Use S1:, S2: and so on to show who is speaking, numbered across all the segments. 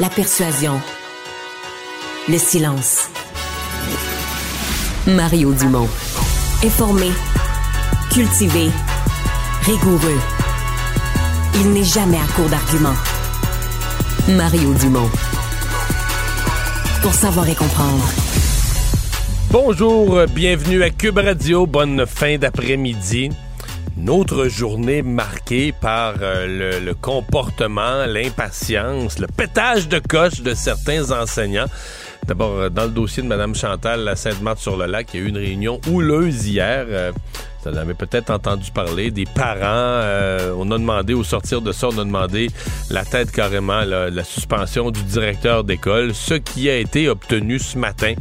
S1: la persuasion, le silence. Mario Dumont. Informé, cultivé, rigoureux. Il n'est jamais à court d'arguments. Mario Dumont. Pour savoir et comprendre.
S2: Bonjour, bienvenue à Cube Radio. Bonne fin d'après-midi. Une autre journée marquée par euh, le, comportement, l'impatience, le pétage de coche de certains enseignants. D'abord, euh, dans le dossier de Mme Chantal à Sainte-Marthe-sur-le-Lac, il y a eu une réunion houleuse hier. Euh, vous avez peut-être entendu parler. Des parents, euh, on a demandé, au sortir de ça, on a demandé la tête carrément, là, la suspension du directeur d'école, ce qui a été obtenu ce matin.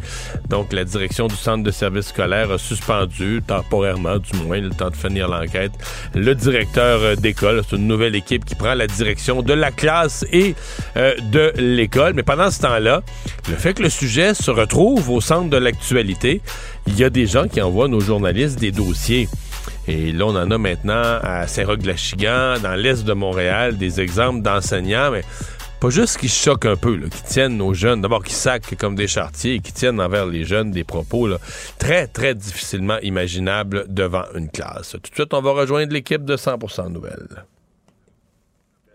S2: Donc, la direction du centre de service scolaire a suspendu, temporairement du moins, le temps de finir l'enquête, le directeur euh, d'école. C'est une nouvelle équipe qui prend la direction de la classe et euh, de l'école. Mais pendant ce temps-là, le fait que le sujet se retrouve au centre de l'actualité, il y a des gens qui envoient nos journalistes des dossiers. Et là, on en a maintenant à Saint-Roch-de-la-Chigan, dans l'est de Montréal, des exemples d'enseignants, mais pas juste qui choquent un peu, là, qui tiennent nos jeunes, d'abord qui sacent comme des chartiers et qui tiennent envers les jeunes des propos là, très, très difficilement imaginables devant une classe. Tout de suite, on va rejoindre l'équipe de 100% Nouvelles.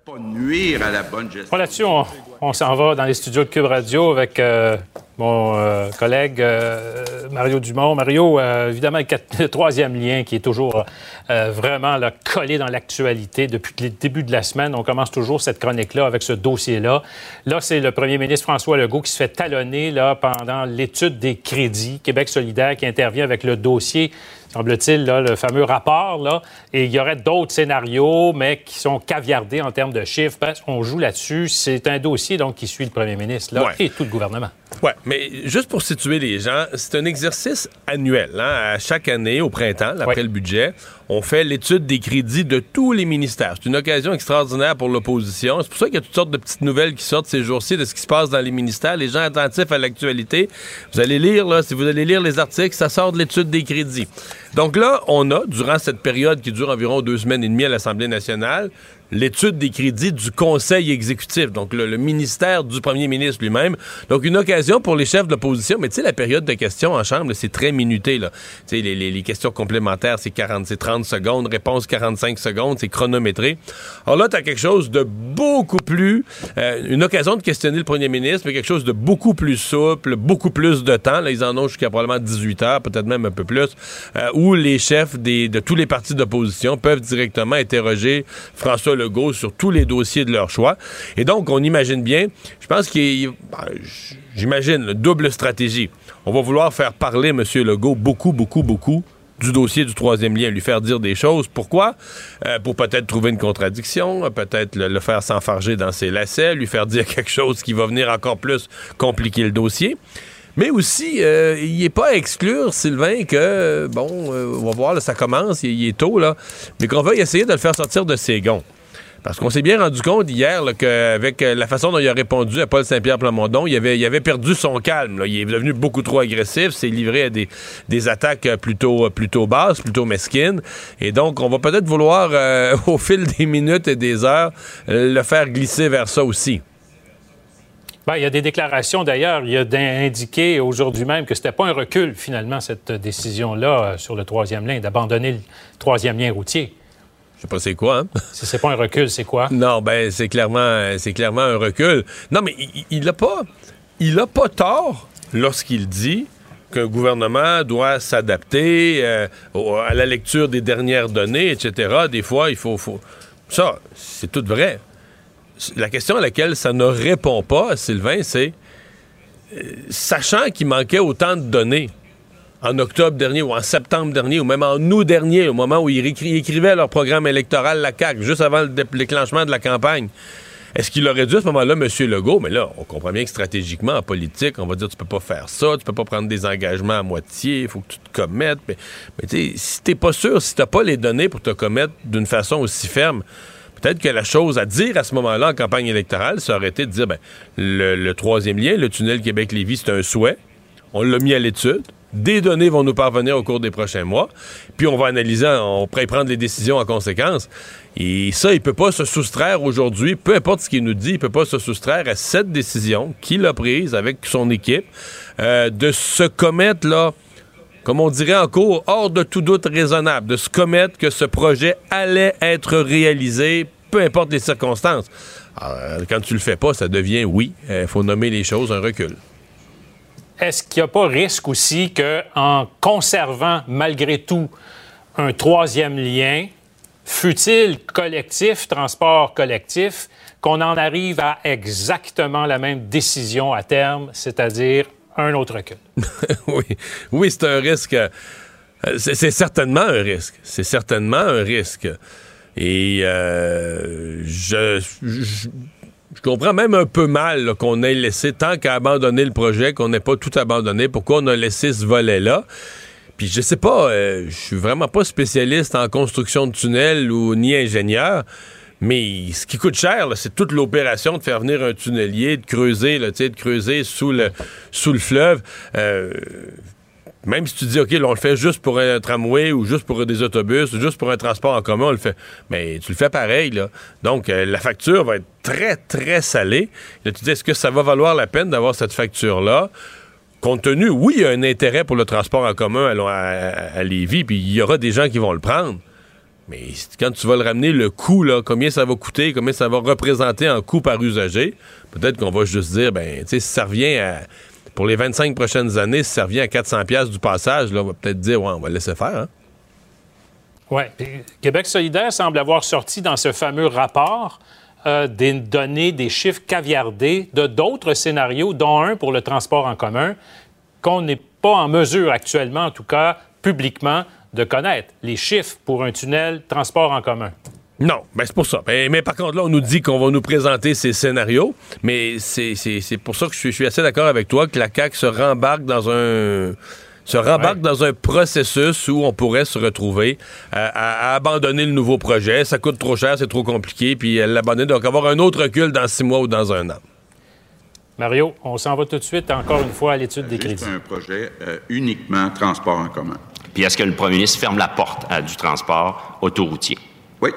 S3: Pas nuire à la bonne gestion.
S4: Bon, là-dessus, on, on s'en va dans les studios de Cube Radio avec euh, mon euh, collègue euh, Mario Dumont. Mario, euh, évidemment, le, troisième lien qui est toujours vraiment collé dans l'actualité depuis le début de la semaine. On commence toujours cette chronique-là avec ce dossier-là. Là, c'est le premier ministre François Legault qui se fait talonner là, pendant l'étude des crédits. Québec solidaire qui intervient avec le dossier semble-t-il, le fameux rapport. Là, et il y aurait d'autres scénarios, mais qui sont caviardés en termes de chiffres. Parce qu'on joue là-dessus. C'est un dossier donc, qui suit le premier ministre là,
S2: Ouais.
S4: et tout le gouvernement.
S2: Ouais, mais juste pour situer les gens, c'est un exercice annuel. Hein? À chaque année, au printemps, après
S4: Ouais.
S2: le budget, on fait l'étude des crédits de tous les ministères. C'est une occasion extraordinaire pour l'opposition. C'est pour ça qu'il y a toutes sortes de petites nouvelles qui sortent ces jours-ci de ce qui se passe dans les ministères. Les gens attentifs à l'actualité, vous allez lire, là, si vous allez lire les articles, ça sort de l'étude des crédits. Donc là, on a, durant cette période qui dure environ deux semaines et demie à l'Assemblée nationale, l'étude des crédits du Conseil exécutif, donc le, ministère du premier ministre lui-même. Donc une occasion pour les chefs de l'opposition, mais tu sais, la période de questions en Chambre, c'est très minuté. Là. Les, les- les questions complémentaires, c'est 40, c'est 30 secondes, réponse 45 secondes, c'est chronométré. Alors là, tu as quelque chose de beaucoup plus... euh, une occasion de questionner le premier ministre, mais quelque chose de beaucoup plus souple, beaucoup plus de temps. Là, ils en ont jusqu'à probablement 18 heures, peut-être même un peu plus, euh, où les chefs de tous les partis d'opposition peuvent directement interroger François Legault sur tous les dossiers de leur choix. Et donc, on imagine bien, je pense qu'il ben, j'imagine, double stratégie. On va vouloir faire parler M. Legault beaucoup, beaucoup, beaucoup du dossier du troisième lien, lui faire dire des choses. Pourquoi? Euh, pour peut-être trouver une contradiction, euh, peut-être le, faire s'enfarger dans ses lacets, lui faire dire quelque chose qui va venir encore plus compliquer le dossier. Mais aussi, euh, il n'est pas à exclure, Sylvain, que, euh, bon, euh, on va voir, là, ça commence, il, il est tôt, là, mais qu'on va essayer de le faire sortir de ses gonds. Parce qu'on s'est bien rendu compte hier qu'avec euh, la façon dont il a répondu à Paul Saint-Pierre Plamondon, il avait, avait perdu son calme. Il est devenu beaucoup trop agressif, s'est livré à des, attaques euh, plutôt, euh, plutôt basses, plutôt mesquines. Et donc, on va peut-être vouloir, au fil des minutes et des heures, le faire glisser vers ça aussi.
S4: Ben, il y a des déclarations d'ailleurs. Il a indiqué aujourd'hui même que c'était pas un recul, finalement, cette décision-là sur le troisième lien, d'abandonner le troisième lien routier.
S2: Je sais pas c'est quoi, hein?
S4: Si c'est pas un recul, c'est quoi?
S2: Non, ben c'est clairement, c'est clairement un recul. Non, mais il- n'a pas, il a pas tort lorsqu'il dit qu'un gouvernement doit s'adapter euh, à la lecture des dernières données, etc. Des fois, il faut... faut... Ça, c'est tout vrai. La question à laquelle ça ne répond pas, Sylvain, c'est euh, sachant qu'il manquait autant de données en octobre dernier ou en septembre dernier ou même en août dernier, au moment où ils, écrivaient leur programme électoral, la CAQ, juste avant le déclenchement de la campagne, est-ce qu'il aurait dû à ce moment-là, M. Legault, mais là, on comprend bien que stratégiquement, en politique, on va dire tu peux pas faire ça, tu peux pas prendre des engagements à moitié, il faut que tu te commettes. Mais, tu sais, si t'es pas sûr, si t'as pas les données pour te commettre d'une façon aussi ferme, peut-être que la chose à dire à ce moment-là en campagne électorale, ça aurait été de dire, ben, le, troisième lien, le tunnel Québec-Lévis, c'est un souhait. On l'a mis à l'étude. Des données vont nous parvenir au cours des prochains mois. Puis on va analyser, on pourrait prendre les décisions en conséquence. Et ça, il peut pas se soustraire aujourd'hui, peu importe ce qu'il nous dit, il peut pas se soustraire à cette décision qu'il a prise avec son équipe euh, de se commettre là comme on dirait en cours, hors de tout doute raisonnable, de se commettre que ce projet allait être réalisé, peu importe les circonstances. quand tu le fais pas, ça devient, oui, il euh, faut nommer les choses, un recul.
S4: Est-ce qu'il n'y a pas risque aussi qu'en conservant malgré tout un troisième lien, fut-il collectif, transport collectif, qu'on en arrive à exactement la même décision à terme, c'est-à-dire un autre recul?
S2: oui, oui c'est un risque. Euh, c'est certainement un risque. C'est certainement un risque. Et euh, je, je, comprends même un peu mal qu'on ait laissé, tant qu'à abandonner le projet, qu'on n'ait pas tout abandonné. Pourquoi on a laissé ce volet-là? Puis je sais pas, euh, je suis vraiment pas spécialiste en construction de tunnels ou ni ingénieur. Mais ce qui coûte cher, c'est toute l'opération de faire venir un tunnelier, de creuser, de creuser sous le, sous le fleuve. Euh, même si tu dis, OK, on le fait juste pour un tramway ou juste pour des autobus ou juste pour un transport en commun, on le fait. Mais tu le fais pareil, là. Donc, euh, la facture va être très, très salée. Là, tu dis, est-ce que ça va valoir la peine d'avoir cette facture-là? Compte tenu, oui, il y a un intérêt pour le transport en commun à, à, Lévis, puis il y aura des gens qui vont le prendre. Mais quand tu vas le ramener, le coût, là, combien ça va coûter, combien ça va représenter en coût par usager, peut-être qu'on va juste dire, ben, tu sais, ça revient à. Pour les 25 prochaines années, si ça revient à 400$ du passage, là, on va peut-être dire, ouais, on va le laisser faire. Hein?
S4: Oui. Québec solidaire semble avoir sorti dans ce fameux rapport euh, des données, des chiffres caviardés de d'autres scénarios, dont un pour le transport en commun, qu'on n'est pas en mesure actuellement, en tout cas publiquement, de connaître les chiffres pour un tunnel transport en commun.
S2: Non, ben c'est pour ça. Mais par contre, là, on nous dit qu'on va nous présenter ces scénarios, mais c'est pour ça que je suis, assez d'accord avec toi que la CAQ se rembarque dans un se rembarque dans un processus où on pourrait se retrouver à, abandonner le nouveau projet. Ça coûte trop cher, c'est trop compliqué, puis elle l'abandonne. Donc, avoir un autre recul dans six mois ou dans un an.
S4: Mario, on s'en va tout de suite, encore une fois, à l'étude des crédits.
S3: C'est un projet euh, uniquement transport en commun.
S5: Puis est-ce que le premier ministre ferme la porte à du transport autoroutier?
S3: Oui.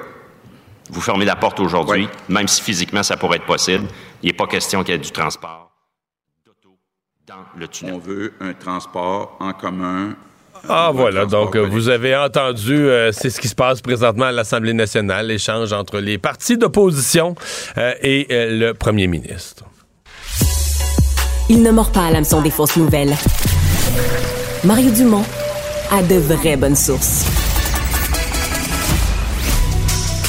S5: Vous fermez la porte aujourd'hui, même si physiquement ça pourrait être possible. Il n'est pas question qu'il y ait du transport d'auto dans le tunnel.
S3: On veut un transport en commun
S2: ah voilà, donc vous avez entendu, euh, c'est ce qui se passe présentement à l'Assemblée nationale, l'échange entre les partis d'opposition euh, et euh, le premier ministre.
S1: Il ne mord pas à l'hameçon des fausses nouvelles. Mario Dumont à de vraies bonnes sources.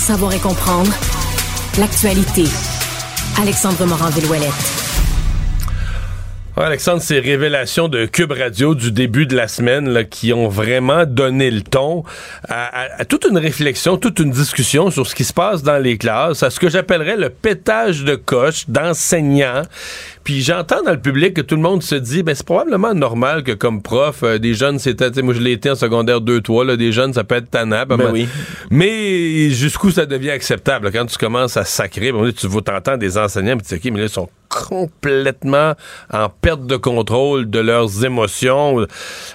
S1: Savoir et comprendre l'actualité. Alexandre Morin-Villouellette.
S2: Alexandre, ces révélations de Cube Radio du début de la semaine qui ont vraiment donné le ton à, toute une réflexion, toute une discussion sur ce qui se passe dans les classes, à ce que j'appellerais le pétage de coche d'enseignants puis j'entends dans le public que tout le monde se dit, ben c'est probablement normal que comme prof, euh, des jeunes, c'était, moi je l'ai été en secondaire 2-3, là, des jeunes, ça peut être tannant.
S4: Ben oui.
S2: Mais jusqu'où ça devient acceptable? quand tu commences à sacrer, ben, tu vas t'entendre des enseignants, tu dis, OK, mais là, ils sont complètement en perte de contrôle de leurs émotions.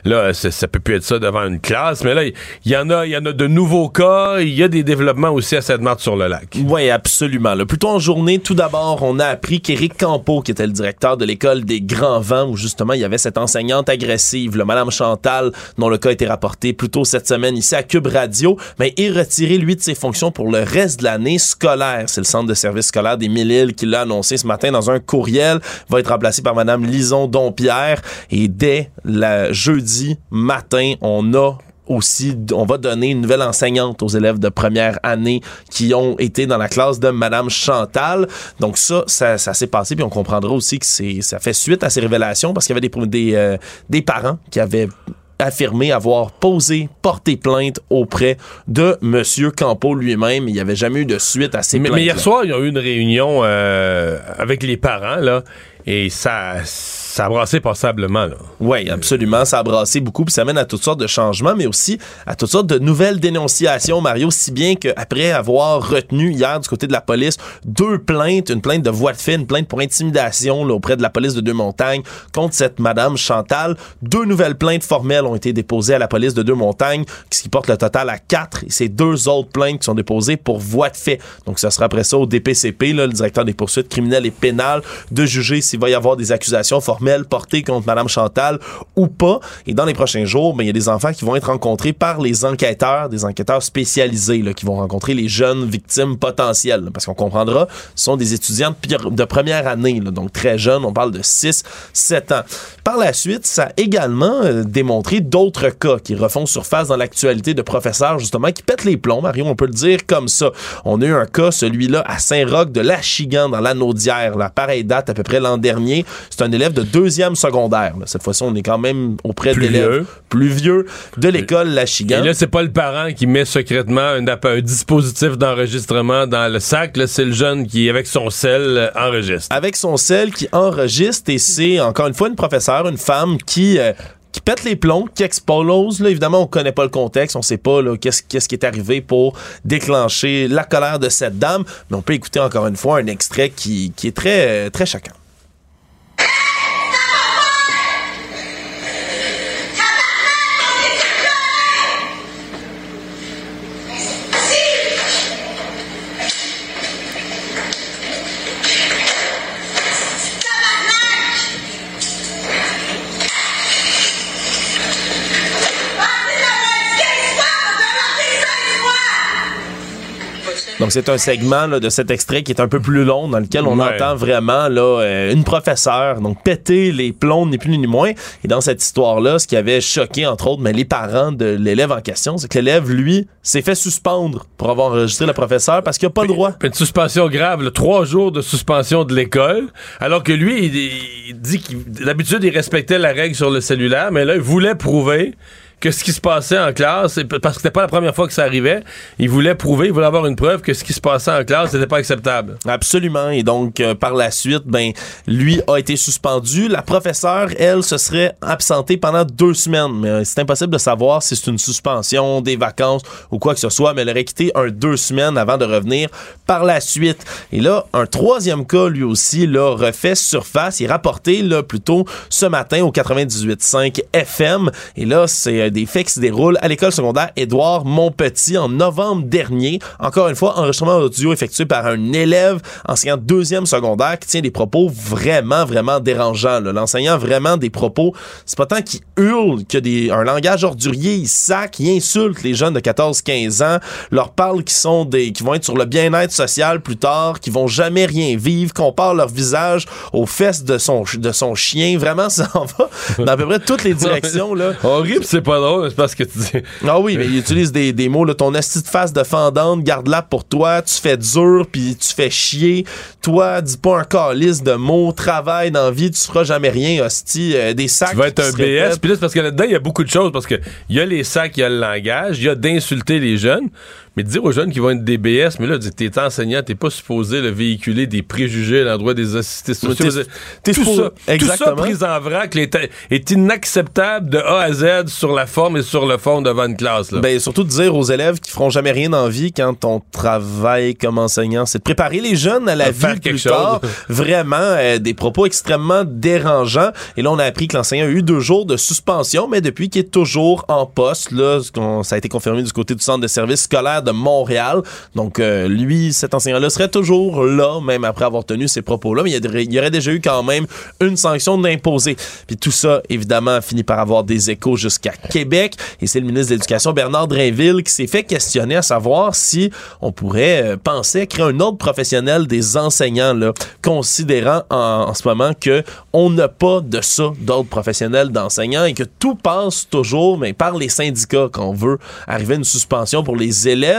S2: Là, ça peut plus être ça devant une classe, mais là, il y, en a, il y en a de nouveaux cas. Il y a des développements aussi à cette marque sur le lac.
S6: Oui, absolument. Là, plutôt en journée, tout d'abord, on a appris qu'Éric Campo, qui était le directeur de l'école des Grands Vents, où justement il y avait cette enseignante agressive, le Madame Chantal, dont le cas a été rapporté plus tôt cette semaine ici à Cube Radio, mais est retiré, lui, de ses fonctions pour le reste de l'année scolaire. C'est le centre de service scolaire des Mille-Îles qui l'a annoncé ce matin dans un courriel. Va être remplacé par Madame Lison Dompierre. Et dès le jeudi matin, on a aussi, on va donner une nouvelle enseignante aux élèves de première année qui ont été dans la classe de Madame Chantal. Donc ça, ça, ça s'est passé, puis on comprendra aussi que c'est, ça fait suite à ces révélations parce qu'il y avait des, des, euh, des parents qui avaient affirmé avoir posé, porté plainte auprès de Monsieur Campo lui-même. Il n'y avait jamais eu de suite à ces
S2: mais,
S6: plaintes.
S2: mais hier soir, il y a eu une réunion euh, avec les parents, là, et ça, ça a brassé passablement. Là.
S6: Oui, absolument. Ça a brassé beaucoup, puis ça mène à toutes sortes de changements, mais aussi à toutes sortes de nouvelles dénonciations, Mario, si bien qu'après avoir retenu hier du côté de la police deux plaintes, une plainte de voie de fait, une plainte pour intimidation auprès de la police de Deux-Montagnes contre cette Madame Chantal, deux nouvelles plaintes formelles ont été déposées à la police de Deux-Montagnes, ce qui porte le total à quatre, et c'est deux autres plaintes qui sont déposées pour voie de fait. Donc, ça sera après ça au DPCP, le directeur des poursuites criminelles et pénales, de juger s'il va y avoir des accusations formelles portées contre Madame Chantal ou pas. Et dans les prochains jours, ben, il y a des enfants qui vont être rencontrés par les enquêteurs, des enquêteurs spécialisés, là, qui vont rencontrer les jeunes victimes potentielles. Parce qu'on comprendra, ce sont des étudiants de première année, donc très jeunes, on parle de 6, 7 ans. Par la suite, ça a également euh, démontré d'autres cas qui refont surface dans l'actualité de professeurs, justement, qui pètent les plombs, Mario, on peut le dire comme ça. On a eu un cas, celui-là, à Saint-Roch de l'Achigan, dans l'Anaudière, la pareille date à peu près l'an dernier. C'est un élève de deuxième secondaire. là. Cette fois-ci, on est quand même auprès d'élèves plus vieux de l'école L'Achigan.
S2: Et là, c'est pas le parent qui met secrètement un, dispositif d'enregistrement dans le sac. Là, c'est le jeune qui, avec son sel, euh, enregistre.
S6: avec son sel qui enregistre et c'est encore une fois une professeure, une femme qui euh, qui pète les plombs, qui explose. Là, évidemment, on connaît pas le contexte, on sait pas là, qu'est-ce, qu'est-ce qui est arrivé pour déclencher la colère de cette dame, mais on peut écouter encore une fois un extrait qui, qui est très, euh, très choquant. Donc, c'est un segment là, de cet extrait qui est un peu plus long, dans lequel on
S2: Ouais.
S6: entend vraiment là, euh, une professeure donc péter les plombs, ni plus ni moins. Et dans cette histoire-là, ce qui avait choqué, entre autres, mais les parents de l'élève en question, c'est que l'élève, lui, s'est fait suspendre pour avoir enregistré le professeur parce qu'il n'a pas le droit.
S2: Une suspension grave, là, trois jours de suspension de l'école, alors que lui, il, il dit qu'il d'habitude il respectait la règle sur le cellulaire, mais là, il voulait prouver que ce qui se passait en classe, parce que c'était pas la première fois que ça arrivait, il voulait prouver, il voulait avoir une preuve que ce qui se passait en classe n'était pas acceptable.
S6: Absolument. Et donc, euh, par la suite, ben, lui a été suspendu. La professeure, elle, se serait absentée pendant deux semaines. Mais euh, c'est impossible de savoir si c'est une suspension, des vacances ou quoi que ce soit. Mais elle aurait quitté un deux semaines avant de revenir par la suite. Et là, un troisième cas, lui aussi, là, refait surface. Il est rapporté, là, plutôt ce matin au 98.5 FM. Et là, c'est euh, des faits qui se déroulent à l'école secondaire Édouard Montpetit en novembre dernier. Encore une fois, enregistrement audio effectué par un élève enseignant deuxième secondaire qui tient des propos vraiment, vraiment dérangeants. L'enseignant vraiment des propos, c'est pas tant qu'il hurle a des, un langage ordurier, il sac, il insulte les jeunes de 14-15 ans, leur parle qui sont des, qui vont être sur le bien-être social plus tard, qui vont jamais rien vivre, compare leur visage aux fesses de son, de son chien. Vraiment, ça en va dans à peu près toutes les directions, là.
S2: Horrible, c'est pas drôle, c'est parce que tu dis.
S6: Ah oui, mais il utilise des, des mots, là, ton esti de face de fendante, garde-la pour toi, tu fais dur, puis tu fais chier. Toi, dis pas un calice de mots, travaille dans vie, tu feras jamais rien, hostie, euh, des sacs
S2: Tu vas être un BS. Puis là, c'est parce que là-dedans, il y a beaucoup de choses. Parce que il y a les sacs, il y a le langage, il y a d'insulter les jeunes. Mais de dire aux jeunes qui vont être des BS, mais là, t'es enseignant, t'es pas supposé le véhiculer des préjugés à l'endroit des assistés sociaux. tout,
S6: supposé-
S2: ça, tout ça
S6: exactement.
S2: pris en vrac est, est inacceptable de A à Z sur la forme et sur le fond devant une classe. Là.
S6: Ben, surtout de dire aux élèves qui feront jamais rien la vie quand ton travail comme enseignant, c'est de préparer les jeunes à la
S2: À
S6: vie
S2: faire
S6: plus tard.
S2: chose.
S6: Vraiment, euh, des propos extrêmement dérangeants. Et là, on a appris que l'enseignant a eu deux jours de suspension, mais depuis qu'il est toujours en poste, là, ça a été confirmé du côté du centre de service scolaire de Montréal. Donc, euh, lui, cet enseignant-là serait toujours là, même après avoir tenu ces propos-là, mais il y, aurait, déjà eu quand même une sanction d'imposer. Puis tout ça, évidemment, a fini par avoir des échos jusqu'à Québec. Et c'est le ministre de l'Éducation, Bernard Drainville, qui s'est fait questionner à savoir si on pourrait euh, penser à créer un ordre professionnel des enseignants, là, considérant en, ce moment que on n'a pas de ça d'ordre professionnel d'enseignants et que tout passe toujours mais par les syndicats quand on veut arriver à une suspension pour les élèves.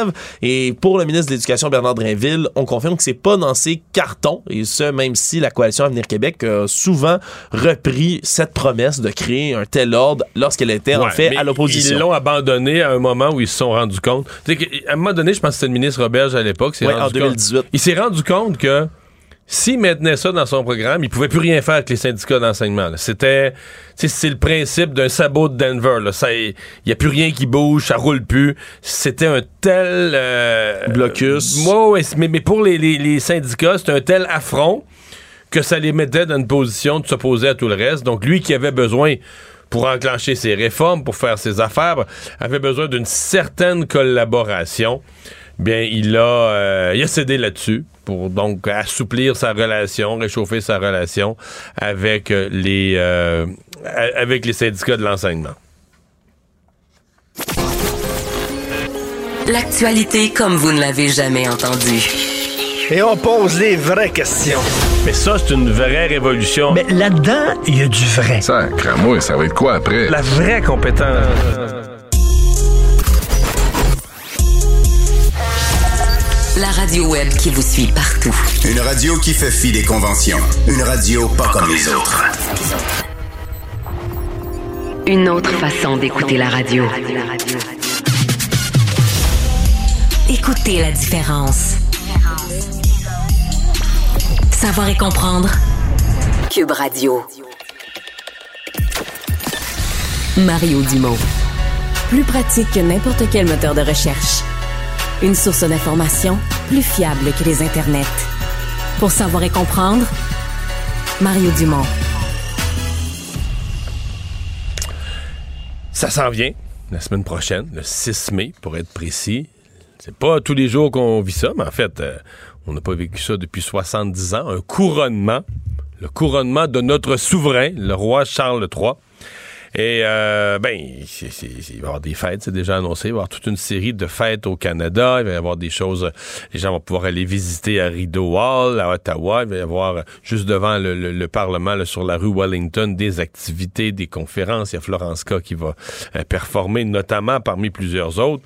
S6: Et pour le ministre de l'Éducation, Bernard Drainville, on confirme que c'est pas dans ses cartons, et ce, même si la Coalition Avenir Québec a souvent repris cette promesse de créer un tel ordre lorsqu'elle était en fait à l'opposition.
S2: Ils l'ont abandonné à un moment où ils se sont rendus compte. À un moment donné, je pense que c'était le ministre Roberge à l'époque.
S6: Ouais, en
S2: compte-
S6: 2018.
S2: il s'est rendu compte que s'il maintenait ça dans son programme, il pouvait plus rien faire avec les syndicats d'enseignement. C'était, c'est le principe d'un sabot de Denver. là. Ça, il y a plus rien qui bouge, ça roule plus. C'était un tel euh,
S6: Blocus.
S2: Moi, ouais, mais, mais pour les, les- les syndicats, c'était un tel affront que ça les mettait dans une position de s'opposer à tout le reste. Donc lui qui avait besoin pour enclencher ses réformes, pour faire ses affaires, avait besoin d'une certaine collaboration. Bien, il a, euh, il a cédé là-dessus pour donc assouplir sa relation, réchauffer sa relation avec euh, les, euh, avec les syndicats de l'enseignement.
S1: L'actualité comme vous ne l'avez jamais entendue.
S7: Et on pose les vraies questions.
S2: Mais ça, c'est une vraie révolution.
S7: Mais là-dedans, il y a du vrai.
S8: Ça, cramouille, ça va être quoi après?
S2: la vraie compétence.
S1: La radio web qui vous suit partout.
S9: Une radio qui fait fi des conventions. Une radio pas comme les autres.
S1: Une autre façon d'écouter la radio. Écoutez la différence. Savoir et comprendre. Cube Radio. Mario Dumont. Plus pratique que n'importe quel moteur de recherche. Une source d'information plus fiable que les internets. Pour savoir et comprendre, Mario Dumont.
S2: Ça s'en vient la semaine prochaine, le 6 mai, pour être précis. C'est pas tous les jours qu'on vit ça, mais en fait, euh, on n'a pas vécu ça depuis 70 ans. Un couronnement, le couronnement de notre souverain, le roi Charles III. Et, euh, ben, il va y avoir des fêtes, c'est déjà annoncé. Il va y avoir toute une série de fêtes au Canada. Il va y avoir des choses, les gens vont pouvoir aller visiter à Rideau Hall, à Ottawa. Il va y avoir, euh, juste devant le, le- le Parlement, là, sur la rue Wellington, des activités, des conférences. Il y a Florence K qui va euh, performer, notamment parmi plusieurs autres.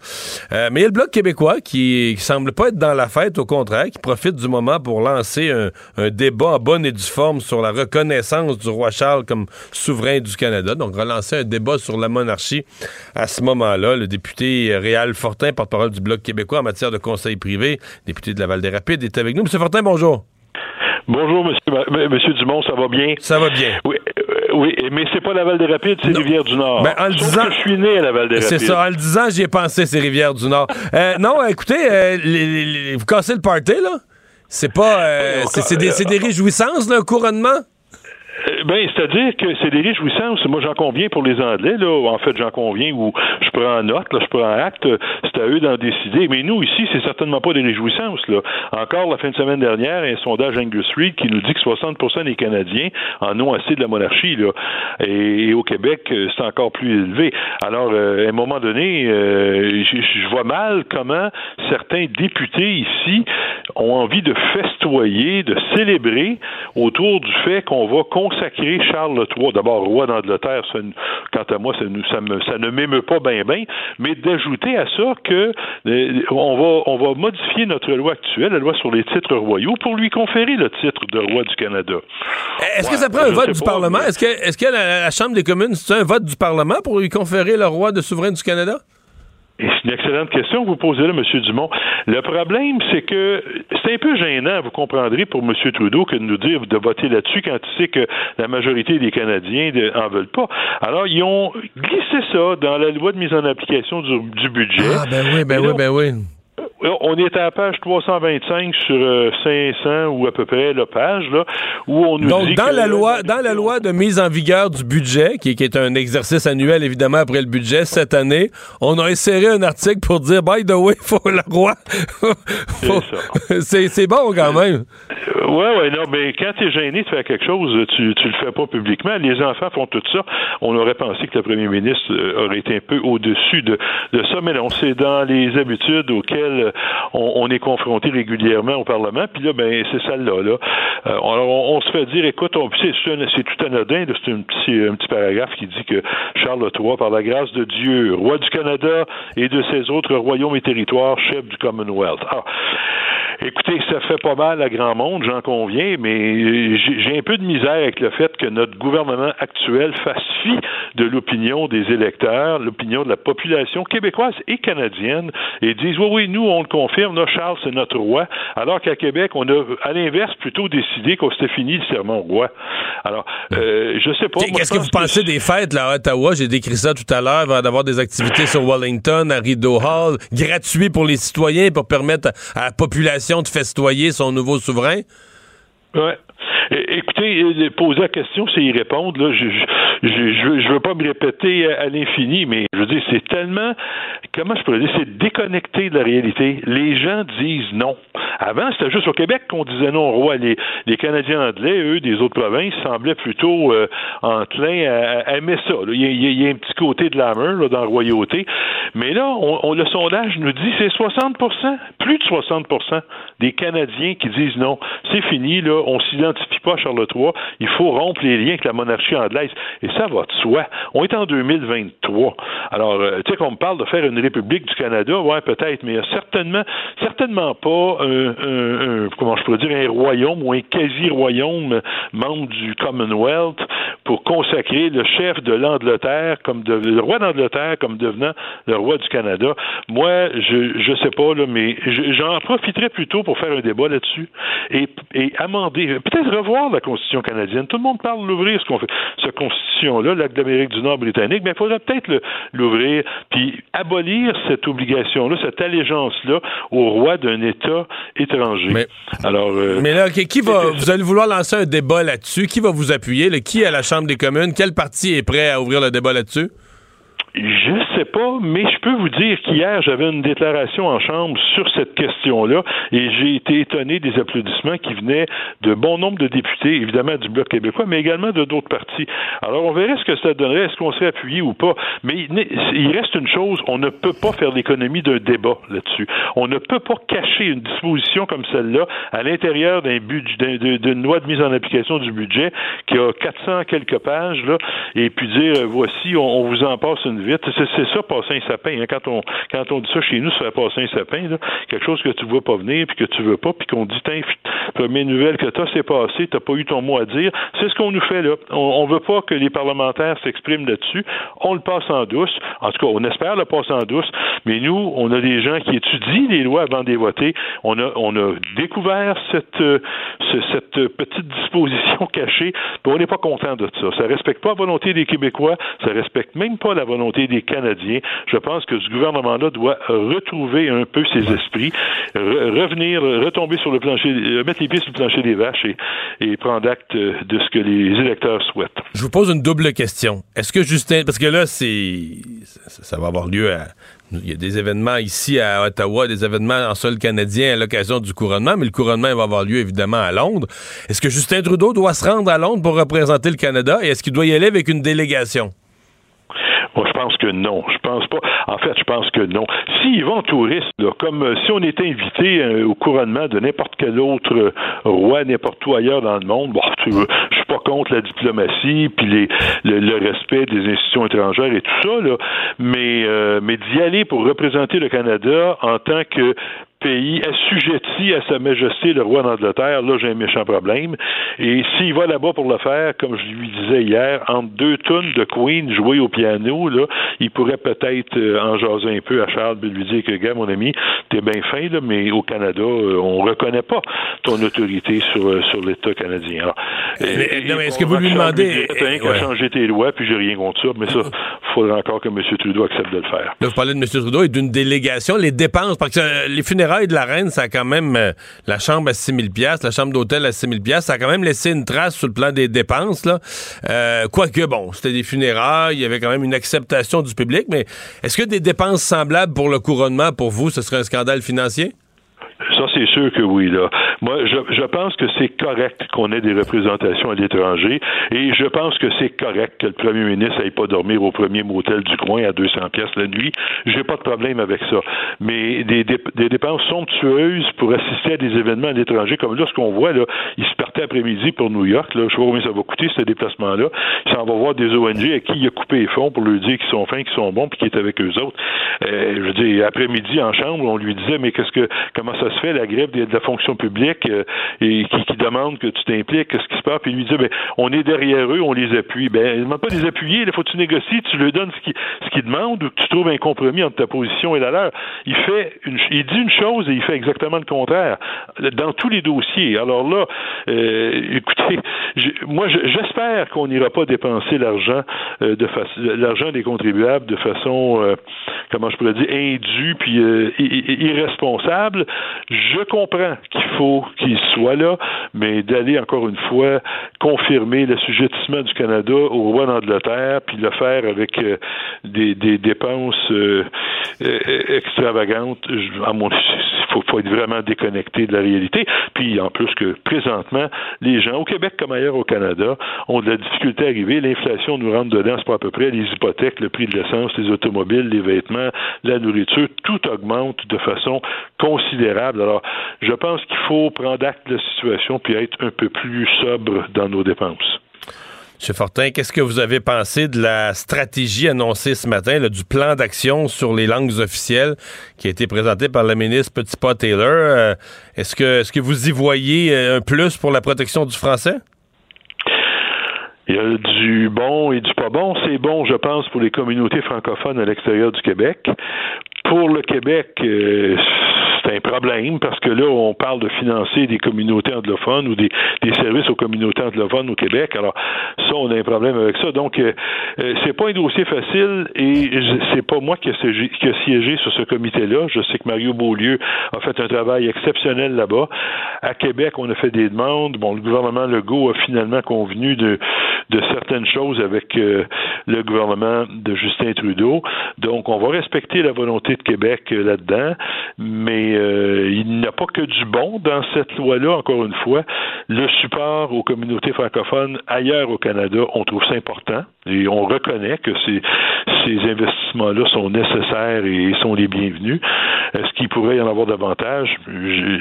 S2: Euh, mais il y a le Bloc québécois qui, qui semble pas être dans la fête, au contraire, qui profite du moment pour lancer un, un débat en bonne et due forme sur la reconnaissance du roi Charles comme souverain du Canada. Donc, relancer un débat sur la monarchie à ce moment-là. Le député Réal Fortin, porte-parole du Bloc québécois en matière de conseil privé, député de la Val-des-Rapides, est avec nous. Monsieur Fortin, bonjour.
S10: Bonjour, monsieur, Dumont, ça va bien?
S2: Ça va bien.
S10: Oui, euh, oui mais c'est pas la Val-des-Rapides, c'est Rivière-du-Nord.
S2: Ben, en le disant-
S10: que je suis né à la Val-des-Rapides.
S2: C'est ça, en le disant, j'y ai pensé, ces rivières du Nord. Euh, non, écoutez, euh, les- les- les- vous cassez le party, là? C'est pas. euh, c'est c'est des, c'est des réjouissances, là, un couronnement?
S10: Ben, c'est-à-dire que c'est des réjouissances. Moi, j'en conviens pour les Anglais, là. En fait, j'en conviens ou je prends note, là, je prends acte. C'est à eux d'en décider. Mais nous, ici, c'est certainement pas des réjouissances, là. Encore la fin de semaine dernière, un sondage Angus Reid qui nous dit que 60 des Canadiens en ont assez de la monarchie, là. Et, au Québec, euh, c'est encore plus élevé. Alors, euh, à un moment donné, euh, je vois mal comment certains députés ici ont envie de festoyer, de célébrer autour du fait qu'on va consacrer Charles III, d'abord roi d'Angleterre, ça, quant à moi, ça, nous- ça, me- ça ne m'émeut pas bien bien, mais d'ajouter à ça que euh, on va on va modifier notre loi actuelle, la loi sur les titres royaux, pour lui conférer le titre de roi du Canada.
S2: Est-ce que ça prend un vote du
S10: pas,
S2: Parlement?
S10: mais-
S2: Est-ce que, est-ce que la, la Chambre des communes, c'est un vote du Parlement pour lui conférer le roi de souverain du Canada?
S10: C'est une excellente question que vous posez là, M. Dumont. Le problème, c'est que c'est un peu gênant, vous comprendrez, pour M. Trudeau que de nous dire de voter là-dessus quand il sait que la majorité des Canadiens de- en veulent pas. Alors, ils ont glissé ça dans la loi de mise en application du, du budget.
S2: Ah, ben oui, ben oui, ben oui.
S10: On est à la page 325 sur euh, 500 ou à peu près la page là où on nous
S2: Donc,
S10: dit
S2: dans
S10: que
S2: la loi, dans la loi de mise en vigueur du budget, qui, qui est un exercice annuel évidemment après le budget cette année, on a inséré un article pour dire by the way, faut le roi. Faut- c'est c'est bon quand même.
S10: Euh, ouais, ouais, non, mais quand tu es gêné de faire quelque chose, tu, tu le fais pas publiquement. Les enfants font tout ça. On aurait pensé que le premier ministre euh, aurait été un peu au-dessus de, de ça, mais non, c'est dans les habitudes auxquelles on, on est confronté régulièrement au Parlement. Puis là, ben, c'est celle-là. Là. Euh, alors, on, se fait dire, écoute, c'est, tout anodin, c'est un petit, un petit paragraphe qui dit que Charles III, par la grâce de Dieu, roi du Canada et de ses autres royaumes et territoires, chef du Commonwealth. Ah, Écoutez, ça fait pas mal à grand monde, j'en conviens, mais j'ai j'ai un peu de misère avec le fait que notre gouvernement actuel fasse fi de l'opinion des électeurs, l'opinion de la population québécoise et canadienne, et dise oui, oui, nous, on le confirme, là, Charles, c'est notre roi, alors qu'à Québec, on a, à l'inverse, plutôt décidé qu'on s'était fini le serment au roi. Alors, euh, je sais pas.
S2: Qu'est-ce que vous
S10: pense
S2: pensez des fêtes là, à Ottawa? J'ai décrit ça tout à l'heure. Il va y avoir des activités sur Wellington, à Rideau Hall, gratuits pour les citoyens pour permettre à la population de festoyer son nouveau souverain?
S10: Ouais. É- Écoutez, euh, poser la question, c'est y répondre. Là, je, je, je, veux- pas me répéter à, l'infini, mais je veux dire, c'est tellement, comment je pourrais dire, c'est déconnecté de la réalité. Les gens disent non. Avant, c'était juste au Québec qu'on disait non au roi. Les, les Canadiens anglais, eux, des autres provinces, semblaient plutôt euh, enclins à, aimer ça. Il y, a, un petit côté de l'amour là, dans la royauté. Mais là, on- le sondage nous dit c'est 60% plus de 60% des Canadiens qui disent non. C'est fini, là, on s'identifie pas à Charles III. Il faut rompre les liens avec la monarchie anglaise. Et ça va de soi. On est en 2023. Alors, euh, tu sais qu'on me parle de faire une République du Canada, ouais, peut-être, mais certainement, certainement pas un, comment je pourrais dire, un royaume ou un quasi-royaume membre du Commonwealth pour consacrer le chef de l'Angleterre comme de- le roi d'Angleterre comme devenant le roi du Canada. Moi, je je sais pas là, mais je- j'en profiterai plutôt pour faire un débat là-dessus et, et amender, peut-être revoir la Constitution canadienne. Tout le monde parle de l'ouvrir ce qu'on fait, cette Constitution-là, l'acte d'Amérique du Nord britannique, mais il faudrait peut-être l'ouvrir puis abolir cette obligation-là, cette allégeance-là au roi d'un État étranger. Alors, euh,
S2: Mais là, qui va, vous allez vouloir lancer un débat là-dessus. Qui va vous appuyer? là? Qui à la Chambre des communes? Quel parti est prêt à ouvrir le débat là-dessus?
S10: Je sais pas, mais je peux vous dire qu'hier, j'avais une déclaration en chambre sur cette question-là et j'ai été étonné des applaudissements qui venaient de bon nombre de députés, évidemment du Bloc québécois, mais également de d'autres partis. Alors, on verrait ce que ça donnerait, est-ce qu'on serait appuyé ou pas. Mais il reste une chose, on ne peut pas faire l'économie d'un débat là-dessus. On ne peut pas cacher une disposition comme celle-là à l'intérieur d'un budget, d'un- d'un- d'une loi de mise en application du budget qui a 400 quelques pages, là, et puis dire, euh, voici, on, on vous en passe une C'est, ça, passer un sapin. hein. Quand, on, dit ça chez nous, ça fait passer un sapin. Quelque chose que tu vois pas venir, puis que tu veux pas, puis qu'on dit, tiens, première nouvelle que t'as, c'est passé, t'as pas eu ton mot à dire. C'est ce qu'on nous fait là. On, on veut pas que les parlementaires s'expriment là-dessus. On le passe en douce. En tout cas, on espère le passer en douce. Mais nous, on a des gens qui étudient les lois avant de les voter. On a, découvert cette, euh, ce- cette petite disposition cachée, puis on n'est pas content de ça. Ça respecte pas la volonté des Québécois, ça respecte même pas la volonté des Canadiens. Je pense que ce gouvernement-là doit retrouver un peu ses esprits, re- revenir, retomber sur le plancher, euh, mettre les pieds sur le plancher des vaches et, et prendre acte euh, de ce que les électeurs souhaitent.
S2: Je vous pose une double question. Est-ce que Justin, parce que là, c'est, ça, va avoir lieu à, il y a des événements ici à Ottawa, des événements en sol canadien à l'occasion du couronnement, mais le couronnement va avoir lieu évidemment à Londres. Est-ce que Justin Trudeau doit se rendre à Londres pour représenter le Canada et est-ce qu'il doit y aller avec une délégation?
S10: Je pense que non. Je pense pas. En fait, je pense que non. S'ils vont en touriste, là, comme euh, si on était invité euh, au couronnement de n'importe quel autre euh, roi, n'importe où ailleurs dans le monde, bon, tu veux, je suis pas contre la diplomatie puis les, le, le respect des institutions étrangères et tout ça, là, mais, euh, mais d'y aller pour représenter le Canada en tant que pays assujetti à Sa Majesté le roi d'Angleterre, là j'ai un méchant problème. Et s'il va là-bas pour le faire, comme je lui disais hier, entre deux tonnes de Queen jouées au piano, là, il pourrait peut-être euh, en jaser un peu à Charles et lui dire que, gars, mon ami, t'es bien fin, là, mais au Canada, euh, on reconnaît pas ton autorité sur, euh, sur l'État canadien. Alors,
S2: Mais- non, mais est-ce que vous lui demandez-
S10: T'as rien qu'à changer tes lois, puis j'ai rien contre ça, mais ça, faudra encore que M. Trudeau accepte de le faire.
S2: Là, vous parlez de M. Trudeau et d'une délégation. Les dépenses, parce que euh, les funérailles funérailles de la reine, ça a quand même, euh, la chambre à 6 000 la chambre d'hôtel à 6 000 ça a quand même laissé une trace sur le plan des dépenses. Là. Euh, quoique, bon, c'était des funérailles, il y avait quand même une acceptation du public, mais est-ce que des dépenses semblables pour le couronnement, pour vous, ce serait un scandale financier?
S10: Ça, c'est sûr que oui. Là. Moi, je, je pense que c'est correct qu'on ait des représentations à l'étranger et je pense que c'est correct que le premier ministre n'aille pas dormir au premier motel du coin à 200 pièces la nuit. J'ai pas de problème avec ça. Mais des, des, dépenses somptueuses pour assister à des événements à l'étranger, comme là, ce qu'on voit, là, il se partait après-midi pour New York. Là, je sais pas combien ça va coûter, ce déplacement-là. Il s'en va voir des ONG à qui il a coupé les fonds pour leur dire qu'ils sont fins, qu'ils sont bons, puis qu'il est avec eux autres. Euh, je veux dire, après-midi, en chambre, on lui disait, mais qu'est-ce que comment ça se fait, la grève de la fonction publique? Euh, et qui, qui, demande que tu t'impliques, qu'est-ce qui se passe, puis lui dit, ben, on est derrière eux, on les appuie. Ben, ne demande pas de les appuyer, il faut que tu négocies, tu lui donnes ce qu'ils ce demandent ou que tu trouves un compromis entre ta position et la leur. Il fait il dit une chose et il fait exactement le contraire dans tous les dossiers. Alors là, euh, écoutez, moi, j'espère qu'on n'ira pas dépenser l'argent euh, de l'argent des contribuables de façon, comment je pourrais dire, indue puis irresponsable. Je comprends qu'il faut qu'il soit là, mais d'aller encore une fois confirmer l'assujettissement du Canada au roi d'Angleterre, puis le faire avec euh, des, dépenses euh, euh, extravagantes, à mon faut, faut, être vraiment déconnecté de la réalité. Puis en plus que présentement, les gens au Québec comme ailleurs au Canada ont de la difficulté à arriver. L'inflation nous rentre dedans, c'est pas à peu près les hypothèques, le prix de l'essence, les automobiles, les vêtements, la nourriture, tout augmente de façon considérable. Alors, je pense qu'il faut prendre acte de la situation puis être un peu plus sobre dans nos dépenses.
S2: M. Fortin, qu'est-ce que vous avez pensé de la stratégie annoncée ce matin, du plan d'action sur les langues officielles qui a été présenté par la ministre Petitpas-Taylor? Euh, est-ce que, est-ce que vous y voyez euh, un plus pour la protection du français?
S10: Il y a du bon et du pas bon. C'est bon, je pense, pour les communautés francophones à l'extérieur du Québec. Pour le Québec, euh, c'est un problème parce que là, on parle de financer des communautés anglophones ou des, services aux communautés anglophones au Québec. Alors, ça, on a un problème avec ça. Donc, euh, euh c'est pas un dossier facile et c'est pas moi qui ai, siégé sur ce comité-là. Je sais que Mario Beaulieu a fait un travail exceptionnel là-bas. À Québec, on a fait des demandes. Bon, le gouvernement Legault a finalement convenu de, certaines choses avec euh, le gouvernement de Justin Trudeau. Donc, on va respecter la volonté de Québec là-dedans, mais euh, il n'y a pas que du bon dans cette loi-là, encore une fois. Le support aux communautés francophones ailleurs au Canada, on trouve ça important et on reconnaît que ces, investissements-là sont nécessaires et sont les bienvenus. Est-ce qu'il pourrait y en avoir davantage?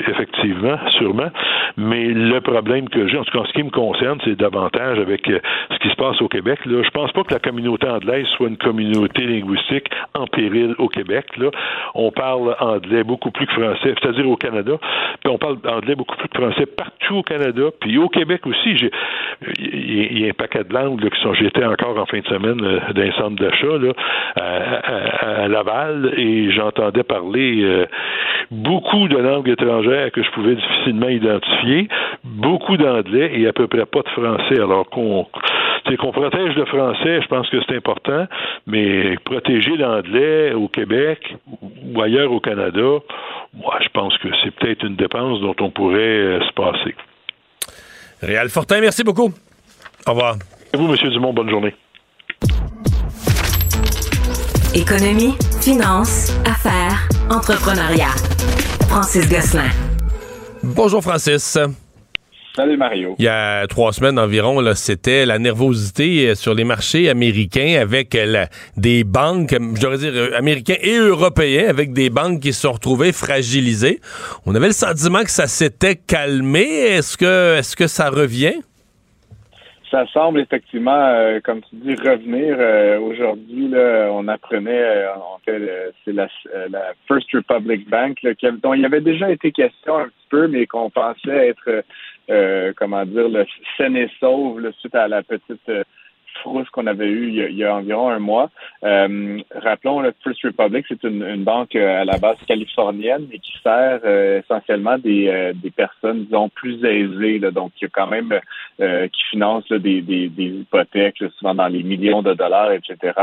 S10: Effectivement, sûrement. Mais le problème que j'ai, en tout cas en ce qui me concerne, c'est davantage avec euh, ce qui se passe au Québec. Là. Je pense pas que la communauté anglaise soit une communauté linguistique en péril au Québec. Là. On parle anglais beaucoup plus que français, c'est-à-dire au Canada. Puis on parle anglais beaucoup plus que français partout au Canada. Puis au Québec aussi, il y, a un paquet de langues qui sont. J'étais encore en fin de semaine euh, d'un centre d'achat là, à, à, Laval et j'entendais parler euh, beaucoup de langues étrangères que je pouvais difficilement identifier, beaucoup d'anglais et à peu près pas de français. Alors qu'on qu'on protège le français, je pense que c'est important, mais protéger l'anglais au Québec ou ailleurs au Canada, moi, je pense que c'est peut-être une dépense dont on pourrait euh, se passer.
S2: Réal Fortin, merci beaucoup. Au revoir.
S10: Et vous, M. Dumont, bonne journée.
S1: Économie, finance, affaires, entrepreneuriat. Francis Gosselin.
S2: Bonjour, Francis.
S11: Salut Mario.
S2: Il y a trois semaines environ, c'était la nervosité euh, sur les marchés américains avec euh, des banques, je devrais dire euh, américains et européens, avec des banques qui se sont retrouvées fragilisées. On avait le sentiment que ça s'était calmé. Est-ce que, est-ce que ça revient?
S11: Ça semble effectivement, comme tu dis, revenir. Aujourd'hui, on apprenait, en fait, c'est la, First Republic Bank, dont il y avait déjà été question un petit peu, mais qu'on pensait être euh, comment dire, le sain et sauve suite à la petite frousse qu'on avait eue il y a, environ un mois. Euh, rappelons, le First Republic, c'est une, banque euh, à la base californienne et qui sert euh, essentiellement des, des personnes, disons, plus aisées. Là, donc, y a quand même qui financent des, des, hypothèques, souvent dans les millions de dollars, etc.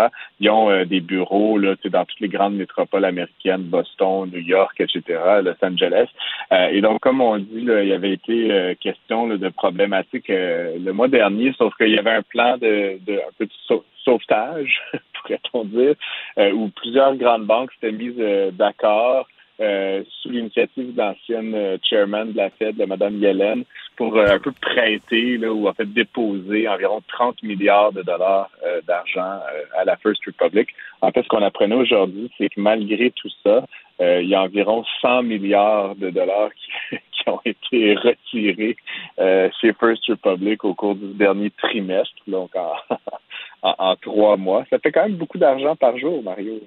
S11: Ils ont des bureaux là, dans toutes les grandes métropoles américaines, Boston, New York, etc., Los Angeles. et donc, comme on dit, il y avait été question de problématiques le mois dernier, sauf qu'il y avait un plan de un peu de sauvetage, pourrait-on dire, euh, où plusieurs grandes banques s'étaient mises euh, d'accord euh, sous l'initiative d'ancienne euh, chairman de la Fed, de Mme Yellen, pour un peu prêter là, ou en fait déposer environ 30 milliards de dollars d'argent à la First Republic. En fait, ce qu'on apprenait aujourd'hui, c'est que malgré tout ça, il y a environ 100 milliards de dollars qui ont été retirés chez First Republic au cours du dernier trimestre, donc en, en, trois mois. Ça fait quand même beaucoup d'argent par jour, Mario.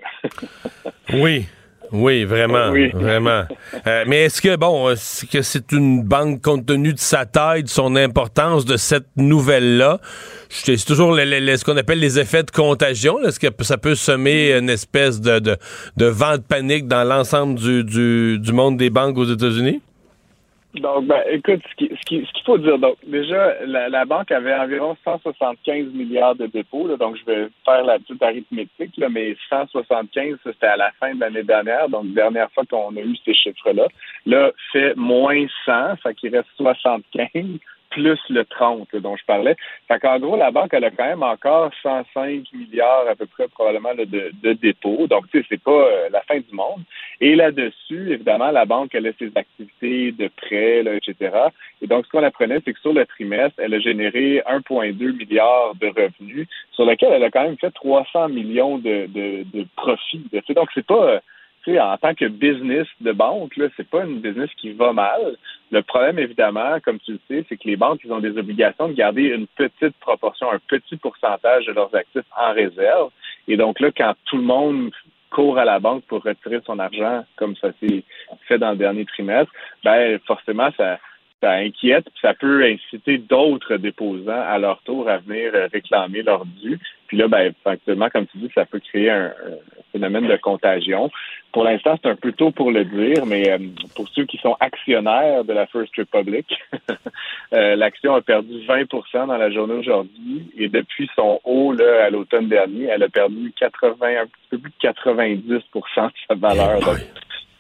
S2: oui. Oui, vraiment, oui. vraiment. Euh, mais est-ce que bon, est-ce que c'est une banque compte tenu de sa taille, de son importance, de cette nouvelle-là C'est toujours ce qu'on appelle les effets de contagion. Est-ce que ça peut semer une espèce de, de, de vent de panique dans l'ensemble du, du, du monde des banques aux États-Unis?
S11: Donc, ben, écoute, ce qu'il ce qui, ce qu'il faut dire, donc, déjà, la, la, banque avait environ 175 milliards de dépôts, là, donc je vais faire la petite arithmétique, là, mais 175, c'était à la fin de l'année dernière, donc dernière fois qu'on a eu ces chiffres-là. Là, fait moins 100, ça qui reste 75 plus le 30 dont je parlais. Fait qu'en gros, la banque, elle a quand même encore 105 milliards à peu près probablement de, de dépôts. Donc, tu sais, c'est pas euh, la fin du monde. Et là-dessus, évidemment, la banque, elle a ses activités de prêt, là, etc. Et donc, ce qu'on apprenait, c'est que sur le trimestre, elle a généré 1,2 milliard de revenus, sur lequel elle a quand même fait 300 millions de, de, de profits. Donc, c'est pas en tant que business de banque, là, c'est pas une business qui va mal. Le problème, évidemment, comme tu le sais, c'est que les banques, ils ont des obligations de garder une petite proportion, un petit pourcentage de leurs actifs en réserve. Et donc là, quand tout le monde court à la banque pour retirer son argent, comme ça s'est fait dans le dernier trimestre, ben forcément, ça, ça inquiète, ça peut inciter d'autres déposants à leur tour à venir réclamer leur dû. Puis là, ben, actuellement, comme tu dis, ça peut créer un, phénomène de contagion. Pour l'instant, c'est un peu tôt pour le dire, mais euh, pour ceux qui sont actionnaires de la First Republic, euh, l'action a perdu 20% dans la journée aujourd'hui et depuis son haut là, à l'automne dernier, elle a perdu 80, un peu plus de 90% de sa valeur.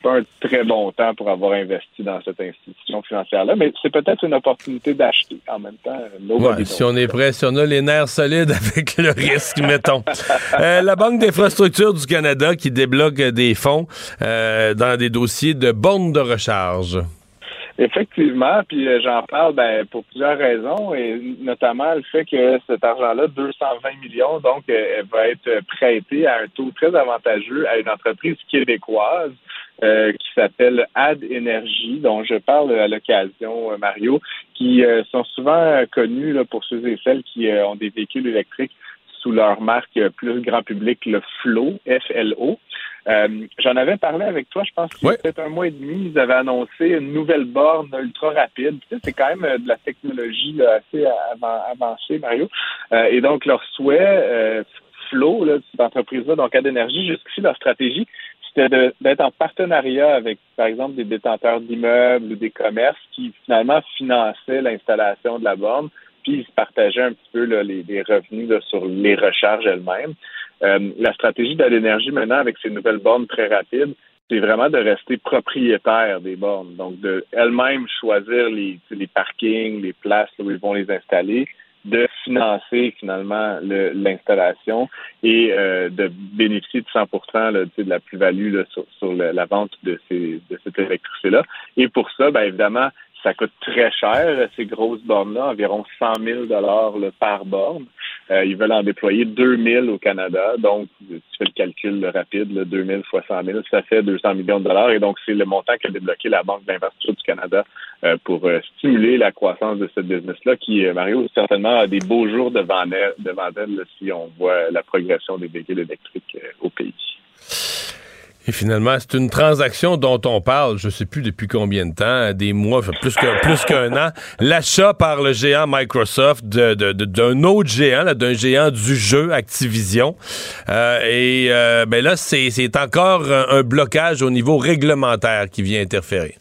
S11: Un très bon temps pour avoir investi dans cette institution financière-là, mais c'est peut-être une opportunité d'acheter en même temps.
S2: Ouais, si on est prêt, si on a les nerfs solides avec le risque, mettons. Euh, la Banque d'infrastructure du Canada qui débloque des fonds euh, dans des dossiers de bornes de recharge.
S11: Effectivement, puis euh, j'en parle ben, pour plusieurs raisons, et notamment le fait que cet argent-là, 220 millions, donc, va être prêté à un taux très avantageux à une entreprise québécoise euh, qui s'appelle Ad Energy, dont je parle à l'occasion, euh, Mario, qui euh, sont souvent connus là, pour ceux et celles qui ont des véhicules électriques sous leur marque plus grand public, le Flow, F-L-O. J'en avais parlé avec toi, je pense qu'il y a peut-être un mois et demi, ils avaient annoncé une nouvelle borne ultra rapide. Tu sais, c'est quand même de la technologie assez avancée, Mario. et donc, leur souhait, Flow, là, cette entreprise-là, donc Ad Energy, jusqu'ici, leur stratégie, c'était d'être en partenariat avec, par exemple, des détenteurs d'immeubles ou des commerces qui finalement finançaient l'installation de la borne, puis ils partageaient un petit peu les, revenus sur les recharges elles-mêmes. Euh, la stratégie de l'énergie maintenant avec ces nouvelles bornes très rapides, c'est vraiment de rester propriétaire des bornes, donc de elles-mêmes choisir les, les parkings, les places où ils vont les installer, de financer finalement l'installation et euh, de bénéficier de 100 là, de la plus-value sur, sur la vente de, ces, de cette électricité-là. Et pour ça, bien évidemment, ça coûte très cher, ces grosses bornes-là, environ 100 000 dollars par borne. Euh, ils veulent en déployer 2 000 au Canada. Donc, tu fais le calcul rapide, là, 2 000 fois 100 000, ça fait 200 millions de dollars. Et donc, c'est le montant qu'a débloqué la Banque d'investissement du Canada euh, pour euh, stimuler la croissance de cette business-là, qui, Mario, certainement a des beaux jours devant elle, devant elle si on voit la progression des véhicules électriques au pays.
S2: Et finalement, c'est une transaction dont on parle, je sais plus depuis combien de temps, des mois, plus qu'un plus qu'un an. L'achat par le géant Microsoft d'un de, d'un autre géant, d'un géant du jeu Activision. Euh, et euh, ben là, c'est encore un blocage au niveau réglementaire qui vient interférer.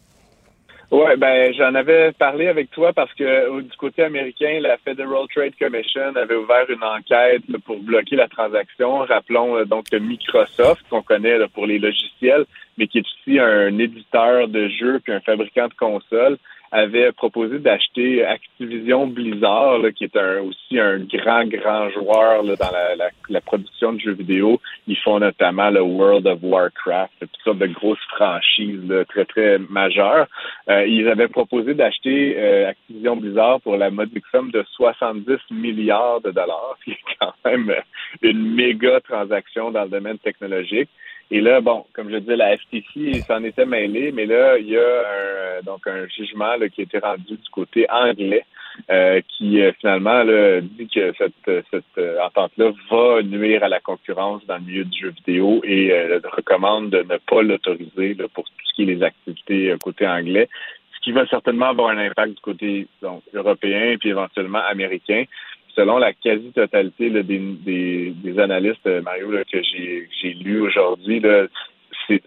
S11: Oui, ben j'en avais parlé avec toi parce que du côté américain, la Federal Trade Commission avait ouvert une enquête pour bloquer la transaction. Rappelons euh, donc Microsoft, qu'on connaît pour les logiciels, mais qui est aussi un éditeur de jeux puis un fabricant de consoles avait proposé d'acheter Activision Blizzard, qui est un, aussi un grand, grand joueur là, dans la, la, production de jeux vidéo. Ils font notamment le World of Warcraft, toutes sortes de grosses franchises très, très majeures. Euh, ils avaient proposé d'acheter euh, Activision Blizzard pour la modique somme de 70 milliards de dollars, ce qui est quand même une méga transaction dans le domaine technologique. Et là, bon, comme je disais, la FTC s'en était mêlée, mais là, il y a un, donc un jugement qui a été rendu du côté anglais euh, qui euh, finalement là, dit que cette, cette euh, entente-là va nuire à la concurrence dans le milieu du jeu vidéo et recommande de ne pas l'autoriser pour tout ce qui est les activités côté anglais ce qui va certainement avoir un impact du côté donc, européen puis éventuellement américain selon la quasi-totalité des, des, analystes, euh, Mario, que j'ai lu aujourd'hui,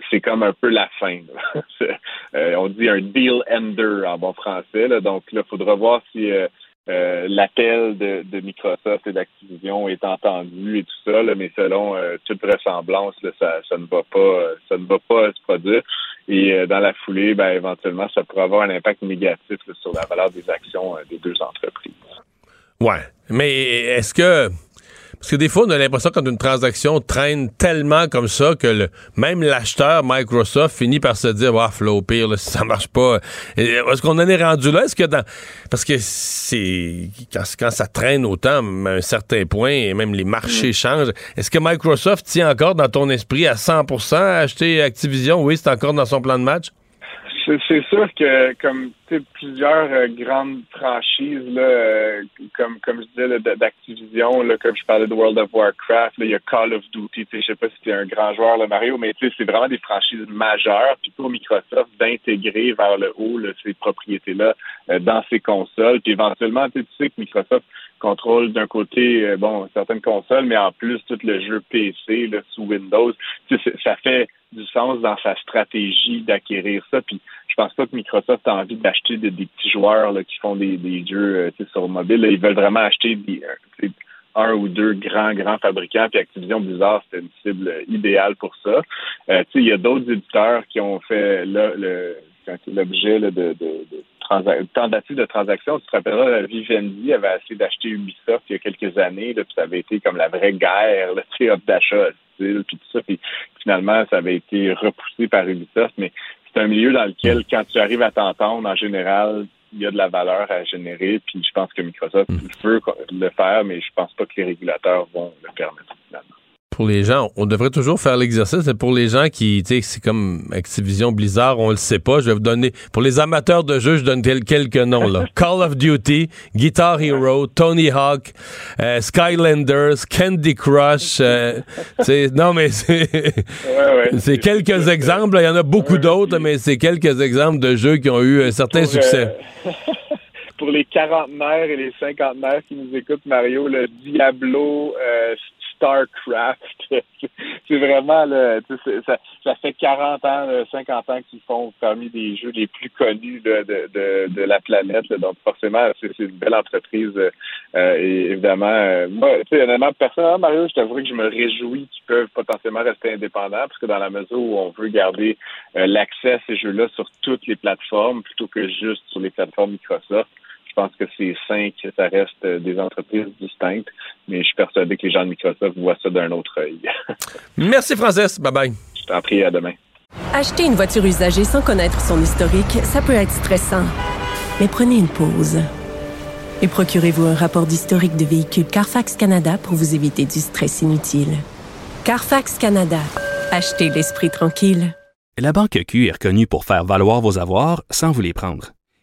S11: c'est comme un peu la fin. Euh, on dit un deal ender en bon français. donc là, il faudra voir si euh, l'appel de, Microsoft et d'Activision est entendu et tout ça, mais selon toute vraisemblance, ça, ça, ne va pas ça ne va pas se produire. Et dans la foulée, ben, éventuellement, ça pourrait avoir un impact négatif sur la valeur des actions des deux entreprises.
S2: Ouais. Mais est-ce que. Parce que des fois, on a l'impression quand une transaction traîne tellement comme ça que le, même l'acheteur Microsoft finit par se dire, ah, au pire, là, si ça marche pas. Est-ce qu'on en est rendu là? Est-ce que dans. Parce que c'est. Quand, ça traîne autant, à un certain point, et même les marchés mm. changent, est-ce que Microsoft tient encore dans ton esprit à 100% à acheter Activision? Oui, c'est encore dans son plan de match?
S11: C'est sûr que comme plusieurs euh, grandes franchises là, euh, comme comme je disais d'Activision, là, comme je parlais de World of Warcraft, il y a Call of Duty, je sais pas si tu es un grand joueur le Mario, mais c'est vraiment des franchises majeures. Puis pour Microsoft d'intégrer vers le haut ces propriétés-là euh, dans ses consoles. Puis éventuellement, tu sais que Microsoft contrôle d'un côté bon certaines consoles, mais en plus tout le jeu PC là, sous Windows. Ça fait du sens dans sa stratégie d'acquérir ça. Puis pense pas que Microsoft a envie d'acheter des, petits joueurs là, qui font des, jeux euh, sur mobile. Ils veulent vraiment acheter des, un ou deux grands, grands fabricants. Puis Activision Blizzard, c'était une cible idéale pour ça. Euh, il y a d'autres éditeurs qui ont fait l'objet de, de, de tentative de transaction. Tu te rappelleras, Vivendi avait essayé d'acheter Ubisoft il y a quelques années, là, puis ça avait été comme la vraie guerre d'achat puis tout ça. Puis finalement, ça avait été repoussé par Ubisoft, mais c'est un milieu dans lequel, quand tu arrives à t'entendre, en général, il y a de la valeur à générer. Puis je pense que Microsoft veut le faire, mais je pense pas que les régulateurs vont le permettre finalement
S2: pour les gens, on devrait toujours faire l'exercice. Pour les gens qui, tu sais, c'est comme Activision Blizzard, on le sait pas. Je vais vous donner, pour les amateurs de jeux, je donne quelques noms là. Call of Duty, Guitar Hero, Tony Hawk, euh, Skylanders, Candy Crush. Euh, non mais c'est quelques exemples. Il y en a beaucoup d'autres, mais c'est quelques exemples de jeux qui ont eu un certain succès.
S11: pour les quarantenaires et les cinquantenaires qui nous écoutent, Mario, le Diablo, euh, StarCraft. c'est vraiment, là, ça, ça fait 40 ans, 50 ans qu'ils font parmi des jeux les plus connus de, de, de, la planète. donc, forcément, c'est une belle entreprise. Euh, et évidemment, euh, moi, honnêtement, personnellement, Mario, je t'avoue que je me réjouis qu'ils peuvent potentiellement rester indépendants, parce que dans la mesure où on veut garder euh, l'accès à ces jeux-là sur toutes les plateformes, plutôt que juste sur les plateformes Microsoft, pense que c'est cinq, ça reste des entreprises distinctes, mais je suis persuadé que les gens de Microsoft voient ça d'un autre œil.
S2: Merci, Francis. Bye bye.
S11: Je t'en prie, à demain.
S12: Acheter une voiture usagée sans connaître son historique, ça peut être stressant. Mais prenez une pause. Et procurez-vous un rapport d'historique de véhicule Carfax Canada pour vous éviter du stress inutile. Carfax Canada. Achetez l'esprit tranquille.
S13: La Banque Q est reconnue pour faire valoir vos avoirs sans vous les prendre.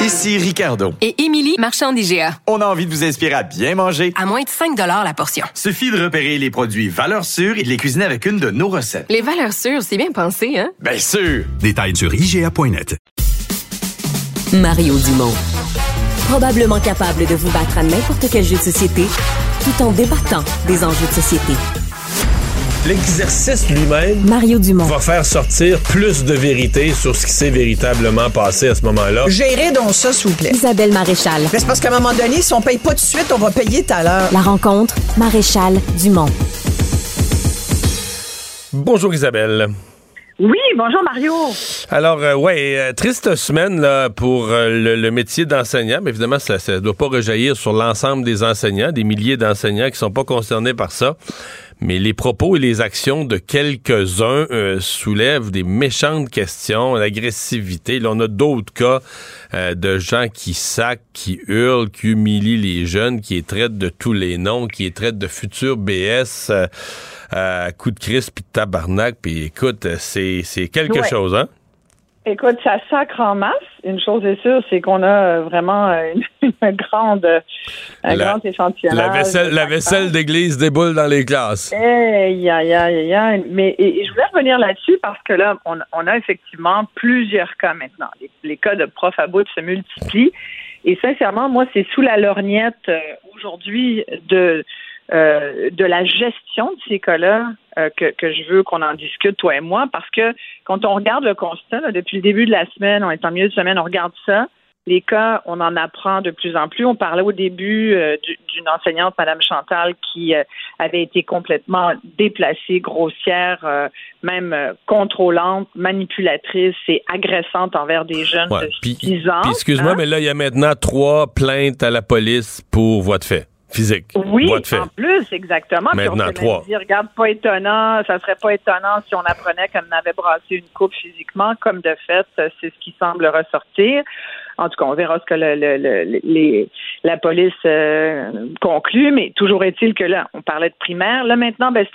S14: Ici Ricardo.
S15: Et Émilie, marchand d'IGA.
S14: On a envie de vous inspirer à bien manger.
S15: À moins de 5 la portion.
S14: Suffit de repérer les produits valeurs sûres et de les cuisiner avec une de nos recettes.
S15: Les valeurs sûres, c'est bien pensé, hein?
S14: Bien sûr!
S16: Détails sur IGA.net.
S1: Mario Dumont. Probablement capable de vous battre à n'importe quel jeu de société tout en débattant des enjeux de société.
S2: L'exercice lui-même
S1: Mario Dumont.
S2: va faire sortir plus de vérité sur ce qui s'est véritablement passé à ce moment-là.
S17: Gérez donc ça, s'il vous plaît.
S1: Isabelle Maréchal.
S17: Mais c'est parce qu'à un moment donné, si on paye pas tout de suite, on va payer tout à l'heure.
S1: La rencontre, Maréchal Dumont.
S2: Bonjour Isabelle.
S18: Oui, bonjour Mario.
S2: Alors, euh, ouais, euh, triste semaine là, pour euh, le, le métier d'enseignant. Mais évidemment, ça ne doit pas rejaillir sur l'ensemble des enseignants, des milliers d'enseignants qui sont pas concernés par ça. Mais les propos et les actions de quelques-uns euh, soulèvent des méchantes questions, l'agressivité. Là, on a d'autres cas euh, de gens qui sacent, qui hurlent, qui humilient les jeunes, qui les traitent de tous les noms, qui les traitent de futurs BS. Euh, à coup de crise puis de tabarnak puis écoute c'est c'est quelque
S18: Ouais.
S2: chose hein?
S18: Écoute, ça sacre en masse. Une chose est sûre, c'est qu'on a euh, vraiment euh, une, une grande, euh, un
S2: La-
S18: grand échantillonnage.
S2: la vaisselle la vaisselle d'église déboule dans les classes
S18: Aïe, aïe, aïe, aïe. Mais et, et je voulais revenir là-dessus parce que là, on, on a effectivement plusieurs cas maintenant. Les, les cas de profs à bout se multiplient. Et sincèrement, moi, c'est sous la lorgnette euh, aujourd'hui de euh, de la gestion de ces cas-là euh, que, que je veux qu'on en discute, toi et moi, parce que quand on regarde le constat, là, depuis le début de la semaine, on est en milieu de semaine, on regarde ça. Les cas, on en apprend de plus en plus. On parlait au début euh, du- d'une enseignante, Madame Chantal, qui euh, avait été complètement déplacée, grossière, euh, même euh, contrôlante, manipulatrice et agressante envers des jeunes
S2: Ouais,
S18: de
S2: puis-
S18: 6 ans.
S2: Excuse-moi
S18: hein.
S2: mais là il y a maintenant trois plaintes à la police pour voie de fait physique
S18: Oui, en plus, exactement. Puis on
S2: Maintenant, trois.
S18: dit, regarde, pas étonnant, ça serait pas étonnant si on apprenait qu'elle avait brassé une coupe physiquement, comme de fait, c'est ce qui semble ressortir. En tout cas, on verra ce que la police euh, conclut, mais toujours est-il que là, on parlait de primaire. Là, maintenant, ben,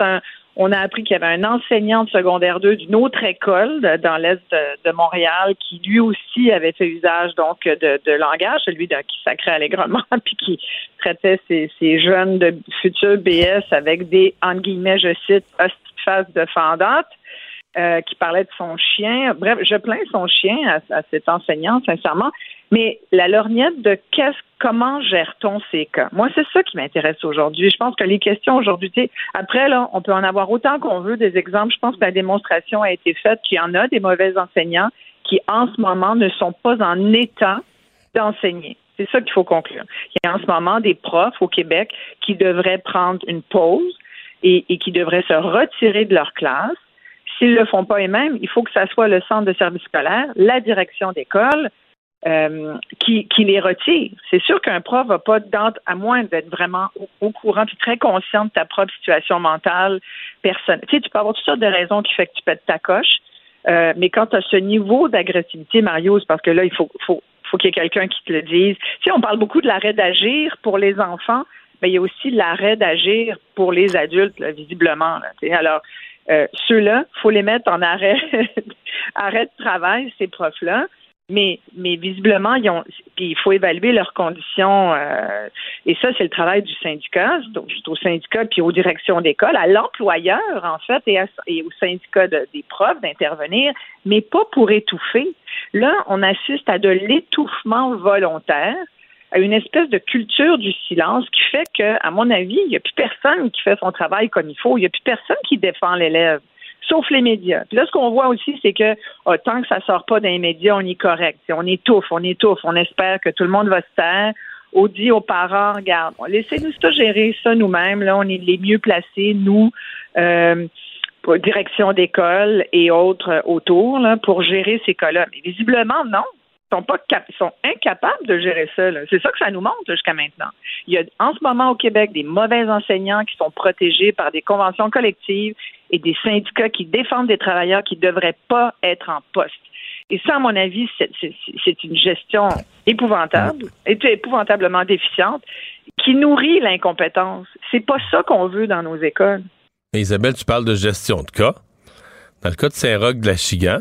S18: on a appris qu'il y avait un enseignant de secondaire 2 d'une autre école dans l'est de, Montréal qui lui aussi avait fait usage donc de, langage, celui qui sacrait allègrement, puis qui traitait ces jeunes de futurs BS avec des, entre guillemets, je cite, face de fendante. Euh, qui parlait de son chien. Bref, je plains son chien à, à cet enseignant, sincèrement. Mais la lorgnette de qu'est-ce, comment gère-t-on ces cas? Moi, c'est ça qui m'intéresse aujourd'hui. Je pense que les questions aujourd'hui, après, là, on peut en avoir autant qu'on veut des exemples. Je pense que la démonstration a été faite qu'il y en a des mauvais enseignants qui, en ce moment, ne sont pas en état d'enseigner. C'est ça qu'il faut conclure. Il y a en ce moment des profs au Québec qui devraient prendre une pause et, et qui devraient se retirer de leur classe. S'ils ne le font pas eux-mêmes, il faut que ça soit le centre de service scolaire, la direction d'école, euh, qui, les retire. C'est sûr qu'un prof va pas, dans, à moins d'être vraiment au, courant puis très conscient de ta propre situation mentale personnelle. Tu sais, tu peux avoir toutes sortes de raisons qui fait que tu pètes ta coche, euh, mais quand tu as ce niveau d'agressivité, Mario, c'est parce que là, il faut, qu'il y ait quelqu'un qui te le dise. Tu sais, on parle beaucoup de l'arrêt d'agir pour les enfants, mais il y a aussi l'arrêt d'agir pour les adultes, visiblement. Tu sais. Alors, euh, ceux-là, faut les mettre en arrêt, arrêt de travail, ces profs-là. Mais, mais visiblement, ils ont, il faut évaluer leurs conditions. euh, et ça, c'est le travail du syndicat, c'est au, syndicat puis aux directions d'école, à l'employeur en fait, et, à- et au syndicat de- des profs d'intervenir, mais pas pour étouffer. Là, on assiste à de l'étouffement volontaire une espèce de culture du silence qui fait que, à mon avis, il n'y a plus personne qui fait son travail comme il faut. Il n'y a plus personne qui défend l'élève, sauf les médias. Puis là, ce qu'on voit aussi, c'est que ah, tant que ça sort pas d'un média, on est correct. On étouffe, on étouffe. On espère que tout le monde va se taire. On dit aux parents, regarde, laissez-nous ça gérer ça nous-mêmes. Là, on est les mieux placés, nous. Euh, direction d'école et autres euh, autour pour gérer ces cas-là. Mais visiblement, non. Sont, pas cap- sont incapables de gérer ça. C'est ça que ça nous montre jusqu'à maintenant. Il y a en ce moment au Québec des mauvais enseignants qui sont protégés par des conventions collectives et des syndicats qui défendent des travailleurs qui ne devraient pas être en poste. Et ça, à mon avis, c'est- une gestion épouvantable, et épouvantablement déficiente, qui nourrit l'incompétence. C'est pas ça qu'on veut dans nos écoles.
S2: Mais Isabelle, tu parles de gestion de cas. Dans le cas de Saint-Roch de la Chigan,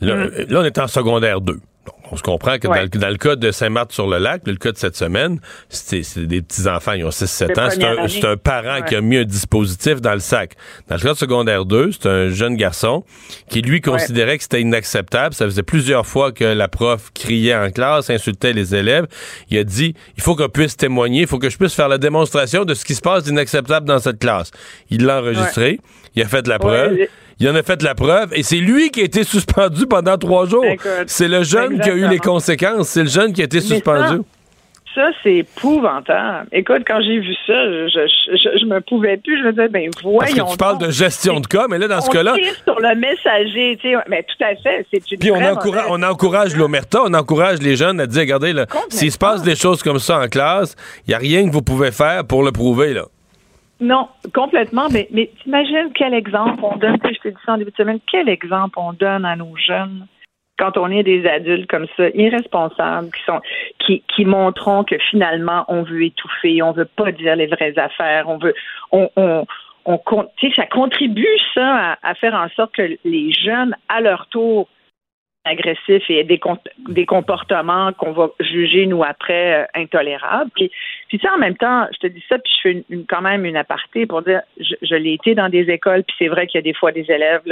S2: là, euh, là, on est en secondaire 2. Donc, on se comprend que dans, le, dans le cas de Saint-Marthe-sur-le-Lac, le cas de cette semaine, c'est des petits-enfants, ils ont 6-7
S18: De
S2: ans. C'est un, parent
S18: Ouais.
S2: qui a mis un dispositif dans le sac. Dans le cas de secondaire 2, c'est un jeune garçon qui, lui, considérait que c'était inacceptable. Ça faisait plusieurs fois que la prof criait en classe, insultait les élèves. Il a dit, il faut qu'on puisse témoigner, il faut que je puisse faire la démonstration de ce qui se passe d'inacceptable dans cette classe. Il l'a enregistré, il a fait de la preuve. Il en a fait la preuve et c'est lui qui a été suspendu pendant trois jours.
S18: Écoute,
S2: C'est le jeune qui a eu les conséquences. C'est le jeune qui a été suspendu.
S18: Ça, c'est épouvantable. Écoute, quand j'ai vu ça, je, je, je, je me pouvais plus. Je me disais, ben voyons.
S2: Parce que tu parles de gestion de cas, mais là, dans ce
S18: on
S2: cas-là,
S18: sur le messager, tu sais. Mais tout à fait, c'est une
S2: puis on, encourage, on encourage l'omerta, on encourage les jeunes à dire, regardez, s'il se passe des choses comme ça en classe, il n'y a rien que vous pouvez faire pour le prouver. Là.
S18: Non, complètement. Mais, mais t'imagines quel exemple on donne, je te dis ça en début de semaine, quel exemple on donne à nos jeunes quand on est des adultes comme ça, irresponsables, qui sont qui, qui montront que finalement on veut étouffer, on veut pas dire les vraies affaires, on veut on, on, on ça contribue ça à faire en sorte que les jeunes, à leur tour, agressifs et des, des comportements qu'on va juger, nous, après, euh, intolérables. Puis, puis ça, en même temps, je te dis ça, puis je fais quand même une aparté pour dire, je, l'ai été dans des écoles, puis c'est vrai qu'il y a des fois des élèves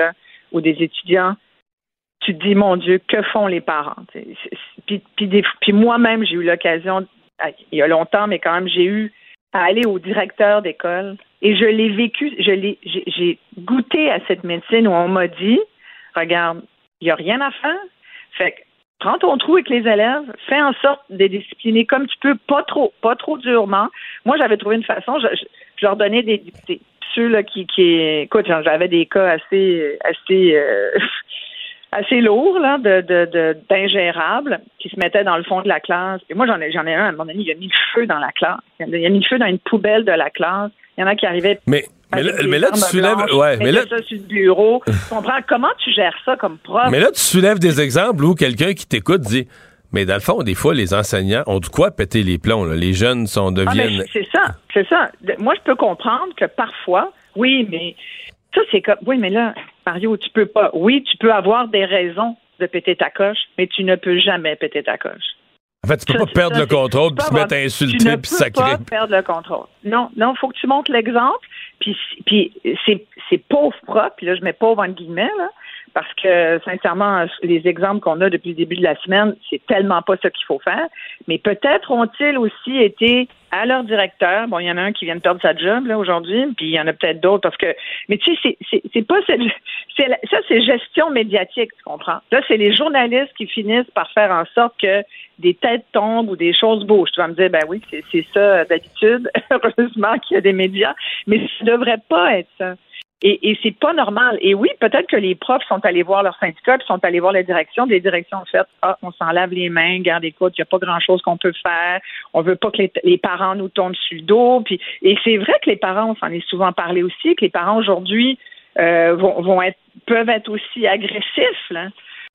S18: ou des étudiants, tu te dis, mon Dieu, que font les parents? Puis, puis, moi-même, j'ai eu l'occasion, il y a longtemps, mais quand même, j'ai eu à aller au directeur d'école et je l'ai vécu, je l'ai, j'ai goûté à cette médecine où on m'a dit, regarde, il n'y a rien à faire. Fait que prends ton trou avec les élèves, fais en sorte de les discipliner comme tu peux, pas trop, pas trop durement. Moi, j'avais trouvé une façon, je, leur donnais des, des- ceux là qui, écoute, j'avais des cas assez, assez, euh, assez lourds là, de, d'ingérables qui se mettaient dans le fond de la classe. Et moi, j'en ai, j'en ai un à un moment donné, il a mis le feu dans la classe. Il a mis le feu dans une poubelle de la classe. Il y en a qui arrivaient
S2: Mais, mais, là, mais là, tu soulèves. Ouais, mais là,
S18: ça sur le bureau. Tu comprends? Comment tu gères ça comme prof?
S2: mais là, tu soulèves des exemples où quelqu'un qui t'écoute dit. Mais dans le fond, des fois, les enseignants ont de quoi péter les plombs. là. Les jeunes sont
S18: Ah,
S2: deviennent.
S18: c'est ça, c'est ça. Moi, je peux comprendre que parfois, oui, mais ça, c'est comme, oui, mais là, Mario, tu peux pas. Oui, tu peux avoir des raisons de péter ta coche, mais tu ne peux jamais péter ta coche.
S2: En fait, tu peux
S18: Ça,
S2: pas perdre
S18: ça,
S2: le contrôle puis se mettre à insulter
S18: Tu ne
S2: puis
S18: peux
S2: sacrer.
S18: pas perdre le contrôle. Non, non, faut que tu montres l'exemple. Puis, puis c'est, c'est pauvre propre. Puis là, je mets pauvre entre guillemets là, parce que sincèrement, les exemples qu'on a depuis le début de la semaine, c'est tellement pas ça qu'il faut faire. Mais peut-être ont-ils aussi été à leur directeur. Bon, il y en a un qui vient de perdre sa job là aujourd'hui, puis il y en a peut-être d'autres parce que. Mais tu sais, c'est, pas cette- ça, c'est gestion médiatique, tu comprends? Là, c'est les journalistes qui finissent par faire en sorte que des têtes tombent ou des choses bougent. Tu vas me dire, ben oui, c'est, ça d'habitude. Heureusement qu'il y a des médias, mais ça devrait pas être ça. Et, c'est pas normal. Et oui, peut-être que les profs sont allés voir leur syndicat, puis sont allés voir la direction. Des directions ont fait Ah, on s'en lave les mains, garde écoute, il n'y a pas grand-chose qu'on peut faire. On veut pas que les, les parents nous tombent sur le dos. Puis, et c'est vrai que les parents, on s'en est souvent parlé aussi, que les parents aujourd'hui euh, vont, vont être peuvent être aussi agressifs.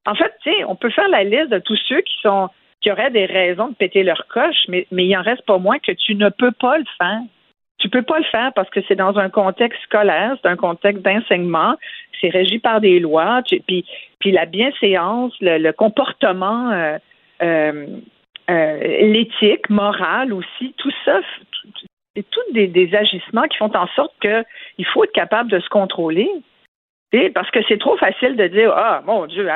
S18: En fait, on peut faire la liste de tous ceux qui sont qui auraient des raisons de péter leur coche, mais, mais il en reste pas moins que tu ne peux pas le faire. Tu peux pas le faire parce que c'est dans un contexte scolaire, c'est un contexte d'enseignement, c'est régi par des lois, puis, puis la bienséance, le, le comportement, euh, euh, euh, l'éthique, morale aussi, tout ça, c'est tous des, agissements qui font en sorte que il faut être capable de se contrôler. Parce que c'est trop facile de dire Ah, mon Dieu,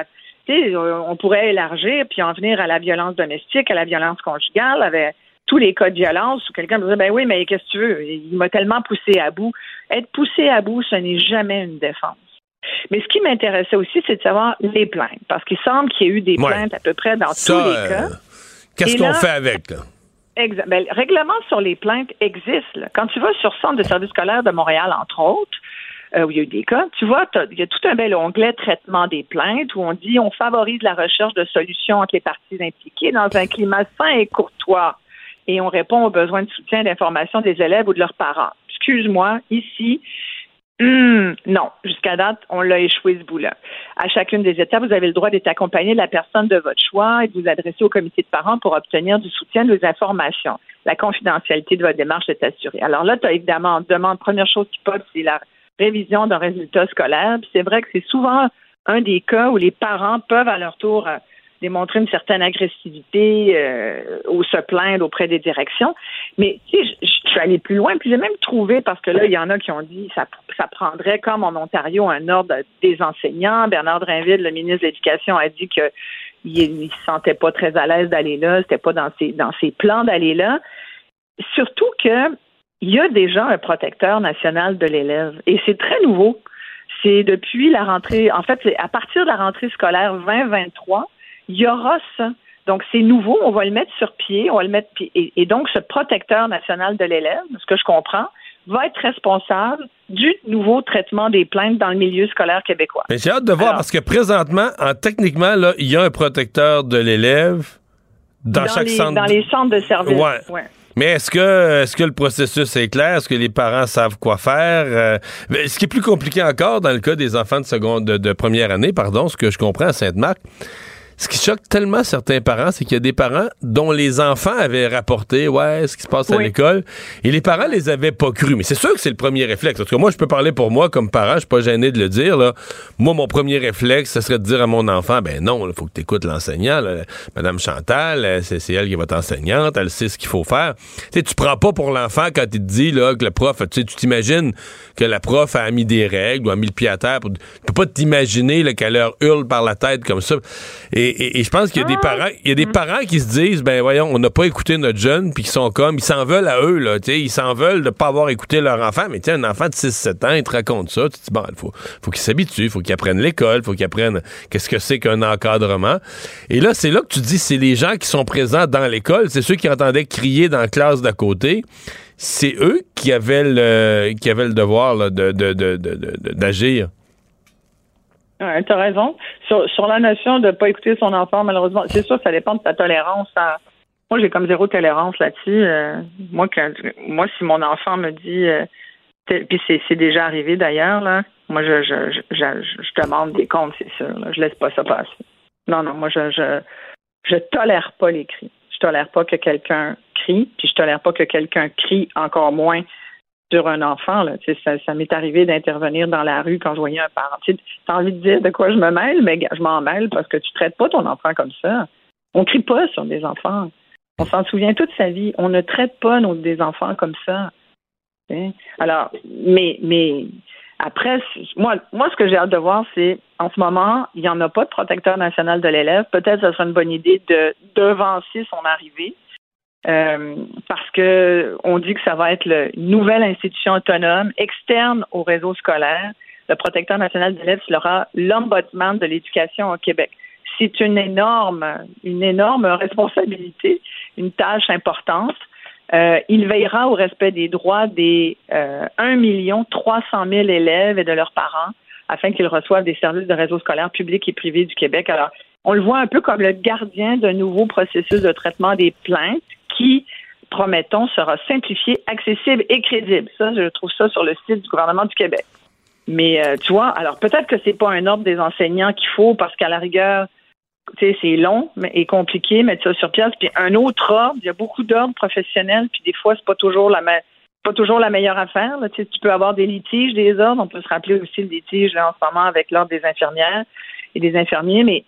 S18: sais, on pourrait élargir puis en venir à la violence domestique, à la violence conjugale, avec tous les cas de violence où quelqu'un me dit Ben oui, mais qu'est-ce que tu veux? Il m'a tellement poussé à bout. Être poussé à bout, ce n'est jamais une défense. Mais ce qui m'intéressait aussi, c'est de savoir les plaintes. Parce qu'il semble qu'il y ait eu des
S2: Ouais.
S18: plaintes à peu près dans
S2: Ça,
S18: tous les
S2: euh,
S18: cas.
S2: Qu'est-ce
S18: Et
S2: qu'on fait avec, là?
S18: Ben, le règlement sur les plaintes existe. là. Quand tu vas sur Centre de services scolaires de Montréal, entre autres, euh, où il y a eu des cas, tu vois, il y a tout un bel onglet traitement des plaintes où on dit on favorise la recherche de solutions entre les parties impliquées dans un climat sain et courtois et on répond aux besoins de soutien et d'information des élèves ou de leurs parents. Excuse-moi, ici, Hum, non, jusqu'à date, on l'a échoué ce bout-là. À chacune des étapes, vous avez le droit d'être accompagné de la personne de votre choix et de vous adresser au comité de parents pour obtenir du soutien de vos informations. La confidentialité de votre démarche est assurée. Alors là, tu as évidemment en première chose qui pop, c'est la révision d'un résultat scolaire. C'est vrai que c'est souvent un des cas où les parents peuvent à leur tour euh, démontrer une certaine agressivité euh, ou se plaindre auprès des directions. Mais tu sais, je, suis allée plus loin, puis j'ai même trouvé, parce que là, il y en a qui ont dit ça, ça prendrait, comme en Ontario, un ordre des enseignants. Bernard Drinville, le ministre de l'Éducation, a dit que il, se sentait pas très à l'aise d'aller là, c'était pas dans ses dans ses plans d'aller là. Surtout que il y a déjà un protecteur national de l'élève et c'est très nouveau. C'est depuis la rentrée, en fait, à partir de la rentrée scolaire 2023, il y aura ça. Donc, c'est nouveau, on va le mettre sur pied, on va le mettre et, et donc ce protecteur national de l'élève, ce que je comprends, va être responsable du nouveau traitement des plaintes dans le milieu scolaire québécois.
S2: Mais j'ai hâte de voir
S18: Alors-
S2: parce que présentement, en, techniquement, là, il y a un protecteur de l'élève dans, chaque
S18: les,
S2: centre.
S18: Dans les centres de service.
S2: Ouais.
S18: Ouais.
S2: Mais est-ce que est-ce que le processus est clair? Est-ce que les parents savent quoi faire? Euh, ce qui est plus compliqué encore dans le cas des enfants de seconde de, de première année, pardon, ce que je comprends à Sainte-Marc, ce qui choque tellement certains parents, c'est qu'il y a des parents dont les enfants avaient rapporté ouais ce qui se passe à l'école et les parents les avaient pas cru. Mais c'est sûr que c'est le premier réflexe. Parce que moi, je peux parler pour moi comme parent, je suis pas gêné de le dire. Là. Moi, mon premier réflexe, ce serait de dire à mon enfant, ben non, il faut que tu écoutes l'enseignant. Madame Chantal, c'est elle qui est votre enseignante, elle sait ce qu'il faut faire. Tu sais, tu prends pas pour l'enfant quand il te dit là, que le prof, tu sais, tu t'imagines que la prof a mis des règles ou a mis le pied à terre. Pour, tu peux pas t'imaginer qu'elle leur hurle par la tête comme ça. Et, et- et je pense qu'il y a des parents, il y a des parents qui se disent, ben voyons, on n'a pas écouté notre jeune, puis qui sont comme, ils s'en veulent à eux, là, tu sais, ils s'en veulent de pas avoir écouté leur enfant. Mais sais, un enfant de 6-7 ans, il te raconte ça, tu te dis, bon, il faut, faut qu'il s'habitue, il faut qu'il apprenne l'école, il faut qu'il apprenne qu'est-ce que c'est qu'un encadrement. Et là, c'est là que tu dis, c'est les gens qui sont présents dans l'école, c'est ceux qui entendaient crier dans la classe d'à côté. C'est eux qui avaient le, qui avaient le devoir là, de, de- de- de- de- d'agir.
S18: Ouais, tu as raison. Sur, sur la notion de ne pas écouter son enfant, malheureusement, c'est sûr, ça dépend de ta tolérance. Moi, j'ai comme zéro tolérance là-dessus. Euh, moi, quand, moi, si mon enfant me dit, euh, puis c'est, déjà arrivé d'ailleurs, là, moi, je, je, je, je, je demande des comptes, c'est sûr. Là. Je laisse pas ça passer. Non, non, moi, je, je, je tolère pas les cris. Je tolère pas que quelqu'un crie, puis je tolère pas que quelqu'un crie encore moins sur un enfant. Là. Ça, m'est arrivé d'intervenir dans la rue quand je voyais un parent. Tu as envie de dire de quoi je me mêle, mais je m'en mêle parce que tu traites pas ton enfant comme ça. On crie pas sur des enfants. On s'en souvient toute sa vie. On ne traite pas nos, des enfants comme ça. Alors, mais, mais après, moi, moi, ce que j'ai hâte de voir, c'est en ce moment, il n'y en a pas de protecteur national de l'élève. Peut-être que ce serait une bonne idée de devancer son arrivée. Euh, parce que on dit que ça va être une nouvelle institution autonome externe au réseau scolaire. Le protecteur national de l'élève sera l'ombudsman de l'éducation au Québec. C'est une énorme, une énorme responsabilité, une tâche importante. Euh, il veillera au respect des droits des euh, 1 million 300 000 élèves et de leurs parents afin qu'ils reçoivent des services de réseau scolaire public et privé du Québec. Alors, on le voit un peu comme le gardien d'un nouveau processus de traitement des plaintes promettons, sera simplifié, accessible et crédible. Ça, je trouve ça sur le site du gouvernement du Québec. Mais euh, tu vois, alors peut-être que c'est pas un ordre des enseignants qu'il faut parce qu'à la rigueur, tu sais, c'est long et compliqué mettre ça sur pièce. Puis un autre ordre, il y a beaucoup d'ordres professionnels, puis des fois c'est pas toujours la pas toujours la meilleure affaire. Tu peux avoir des litiges des ordres. On peut se rappeler aussi le litige en ce moment avec l'ordre des infirmières et des infirmiers, mais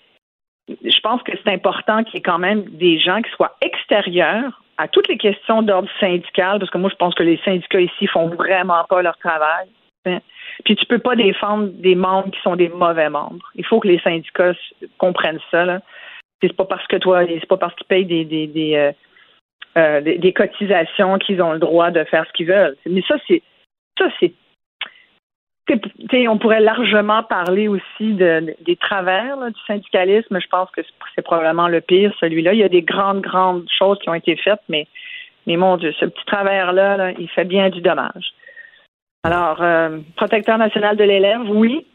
S18: je pense que c'est important qu'il y ait quand même des gens qui soient extérieurs à toutes les questions d'ordre syndical, parce que moi, je pense que les syndicats ici font vraiment pas leur travail. hein. Puis tu peux pas défendre des membres qui sont des mauvais membres. Il faut que les syndicats comprennent ça. C'est pas parce que toi, c'est pas parce qu'ils payent des, euh, euh, des, des cotisations qu'ils ont le droit de faire ce qu'ils veulent. Mais ça, c'est ça, c'est on pourrait largement parler aussi de, de- des travers là, du syndicalisme. Je pense que c'est- c'est probablement le pire, celui-là. Il y a des grandes, grandes choses qui ont été faites, mais, mais mon Dieu, ce petit travers-là, là, il fait bien du dommage. Alors, euh, protecteur national de l'élève, oui.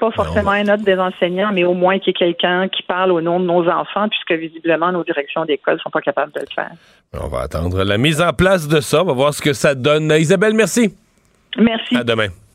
S18: Pas forcément un autre des enseignants, mais au moins qu'il y ait quelqu'un qui parle au nom de nos enfants, puisque visiblement nos directions d'école ne sont pas capables de le faire.
S2: On va attendre la mise en place de ça. On va voir ce que ça donne. Isabelle, merci.
S18: Merci.
S2: À demain.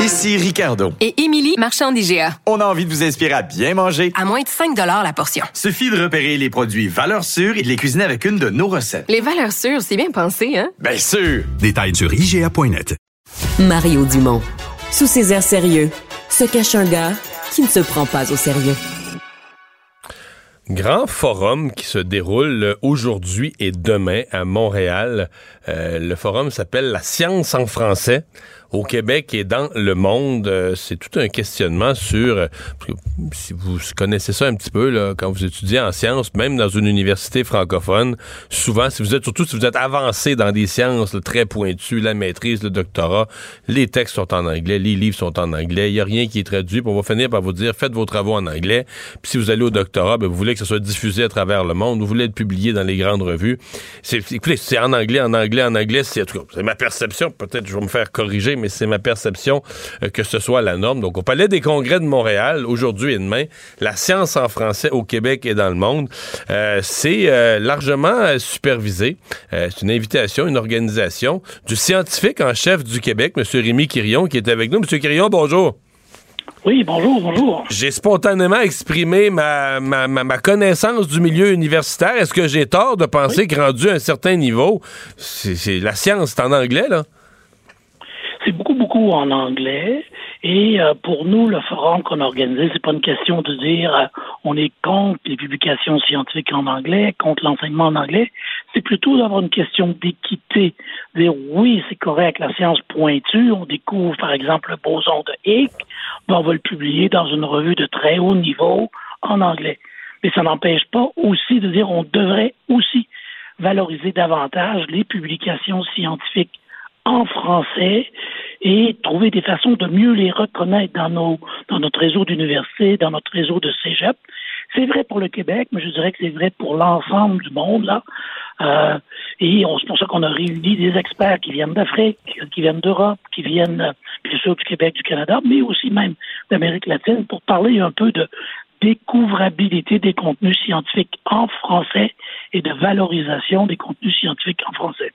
S14: Ici Ricardo.
S15: Et Émilie, marchand d'IGA.
S14: On a envie de vous inspirer à bien manger.
S15: À moins de 5 la portion.
S14: Suffit de repérer les produits valeurs sûres et de les cuisiner avec une de nos recettes.
S15: Les valeurs sûres, c'est bien pensé, hein?
S14: Bien sûr!
S16: Détails sur IGA.net.
S1: Mario Dumont. Sous ses airs sérieux, se cache un gars qui ne se prend pas au sérieux.
S2: Grand forum qui se déroule aujourd'hui et demain à Montréal. Euh, le forum s'appelle La science en français au Québec et dans le monde. Euh, c'est tout un questionnement sur, euh, si vous connaissez ça un petit peu, là, quand vous étudiez en sciences, même dans une université francophone, souvent, si vous êtes, surtout si vous êtes avancé dans des sciences là, très pointues, la maîtrise, le doctorat, les textes sont en anglais, les livres sont en anglais, il n'y a rien qui est traduit, puis on va finir par vous dire, faites vos travaux en anglais, puis si vous allez au doctorat, ben, vous voulez que ça soit diffusé à travers le monde, vous voulez être publié dans les grandes revues. C'est, écoutez, c'est en anglais, en anglais, en anglais, c'est ma perception, peut-être je vais me faire corriger, mais c'est ma perception euh, que ce soit la norme. Donc, au Palais des Congrès de Montréal, aujourd'hui et demain, la science en français au Québec et dans le monde, euh, c'est euh, largement supervisé. Euh, c'est une invitation, une organisation du scientifique en chef du Québec, M. Rémi Quirion, qui est avec nous. M. Quirion, bonjour.
S19: Oui, bonjour, bonjour.
S2: J'ai spontanément exprimé ma, ma, ma, ma connaissance du milieu universitaire. Est-ce que j'ai tort de penser que rendu à un certain niveau, c'est c'est- la science, c'est en anglais, là?
S19: Beaucoup, beaucoup en anglais. Et euh, pour nous, le forum qu'on a organisé, c'est pas une question de dire euh, on est contre les publications scientifiques en anglais, contre l'enseignement en anglais. C'est plutôt d'avoir une question d'équité. Dire oui, c'est correct, la science pointue, on découvre par exemple le boson de Higgs, on va le publier dans une revue de très haut niveau en anglais. Mais ça n'empêche pas aussi de dire on devrait aussi valoriser davantage les publications scientifiques en français et trouver des façons de mieux les reconnaître dans, notre réseau d'universités, dans notre réseau de cégep. C'est vrai pour le Québec, mais je dirais que c'est vrai pour l'ensemble du monde. là. Euh, et c'est pour ça qu'on a réuni des experts qui viennent d'Afrique, qui viennent d'Europe, qui viennent bien sûr du Québec, du Canada, mais aussi même d'Amérique latine pour parler un peu de découvrabilité des contenus scientifiques en français et de valorisation des contenus scientifiques en français.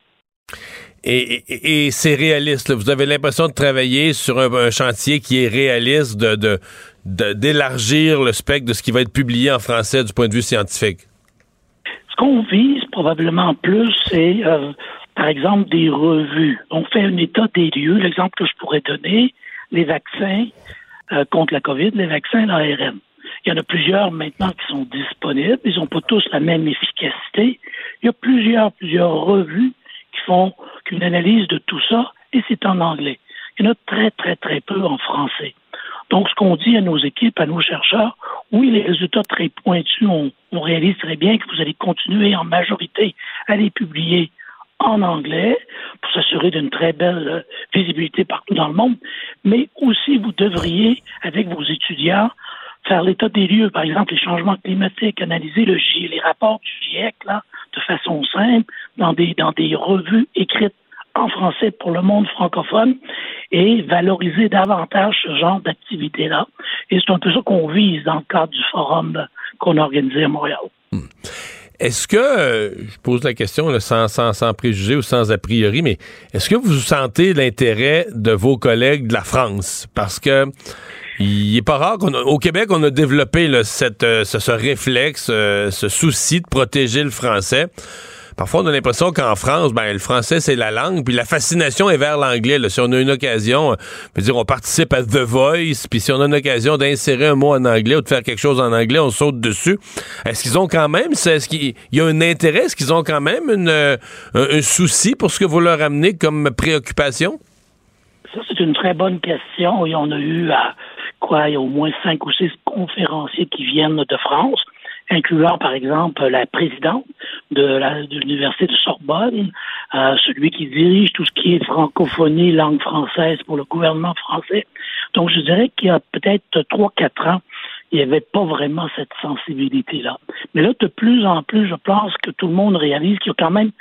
S2: Et, c'est réaliste. Vous avez l'impression de travailler sur un, chantier qui est réaliste, de- d'élargir le spectre de ce qui va être publié en français du point de vue scientifique?
S19: Ce qu'on vise probablement plus, c'est, euh, par exemple, des revues. On fait un état des lieux. L'exemple que je pourrais donner, les vaccins euh, contre la COVID, les vaccins l'ARN. Il y en a plusieurs maintenant qui sont disponibles. Ils n'ont pas tous la même efficacité. Il y a plusieurs, plusieurs revues font qu'une analyse de tout ça, et c'est en anglais. Il y en a très, très, très peu en français. Donc, ce qu'on dit à nos équipes, à nos chercheurs, oui, les résultats très pointus, on, réalise très bien que vous allez continuer en majorité à les publier en anglais pour s'assurer d'une très belle euh, visibilité partout dans le monde, mais aussi vous devriez, avec vos étudiants, faire l'état des lieux, par exemple les changements climatiques, analyser le les rapports du GIEC là, de façon simple dans des, dans des revues écrites en français pour le monde francophone et valoriser davantage ce genre d'activité-là. Et c'est un peu ça qu'on vise dans le cadre du forum qu'on a organisé à Montréal.
S2: Est-ce que, euh, je pose la question là, sans, sans, sans préjugés ou sans a priori, mais est-ce que vous sentez l'intérêt de vos collègues de la France? Parce que il est pas rare qu'au Québec, on a développé là, cette, euh, ce, ce réflexe, euh, ce souci de protéger le français. Parfois on a l'impression qu'en France, ben le français c'est la langue, puis la fascination est vers l'anglais. Si on a une occasion, euh, je veux on participe à The Voice, puis si on a une occasion d'insérer un mot en anglais ou de faire quelque chose en anglais, on saute dessus. Est-ce qu'ils ont quand même, est-ce qu'il y a un intérêt, est-ce qu'ils ont quand même une, euh, un, souci pour ce que vous leur amenez comme préoccupation?
S19: Ça, c'est une très bonne question. On a eu, à, quoi, il y a au moins cinq ou six conférenciers qui viennent de France, incluant, par exemple, la présidente de l'Université de, Sorbonne, euh, celui qui dirige tout ce qui est francophonie, langue française pour le gouvernement français. Donc, je dirais qu'il y a peut-être trois, quatre ans, il n'y avait pas vraiment cette sensibilité-là. Mais là, de plus en plus, je pense que tout le monde réalise qu'il y a quand même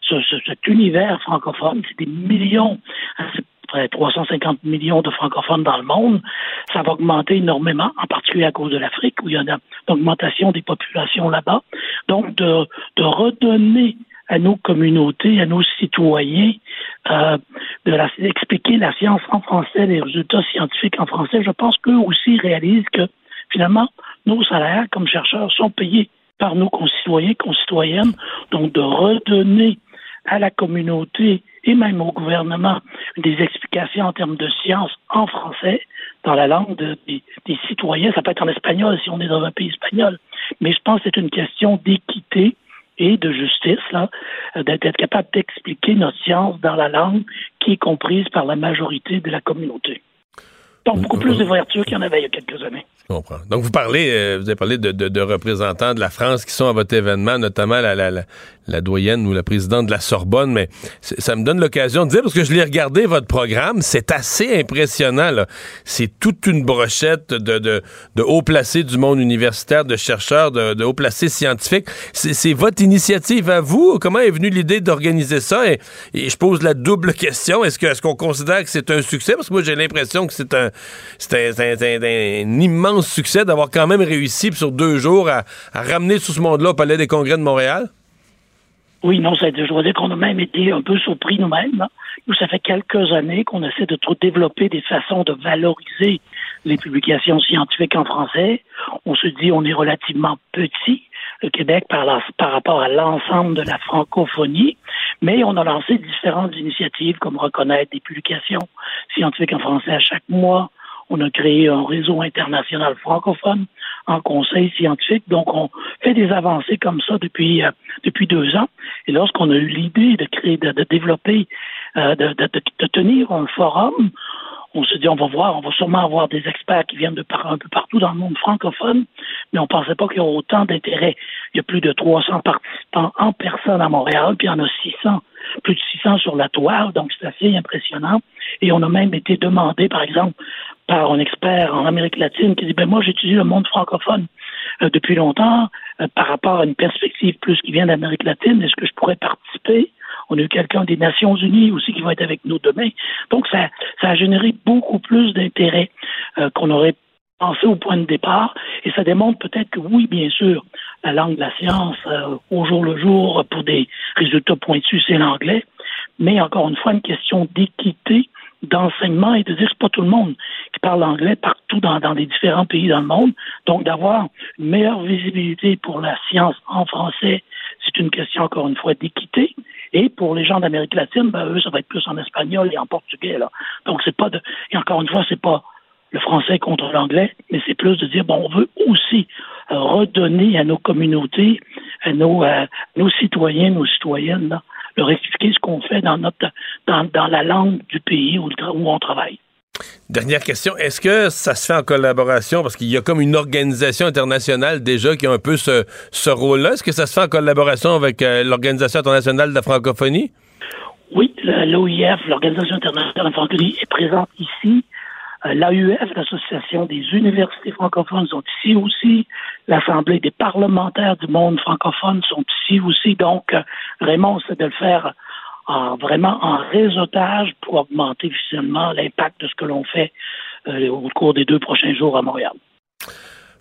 S19: ce, cet univers francophone, c'est des millions, hein, près 350 millions de francophones dans le monde. Ça va augmenter énormément, en particulier à cause de l'Afrique, où il y a une augmentation des populations là-bas. Donc, de, redonner à nos communautés, à nos citoyens, euh, de expliquer la science en français, les résultats scientifiques en français, je pense qu'eux aussi réalisent que finalement, nos salaires comme chercheurs sont payés par nos concitoyens, concitoyennes, donc de redonner à la communauté et même au gouvernement des explications en termes de science en français, dans la langue des, citoyens. Ça peut être en espagnol si on est dans un pays espagnol. Mais je pense que c'est une question d'équité et de justice, là, d'être capable d'expliquer notre science dans la langue qui est comprise par la majorité de la communauté. Donc, beaucoup plus d'ouverture qu'il y en avait il y a quelques années.
S2: Donc, vous parlez, euh, vous avez parlé de, représentants de la France qui sont à votre événement, notamment la, doyenne ou la présidente de la Sorbonne, mais ça me donne l'occasion de dire, parce que je l'ai regardé, votre programme, c'est assez impressionnant. C'est toute une brochette de, de, de haut placés du monde universitaire, de chercheurs, de, de haut placés scientifiques. C'est votre initiative à vous? Comment est venue l'idée d'organiser ça? Et, je pose la double question. Est-ce qu'on est considère que c'est un succès? Parce que moi, j'ai l'impression que c'est un, un, un immense succès d'avoir quand même réussi sur deux jours à, ramener tout ce monde-là au Palais des Congrès de Montréal?
S19: Oui, non, ça, je dois dire qu'on a même été un peu surpris nous-mêmes. Nous, ça fait quelques années qu'on essaie de développer des façons de valoriser les publications scientifiques en français. On se dit on est relativement petit, le Québec, par, par rapport à l'ensemble de la francophonie, mais on a lancé différentes initiatives comme reconnaître des publications scientifiques en français à chaque mois, on a créé un réseau international francophone en conseil scientifique. Donc, on fait des avancées comme ça depuis euh, depuis deux ans. Et lorsqu'on a eu l'idée de créer, de, développer, euh, de, de, tenir un forum, on se dit on va voir, on va sûrement avoir des experts qui viennent de un peu partout dans le monde francophone, mais on pensait pas qu'il y aurait autant d'intérêt. Il y a plus de 300 participants en personne à Montréal, puis il y en a 600, plus de 600 sur la toile, donc c'est assez impressionnant. Et on a même été demandé, par exemple, par un expert en Amérique latine qui dit ben moi j'étudie le monde francophone euh, depuis longtemps euh, par rapport à une perspective plus qui vient d'Amérique latine. Est-ce que je pourrais participer? On a eu quelqu'un des Nations Unies aussi qui va être avec nous demain. Donc ça ça a généré beaucoup plus d'intérêt euh, qu'on aurait pensé au point de départ. Et ça démontre peut-être que oui bien sûr la langue de la science au jour le jour pour des résultats pointus c'est l'anglais. Mais encore une fois une question d'équité d'enseignement et de dire que pas tout le monde qui parle anglais partout dans, dans les différents pays dans le monde. Donc d'avoir une meilleure visibilité pour la science en français, c'est une question encore une fois d'équité. Et pour les gens d'Amérique latine, ben, eux, ça va être plus en espagnol et en portugais. Là. Donc c'est pas de. Et encore une fois, c'est pas le français contre l'anglais, mais c'est plus de dire bon, on veut aussi redonner à nos communautés, à nos, euh, nos citoyens, nos citoyennes, là, leur expliquer ce qu'on fait dans, notre, dans, dans la langue du pays où, où on travaille.
S2: Dernière question, est-ce que ça se fait en collaboration, parce qu'il y a comme une organisation internationale déjà qui a un peu ce, ce rôle-là, est-ce que ça se fait en collaboration avec euh, l'Organisation internationale de la francophonie?
S19: Oui, l'OIF, l'Organisation internationale de la francophonie, est présente ici. Euh, L'AUF, l'Association des universités francophones, sont ici aussi. L'Assemblée des parlementaires du monde francophone sont ici aussi. Donc, euh, Raymond, c'est de le faire vraiment en réseautage pour augmenter finalement l'impact de ce que l'on fait euh, au cours des deux prochains jours à Montréal.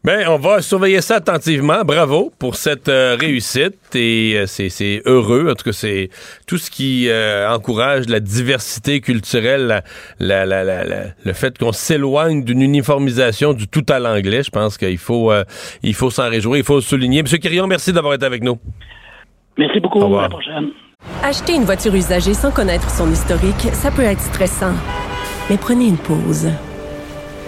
S2: Bien, on va surveiller ça attentivement. Bravo pour cette euh, réussite et euh, c'est heureux. En tout cas, c'est tout ce qui euh, encourage la diversité culturelle, la, la, la, le fait qu'on s'éloigne d'une uniformisation du tout à l'anglais. Je pense qu'il faut, il faut s'en réjouir, il faut le souligner. Monsieur Quirion, merci d'avoir été avec nous.
S19: Merci beaucoup. À la prochaine.
S12: Acheter une voiture usagée sans connaître son historique, ça peut être stressant. Mais prenez une pause.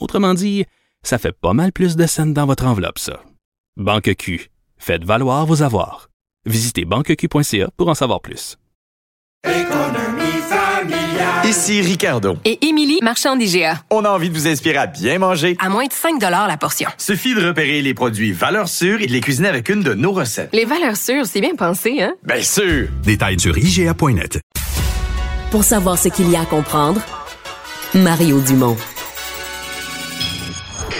S13: Autrement dit, ça fait pas mal plus de scènes dans votre enveloppe, ça. Banque Q. Faites valoir vos avoirs. Visitez banqueq.ca pour en savoir plus.
S14: Ici Ricardo.
S15: Et Émilie, marchand d'IGA.
S14: On a envie de vous inspirer à bien manger.
S15: À moins de 5 la portion.
S14: Suffit de repérer les produits valeurs sûres et de les cuisiner avec une de nos recettes.
S15: Les valeurs sûres, c'est bien pensé, hein?
S14: Bien sûr!
S16: Détails sur IGA.net.
S1: Pour savoir ce qu'il y a à comprendre, Mario Dumont.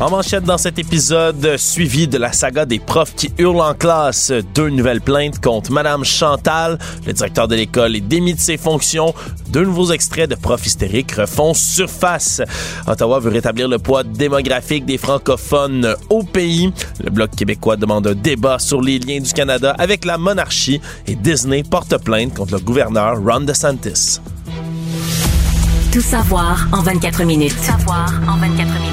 S6: En manchette dans cet épisode, suivi de la saga des profs qui hurlent en classe, deux nouvelles plaintes contre Madame Chantal. Le directeur de l'école est démis de ses fonctions. Deux nouveaux extraits de profs hystériques refont surface. Ottawa veut rétablir le poids démographique des francophones au pays. Le Bloc québécois demande un débat sur les liens du Canada avec la monarchie et Disney porte plainte contre le gouverneur Ron DeSantis.
S1: Tout savoir en 24 minutes. Tout savoir en 24 minutes.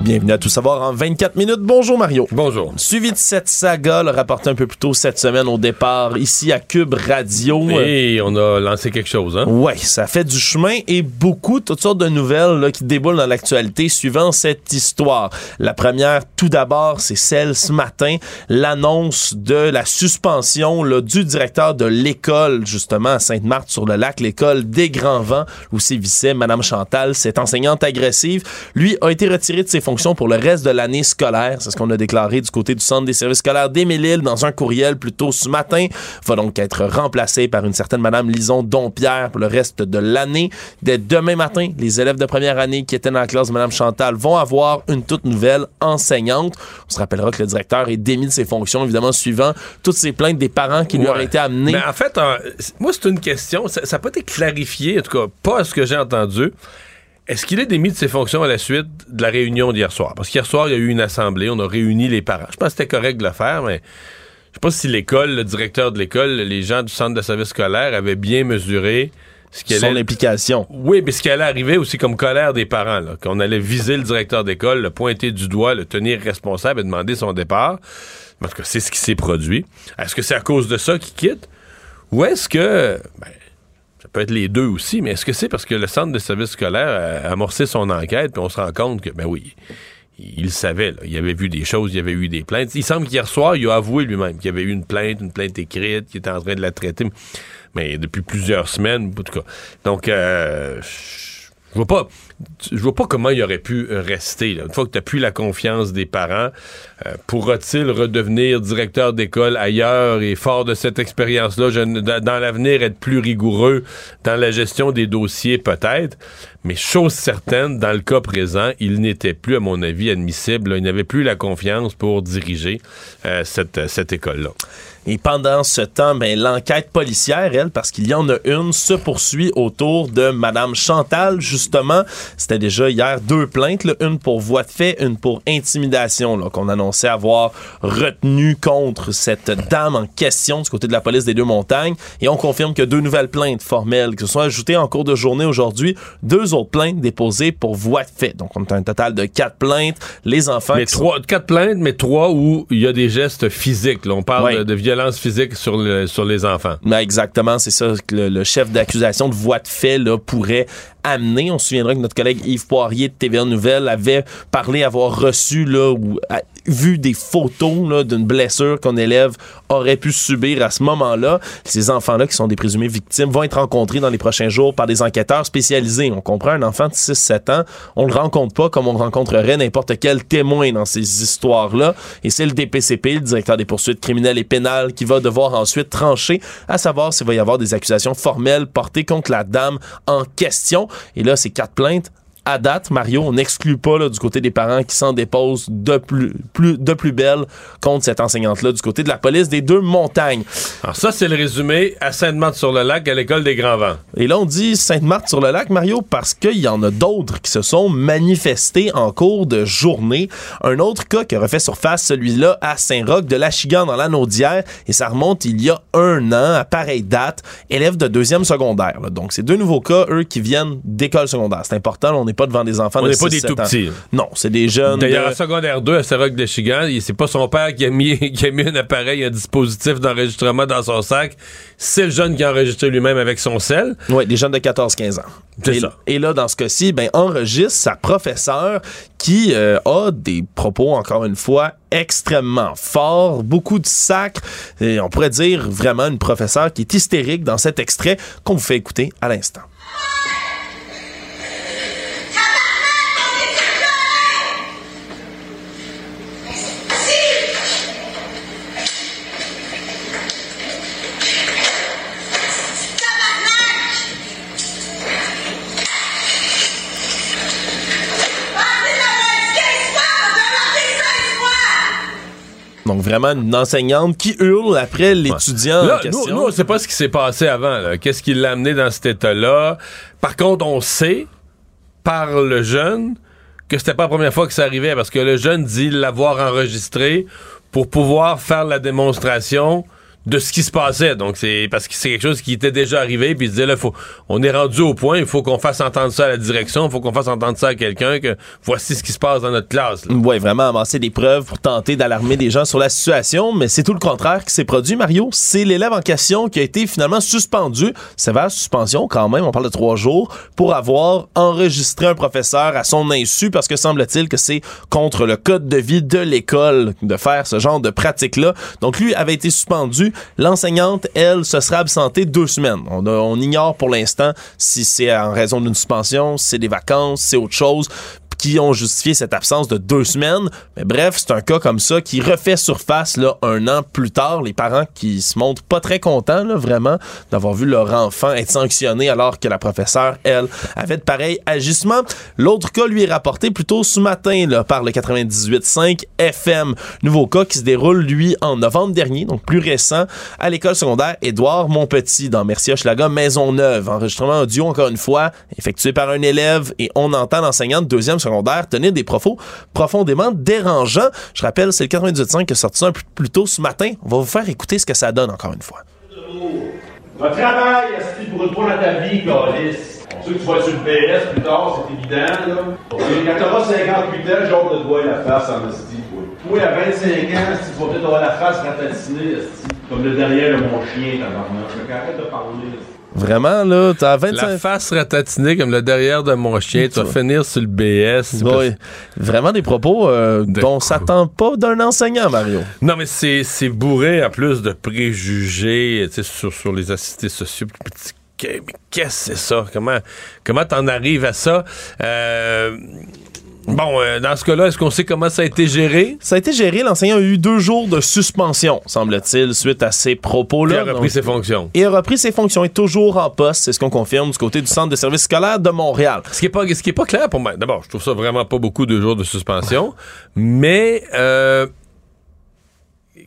S6: Bienvenue à Tout savoir en 24 minutes. Bonjour Mario.
S2: Bonjour.
S6: Suivi de cette saga, le rapporté un peu plus tôt cette semaine au départ, ici à Cube Radio.
S2: Et on a lancé quelque chose, hein?
S6: Ouais, ça fait du chemin et beaucoup, toutes sortes de nouvelles là, qui déboulent dans l'actualité suivant cette histoire. La première, tout d'abord, c'est celle ce matin, l'annonce de la suspension là, du directeur de l'école, justement, à Sainte-Marthe-sur-le-Lac, l'école des Grands Vents, où sévissait Madame Chantal, cette enseignante agressive. Lui a été retiré de ses fonctions pour le reste de l'année scolaire. C'est ce qu'on a déclaré du côté du Centre des services scolaires d'Émile dans un courriel plus tôt ce matin. Va donc être remplacé par une certaine Madame Lison Dompierre pour le reste de l'année. Dès demain matin, les élèves de première année qui étaient dans la classe de Madame Chantal vont avoir une toute nouvelle enseignante. On se rappellera que le directeur est démis de ses fonctions, évidemment, suivant toutes ces plaintes des parents qui lui
S2: Ouais.
S6: auraient été amenées.
S2: Mais en fait, euh, moi, c'est une question. Ça n'a pas été clarifié, en tout cas, pas à ce que j'ai entendu. Est-ce qu'il est démis de ses fonctions à la suite de la réunion d'hier soir? Parce qu'hier soir, il y a eu une assemblée, on a réuni les parents. Je pense que c'était correct de le faire, mais je sais pas si l'école, le directeur de l'école, les gens du centre de service scolaire avaient bien mesuré ce qui
S6: Son implication.
S2: Oui, mais ce qui allait arriver aussi comme colère des parents, là, qu'on allait viser le directeur d'école, le pointer du doigt, le tenir responsable et demander son départ. En tout cas, c'est ce qui s'est produit. Est-ce que c'est à cause de ça qu'il quitte? Ou est-ce que... ben, peut être les deux aussi, mais est-ce que c'est parce que le centre de service scolaire a amorcé son enquête, puis on se rend compte que, ben oui, il, savait, là. il avait vu des choses, il avait eu des plaintes. Il semble qu'hier soir, il a avoué lui-même qu'il y avait eu une plainte, une plainte écrite, qu'il était en train de la traiter, mais depuis plusieurs semaines, en tout cas. Donc, euh, je vois pas, je vois pas comment il aurait pu euh, rester. Une fois que tu n'as plus la confiance des parents, euh, pourra-t-il redevenir directeur d'école ailleurs? Et fort de cette expérience-là, dans, l'avenir, être plus rigoureux dans la gestion des dossiers peut-être, mais chose certaine, dans le cas présent, il n'était plus, à mon avis, admissible. Il n'avait plus la confiance pour diriger euh, cette, cette école-là.
S6: Et pendant ce temps, ben, l'enquête policière, elle, parce qu'il y en a une, se poursuit autour de Madame Chantal, justement. C'était déjà hier deux plaintes, là, une pour voie de fait, une pour intimidation, qu'on annonçait avoir retenu contre cette dame en question du côté de la police des Deux-Montagnes. Et on confirme que deux nouvelles plaintes formelles qui se sont ajoutées en cours de journée aujourd'hui. Deux autres plaintes déposées pour voie de fait. Donc, on a un total de quatre plaintes. Les enfants
S2: Mais
S6: sont-
S2: trois, quatre plaintes, mais trois où il y a des gestes physiques. là. On parle
S6: Ouais.
S2: de, de violence violence physique sur, le- sur les enfants.
S6: Ben, exactement, c'est ça que le, le chef d'accusation de voie de fait là, pourrait amener. On se souviendra que notre collègue Yves Poirier de TVA Nouvelle avait parlé avoir reçu ou vu des photos d'une blessure qu'un élève aurait pu subir à ce moment-là. Ces enfants-là, qui sont des présumés victimes, vont être rencontrés dans les prochains jours par des enquêteurs spécialisés. On comprend un enfant de 6-7 ans, on le rencontre pas comme on rencontrerait n'importe quel témoin dans ces histoires-là. Et c'est le DPCP, le directeur des poursuites criminelles et pénales, qui va devoir ensuite trancher à savoir s'il va y avoir des accusations formelles portées contre la dame en question. Et là, ces quatre plaintes à date, Mario, on n'exclut pas là, du côté des parents qui s'en déposent de plus, plus, de plus belle contre cette enseignante-là du côté de la police des deux montagnes.
S2: Alors ça, c'est le résumé à Sainte-Marthe-sur-le-Lac, à l'école des Grands-Vents.
S6: Et là, on dit Sainte-Marthe-sur-le-Lac, Mario, parce qu'il y en a d'autres qui se sont manifestés en cours de journée. Un autre cas qui a refait surface, celui-là à Saint-Roch de l'Achigan dans l'Anaudière, et ça remonte il y a un an, à pareille date, élève de deuxième secondaire. là. Donc, c'est deux nouveaux cas, eux, qui viennent d'école secondaire. C'est important, là, on n'est pas devant des enfants
S2: On
S6: de
S2: n'est pas des
S6: 6-7
S2: tout
S6: ans.
S2: petits.
S6: Non, c'est des jeunes.
S2: D'ailleurs,
S6: de-
S2: en secondaire 2, à Saint-Roch de Chigan, c'est pas son père qui a, mis, qui a mis un appareil, un dispositif d'enregistrement dans son sac. C'est le jeune qui a enregistré lui-même avec son sel.
S6: Oui, des jeunes de 14-15 ans.
S2: C'est
S6: et,
S2: ça.
S6: et là, dans ce cas-ci, ben, enregistre sa professeure qui euh, a des propos, encore une fois, extrêmement forts, beaucoup de sacres. Et on pourrait dire vraiment une professeure qui est hystérique dans cet extrait qu'on vous fait écouter à l'instant. Donc vraiment une enseignante qui hurle après l'étudiant
S2: Là,
S6: en question.
S2: nous, nous, on sait pas ce qui s'est passé avant. Qu'est-ce qui l'a amené dans cet état-là? Par contre, on sait, par le jeune, que c'était pas la première fois que ça arrivait, parce que le jeune dit l'avoir enregistré pour pouvoir faire la démonstration de ce qui se passait. Donc, c'est parce que c'est quelque chose qui était déjà arrivé, puis il se disait, là, faut, on est rendu au point, il faut qu'on fasse entendre ça à la direction, il faut qu'on fasse entendre ça à quelqu'un, que voici ce qui se passe dans notre classe.
S6: Oui, vraiment amasser des preuves pour tenter d'alarmer des gens sur la situation, mais c'est tout le contraire qui s'est produit, Mario. C'est l'élève en question qui a été finalement suspendu, sévère suspension quand même, on parle de trois jours, pour avoir enregistré un professeur à son insu, parce que semble-t-il que c'est contre le code de vie de l'école de faire ce genre de pratique-là. Donc lui avait été suspendu. L'enseignante, elle, se sera absentée deux semaines. On, on ignore pour l'instant si c'est en raison d'une suspension, si c'est des vacances, si c'est autre chose qui ont justifié cette absence de deux semaines. Mais bref, c'est un cas comme ça qui refait surface là, un an plus tard. Les parents qui se montrent pas très contents, là, vraiment, d'avoir vu leur enfant être sanctionné alors que la professeure, elle, avait de pareils agissements. L'autre cas lui est rapporté plutôt ce matin là, par le 98.5 FM. Nouveau cas qui se déroule, lui, en novembre dernier, donc plus récent, à l'école secondaire Édouard Montpetit dans Mercier Hochelaga Maisonneuve. Enregistrement audio, encore une fois, effectué par un élève et on entend l'enseignante de deuxième secondaire tenir des propos profondément dérangeants. Je rappelle, c'est le 98.5 qui a sorti ça un peu plus tôt ce matin. On va vous faire écouter ce que ça donne encore une fois.
S20: Votre travail, qu'il brûle pas dans ta vie, Calis? Sait que tu vas être sur le PS plus tard, c'est évident, là. Et quand t'auras 58 ans, j'ai hâte de te voir la face en esti, toi. Toi, à 25 ans, tu vas peut-être avoir la face ratatinée, esti. Comme le derrière de mon chien, tabarnak. Fait qu'arrête de parler, esti.
S6: Vraiment, là, t'as 25
S2: La face ratatinée comme le derrière de mon chien, tu vas finir sur le BS.
S6: Oui. Vraiment des propos euh, dont on s'attend pas d'un enseignant, Mario.
S2: Non, mais c'est bourré en plus de préjugés sur, sur les assistés sociaux. Mais qu'est-ce que c'est ça? Comment comment t'en arrives à ça? Euh, bon, euh, dans ce cas-là, est-ce qu'on sait comment ça a été géré?
S6: Ça a été géré. L'enseignant a eu deux jours de suspension, semble-t-il, suite à ces propos-là.
S2: Il a repris
S6: Donc-
S2: ses fonctions.
S6: Et a repris ses fonctions. est toujours en poste. C'est ce qu'on confirme du côté du Centre de services scolaires de Montréal.
S2: Ce qui est pas, ce qui est pas clair pour moi. D'abord, je trouve ça vraiment pas beaucoup de jours de suspension. mais euh,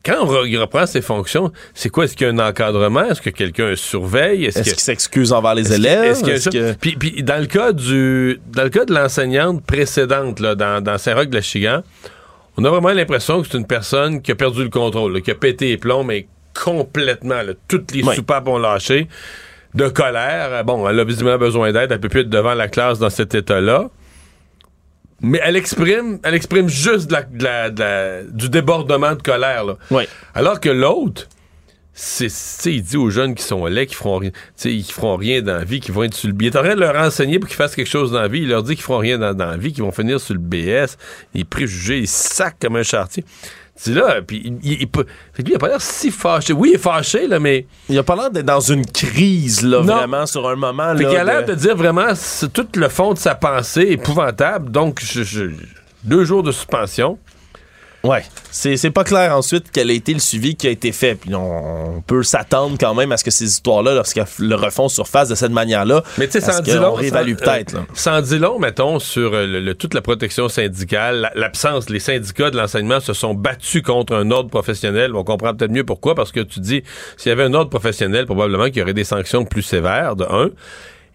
S2: quand on reprend ses fonctions, c'est quoi? Est-ce qu'il y a un encadrement? Est-ce que quelqu'un surveille?
S6: Est-ce qu'il s'excuse envers les élèves?
S2: est-ce
S6: que-
S2: Puis, puis dans le cas du dans le cas de l'enseignante précédente là, dans, dans Saint-Roch de la Chigan, on a vraiment l'impression que c'est une personne qui a perdu le contrôle, là, qui a pété les plombs, mais complètement. là. toutes les
S6: Oui.
S2: soupapes ont lâché. De colère. Bon, elle a visiblement besoin d'aide. Elle peut plus être devant la classe dans cet état-là. Mais elle exprime, elle exprime juste de la- de la- de la- du débordement de colère. là.
S6: Oui.
S2: Alors que l'autre, c'est, il dit aux jeunes qui sont laids, qui feront rien, qui feront rien dans la vie, qui vont être sur le billet. Il est en train de leur enseigner pour qu'ils fassent quelque chose dans la vie. Il leur dit qu'ils feront rien dans, dans la vie, qu'ils vont finir sur le BS. Les préjugés, ils sacent comme un chartier. C'est là, puis il, il, il lui, il a pas l'air si fâché. Oui, il est fâché, là, mais.
S6: Il a pas l'air d'être dans une crise, là,
S2: Non.
S6: vraiment, sur un moment.
S2: Fait
S6: là,
S2: qu'il a l'air
S6: de-
S2: de dire vraiment, c'est tout le fond de sa pensée épouvantable. Donc, je- je- deux jours de suspension.
S6: Ouais, c'est c'est pas clair ensuite quel a été le suivi qui a été fait. Puis on, on peut s'attendre quand même à ce que ces histoires-là, lorsqu'elles le refont surface de cette manière-là,
S2: Mais tu sais, sans dit long.
S6: réévalue
S2: sans-
S6: peut-être.
S2: euh, sans dit long, mettons, sur euh, le- le- toute la protection syndicale, la- l'absence, les syndicats de l'enseignement se sont battus contre un ordre professionnel. On comprend peut-être mieux pourquoi, parce que tu dis, s'il y avait un ordre professionnel, probablement qu'il y aurait des sanctions plus sévères, de un.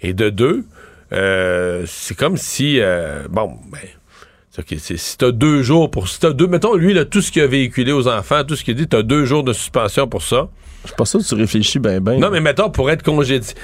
S2: Et de deux, euh, c'est comme si, euh, bon, ben, si t'as deux jours pour, si t'as deux, mettons, lui, là, tout ce qu'il a véhiculé aux enfants, tout ce qu'il dit, t'as deux jours de suspension pour ça.
S6: Je sûr que tu réfléchis bien, bien.
S2: Non, mais mettons, pour être congédié.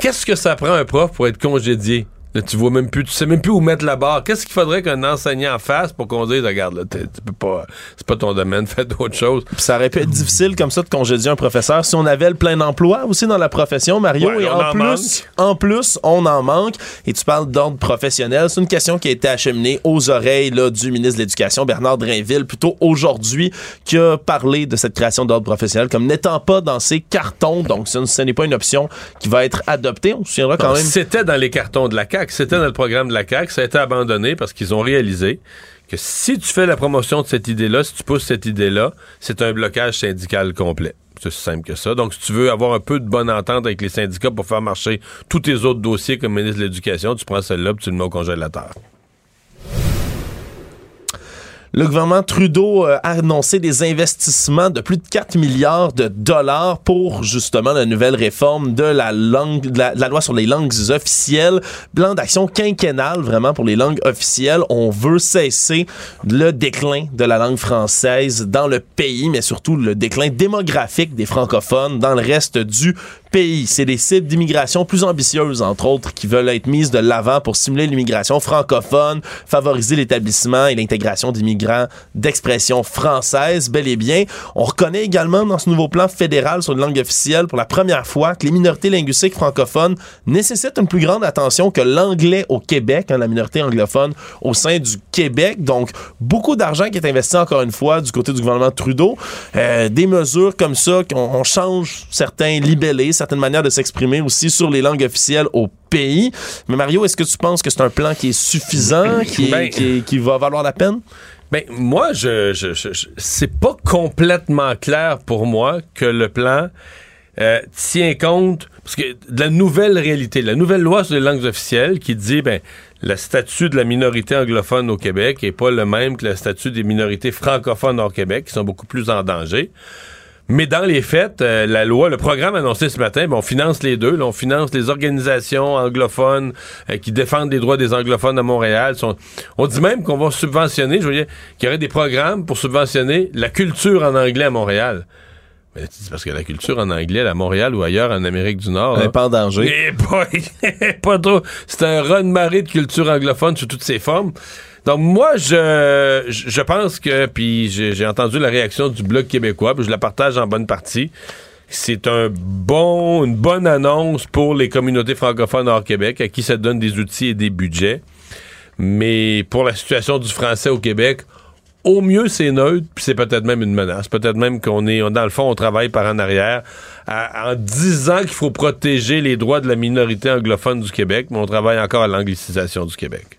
S2: Qu'est-ce que ça prend un prof pour être congédié? Là, tu vois même plus, tu sais même plus où mettre la barre. Qu'est-ce qu'il faudrait qu'un enseignant fasse pour qu'on dise, regarde, là, tu peux pas, c'est pas ton domaine, fais d'autres choses.
S6: Ça aurait pu être difficile comme ça de congédier un professeur si on avait le plein emploi aussi dans la profession, Mario.
S2: Ouais,
S6: et en
S2: en
S6: plus, en plus, on en manque. Et tu parles d'ordre professionnel. C'est une question qui a été acheminée aux oreilles là, du ministre de l'Éducation, Bernard Drinville, plutôt aujourd'hui, qui a parlé de cette création d'ordre professionnel comme n'étant pas dans ses cartons. Donc, ce, ce n'est pas une option qui va être adoptée. On se souviendra quand
S2: Non,
S6: même.
S2: C'était dans les cartons de la CAQ, c'était dans le programme de la CAQ, ça a été abandonné parce qu'ils ont réalisé que si tu fais la promotion de cette idée-là, si tu pousses cette idée-là, c'est un blocage syndical complet. C'est aussi simple que ça. Donc, si tu veux avoir un peu de bonne entente avec les syndicats pour faire marcher tous tes autres dossiers comme ministre de l'Éducation, tu prends celle-là puis tu le mets au congélateur.
S6: Le gouvernement Trudeau euh, a annoncé des investissements de plus de 4 milliards de dollars pour justement la nouvelle réforme de la langue, de la, loi sur les langues officielles. Plan d'action quinquennal vraiment pour les langues officielles. On veut cesser le déclin de la langue française dans le pays, mais surtout le déclin démographique des francophones dans le reste du pays. C'est des cibles d'immigration plus ambitieuses, entre autres, qui veulent être mises de l'avant pour stimuler l'immigration francophone, favoriser l'établissement et l'intégration d'immigrants d'expression française, bel et bien. On reconnaît également dans ce nouveau plan fédéral sur une langue officielle pour la première fois que les minorités linguistiques francophones nécessitent une plus grande attention que l'anglais au Québec, hein, la minorité anglophone au sein du Québec. Donc, beaucoup d'argent qui est investi encore une fois du côté du gouvernement Trudeau. Euh, des mesures comme ça, qu'on on change certains libellés, certaines manières de s'exprimer aussi sur les langues officielles au pays. Mais Mario, est-ce que tu penses que c'est un plan qui est suffisant, qui, est-
S2: Ben-
S6: qui est- qui va valoir la peine?
S2: Ben, moi, je, je, je- je- c'est pas complètement clair pour moi que le plan euh, tient compte parce que de la nouvelle réalité, la nouvelle loi sur les langues officielles qui dit ben le statut de la minorité anglophone au Québec est pas le même que le statut des minorités francophones au Québec qui sont beaucoup plus en danger. Mais dans les faits, euh, la loi, le programme annoncé ce matin, ben, on finance les deux. là. on finance les organisations anglophones euh, qui défendent les droits des anglophones à Montréal. Sont- on dit même qu'on va subventionner, je veux dire, qu'il y aurait des programmes pour subventionner la culture en anglais à Montréal. Mais c'est parce que la culture en anglais à Montréal ou ailleurs en Amérique du Nord.
S6: Elle pas en danger.
S2: boy, pas trop. C'est un raz-de-marée de culture anglophone sous toutes ses formes. Donc moi, je, je pense que, puis j'ai j'ai entendu la réaction du Bloc québécois, puis je la partage en bonne partie. C'est un bon, une bonne annonce pour les communautés francophones hors Québec, à qui ça donne des outils et des budgets. Mais pour la situation du français au Québec, au mieux, c'est neutre, puis c'est peut-être même une menace. Peut-être même qu'on est, dans le fond, on travaille par en arrière à- en disant qu'il faut protéger les droits de la minorité anglophone du Québec, mais on travaille encore à l'anglicisation du Québec.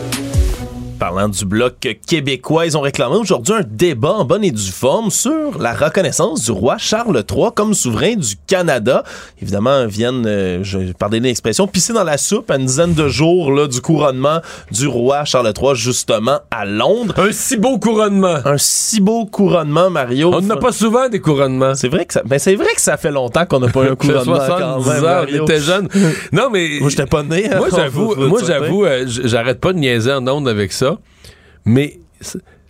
S6: Parlant du bloc québécois, ils ont réclamé aujourd'hui un débat en bonne et due forme sur la reconnaissance du roi Charles III comme souverain du Canada. Évidemment, viennent, euh, je pardonnez l'expression, pisser dans la soupe à une dizaine de jours là, du couronnement du roi Charles III, justement à Londres.
S2: Un si beau couronnement.
S6: Un si beau couronnement, Mario.
S2: On n'a pas souvent des couronnements.
S6: C'est vrai que ça, ben c'est vrai que ça fait longtemps qu'on n'a pas eu un couronnement quand
S2: 70
S6: même,
S2: ans, on était jeunes. Non, mais.
S6: Moi, j'étais pas né. hein.
S2: Moi, j'avoue, moi, j'avoue, euh, j- j'arrête pas de niaiser en ondes avec ça. Mais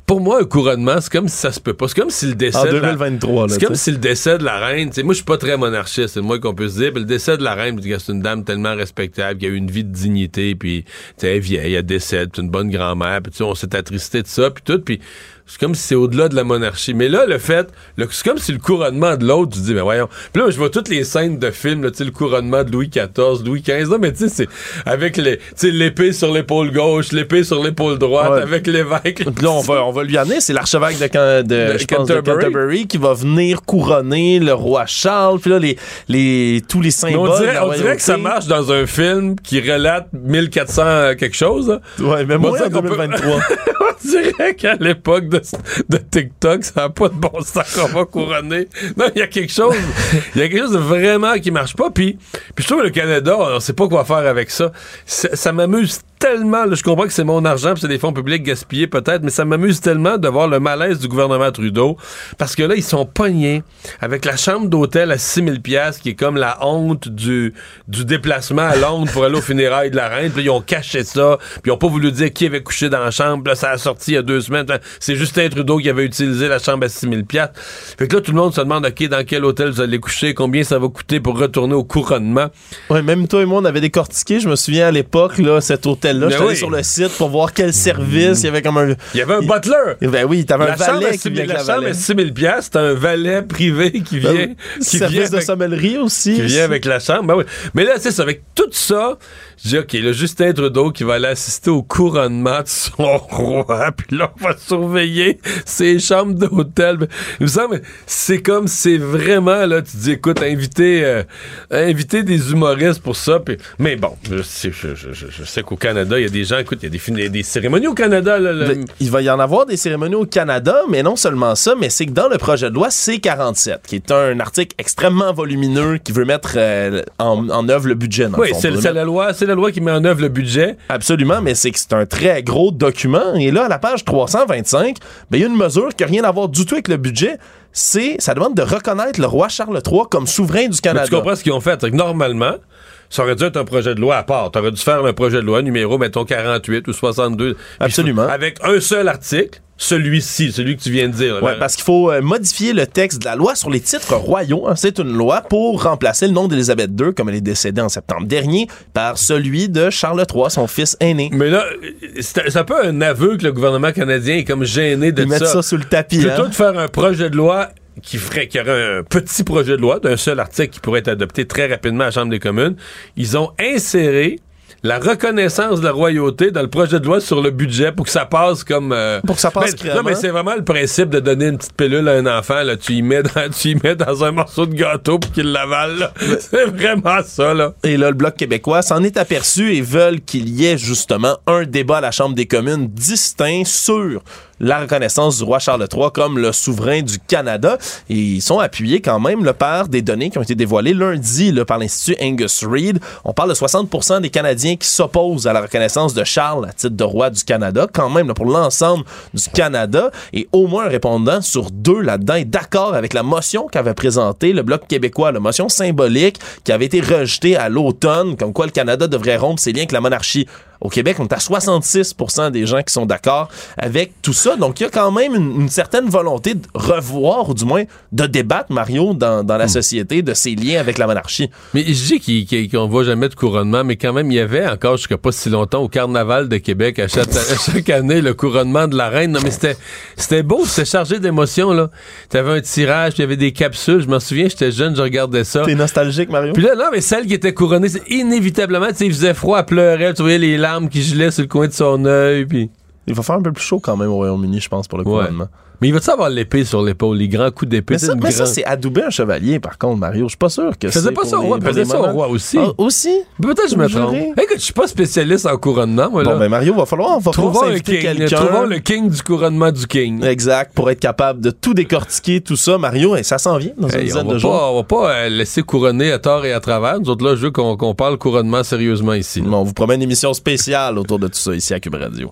S2: pour moi, un couronnement, c'est comme si ça se peut pas. C'est comme si le décès.
S6: En
S2: de la-
S6: 2023, là,
S2: C'est comme si le décès de la reine. tu sais, moi, je suis pas très monarchiste, c'est le moins qu'on peut se dire. puis le décès de la reine, c'est une dame tellement respectable, qui a eu une vie de dignité, puis elle est vieille, elle décède, c'est une bonne grand-mère, puis tu sais, on s'est attristé de ça, puis tout, puis c'est comme si c'est au-delà de la monarchie. Mais là, le fait, c'est comme si le couronnement de l'autre, tu dis, mais voyons. Puis là, je vois toutes les scènes de films, là, le couronnement de Louis XIV, Louis XV, là, mais tu sais, c'est avec les, tu sais, l'épée sur l'épaule gauche, l'épée sur l'épaule droite,
S6: Ouais.
S2: avec l'évêque.
S6: Puis là, on va, on va lui amener, c'est l'archevêque de, Can- de,
S2: De
S6: je pense, de
S2: Canterbury.
S6: Qui va venir couronner le roi Charles. Puis là, les, les, tous les
S2: Mais
S6: symboles.
S2: on dirait, on dirait que ça marche dans un film qui relate 1400 quelque chose. là.
S6: Ouais, mais
S2: On
S6: moi,
S2: peut-
S6: 2023.
S2: on dirait qu'à l'époque de, de TikTok, ça n'a pas de bon sens qu'on va couronner. Non, il y a quelque chose. Il y a quelque chose de vraiment qui marche pas. Puis, puis je trouve que le Canada, on sait pas quoi faire avec. Ça, ça m'amuse tellement. là, je comprends que c'est mon argent, c'est des fonds publics gaspillés peut-être, mais ça m'amuse tellement de voir le malaise du gouvernement Trudeau. Parce que là, ils sont pognés avec la chambre d'hôtel à 6000 pièces qui est comme la honte du, du déplacement à Londres pour aller au funérailles de la reine. Puis ils ont caché ça, puis ils ont pas voulu dire qui avait couché dans la chambre. Là, ça a sorti il y a deux semaines. C'est Justin Trudeau qui avait utilisé la chambre à 6000 pièces. Fait que là, tout le monde se demande, OK, dans quel hôtel vous allez coucher, combien ça va coûter pour retourner au couronnement?
S6: Ouais, même toi et moi, on avait décortiqué, je me souviens à l'époque, là, cet hôtel-là.
S2: Ben
S6: J'étais allé
S2: oui.
S6: sur le site pour voir quel service. Il y avait comme un.
S2: Il y avait un butler.
S6: Ben oui, t'avais un valet
S2: 6
S6: qui
S2: 000
S6: vient avec
S2: la chambre à 6 000 piastres, c'est un valet privé qui vient,
S6: Ben oui.
S2: qui
S6: Service
S2: vient
S6: de
S2: avec,
S6: sommellerie aussi.
S2: qui vient avec la chambre. Ben oui. Mais là, c'est ça, avec tout ça, je dis, OK, le Justin Trudeau qui va aller assister au couronnement de son roi, puis là, on va surveiller ses chambres d'hôtel. Ben, Il me semble, c'est comme, c'est vraiment, là, tu dis, écoute, inviter, euh, inviter des humoristes pour ça. puis- mais bon, je sais, je, je- je- je sais qu'au Canada, il y a des gens, écoute, il y a des, cérémonies au Canada, là, là.
S6: Il va y en avoir des cérémonies au Canada, mais non seulement ça, mais c'est que dans le projet de loi C-47, qui est un article extrêmement volumineux qui veut mettre euh, en, en œuvre le budget. dans
S2: Oui, c'est la loi, c'est la loi qui met en œuvre le budget.
S6: Absolument, mais c'est que c'est un très gros document. Et là, à la page 325, ben, il y a une mesure qui n'a rien à voir du tout avec le budget. C'est, ça demande de reconnaître le roi Charles III comme souverain du
S2: Mais
S6: Canada.
S2: tu comprends ce qu'ils ont fait? Normalement, ça aurait dû être un projet de loi à part. T'aurais dû faire un projet de loi numéro, mettons, 48 ou 62. Puis
S6: Absolument.
S2: Avec un seul article, celui-ci, celui que tu viens de dire. Là.
S6: parce qu'il faut euh, modifier le texte de la loi sur les titres royaux. hein. C'est une loi pour remplacer le nom d'Élisabeth II, comme elle est décédée en septembre dernier, par celui de Charles III, son fils aîné.
S2: Mais là, c'est un peu un aveu que le gouvernement canadien est comme gêné de
S6: Ils mettent ça sous le tapis.
S2: Plutôt
S6: hein.
S2: de faire un projet de loi qui ferait qu'il y aurait un petit projet de loi d'un seul article qui pourrait être adopté très rapidement à la Chambre des communes, ils ont inséré la reconnaissance de la royauté dans le projet de loi sur le budget pour que ça passe comme euh,
S6: Pour que ça passe
S2: ben, non mais c'est vraiment le principe de donner une petite pilule à un enfant là. Tu y mets dans, tu y mets dans un morceau de gâteau pour qu'il l'avale c'est vraiment ça là.
S6: Et là, le Bloc québécois s'en est aperçu et veulent qu'il y ait justement un débat à la Chambre des communes distinct sur la reconnaissance du roi Charles III comme le souverain du Canada. Et ils sont appuyés quand même par des données qui ont été dévoilées lundi par l'Institut Angus Reid. On parle de 60% des Canadiens qui s'opposent à la reconnaissance de Charles à titre de roi du Canada, quand même pour l'ensemble du Canada. Et au moins un répondant sur deux là-dedans est d'accord avec la motion qu'avait présentée le Bloc québécois, la motion symbolique qui avait été rejetée à l'automne, comme quoi le Canada devrait rompre ses liens avec la monarchie. Au Québec, on est à 66% des gens qui sont d'accord avec tout ça. Donc, il y a quand même une, une certaine volonté de revoir, ou du moins de débattre, Mario, dans, dans la société, de ses liens avec la monarchie.
S2: Mais je dis qu'on voit jamais de couronnement, mais quand même, il y avait encore jusqu'à pas si longtemps au Carnaval de Québec, à chaque, à chaque année, le couronnement de la reine. Non, mais c'était, c'était beau, c'était chargé d'émotions, là. T'avais un tirage, il y avait des capsules. Je m'en souviens, j'étais jeune, je regardais ça.
S6: T'es nostalgique, Mario?
S2: Puis là, non, mais celle qui était couronnée, c'est inévitablement, tu sais, il faisait froid, elle pleurait, tu voyais les larmes qui gelaient sur le coin de son œil, puis...
S6: Il va faire un peu plus chaud quand même au Royaume-Uni, je pense, pour le
S2: Ouais.
S6: couronnement.
S2: Mais il va-tu avoir l'épée sur l'épaule, les grands coups d'épée?
S6: Mais ça,
S2: une
S6: mais ça, c'est adouber un chevalier, par contre, Mario. Je suis pas sûr que c'est
S2: pas ça au roi, faisait ça au roi aussi.
S6: Ah, aussi?
S2: Peut-être que je me trompe. Écoute, je suis pas spécialiste en couronnement, moi, là.
S6: Bon, ben Mario, va falloir, va falloir
S2: un king. Trouvons le king du couronnement du king.
S6: Exact, pour être capable de tout décortiquer, tout ça, Mario, et ça s'en vient dans une
S2: Hey,
S6: dizaine
S2: on, va
S6: de jours.
S2: on va pas euh, laisser couronner à tort et à travers. Nous autres, là, je veux qu'on parle couronnement sérieusement ici.
S6: On vous promet une émission spéciale autour de tout ça ici à Cube Radio.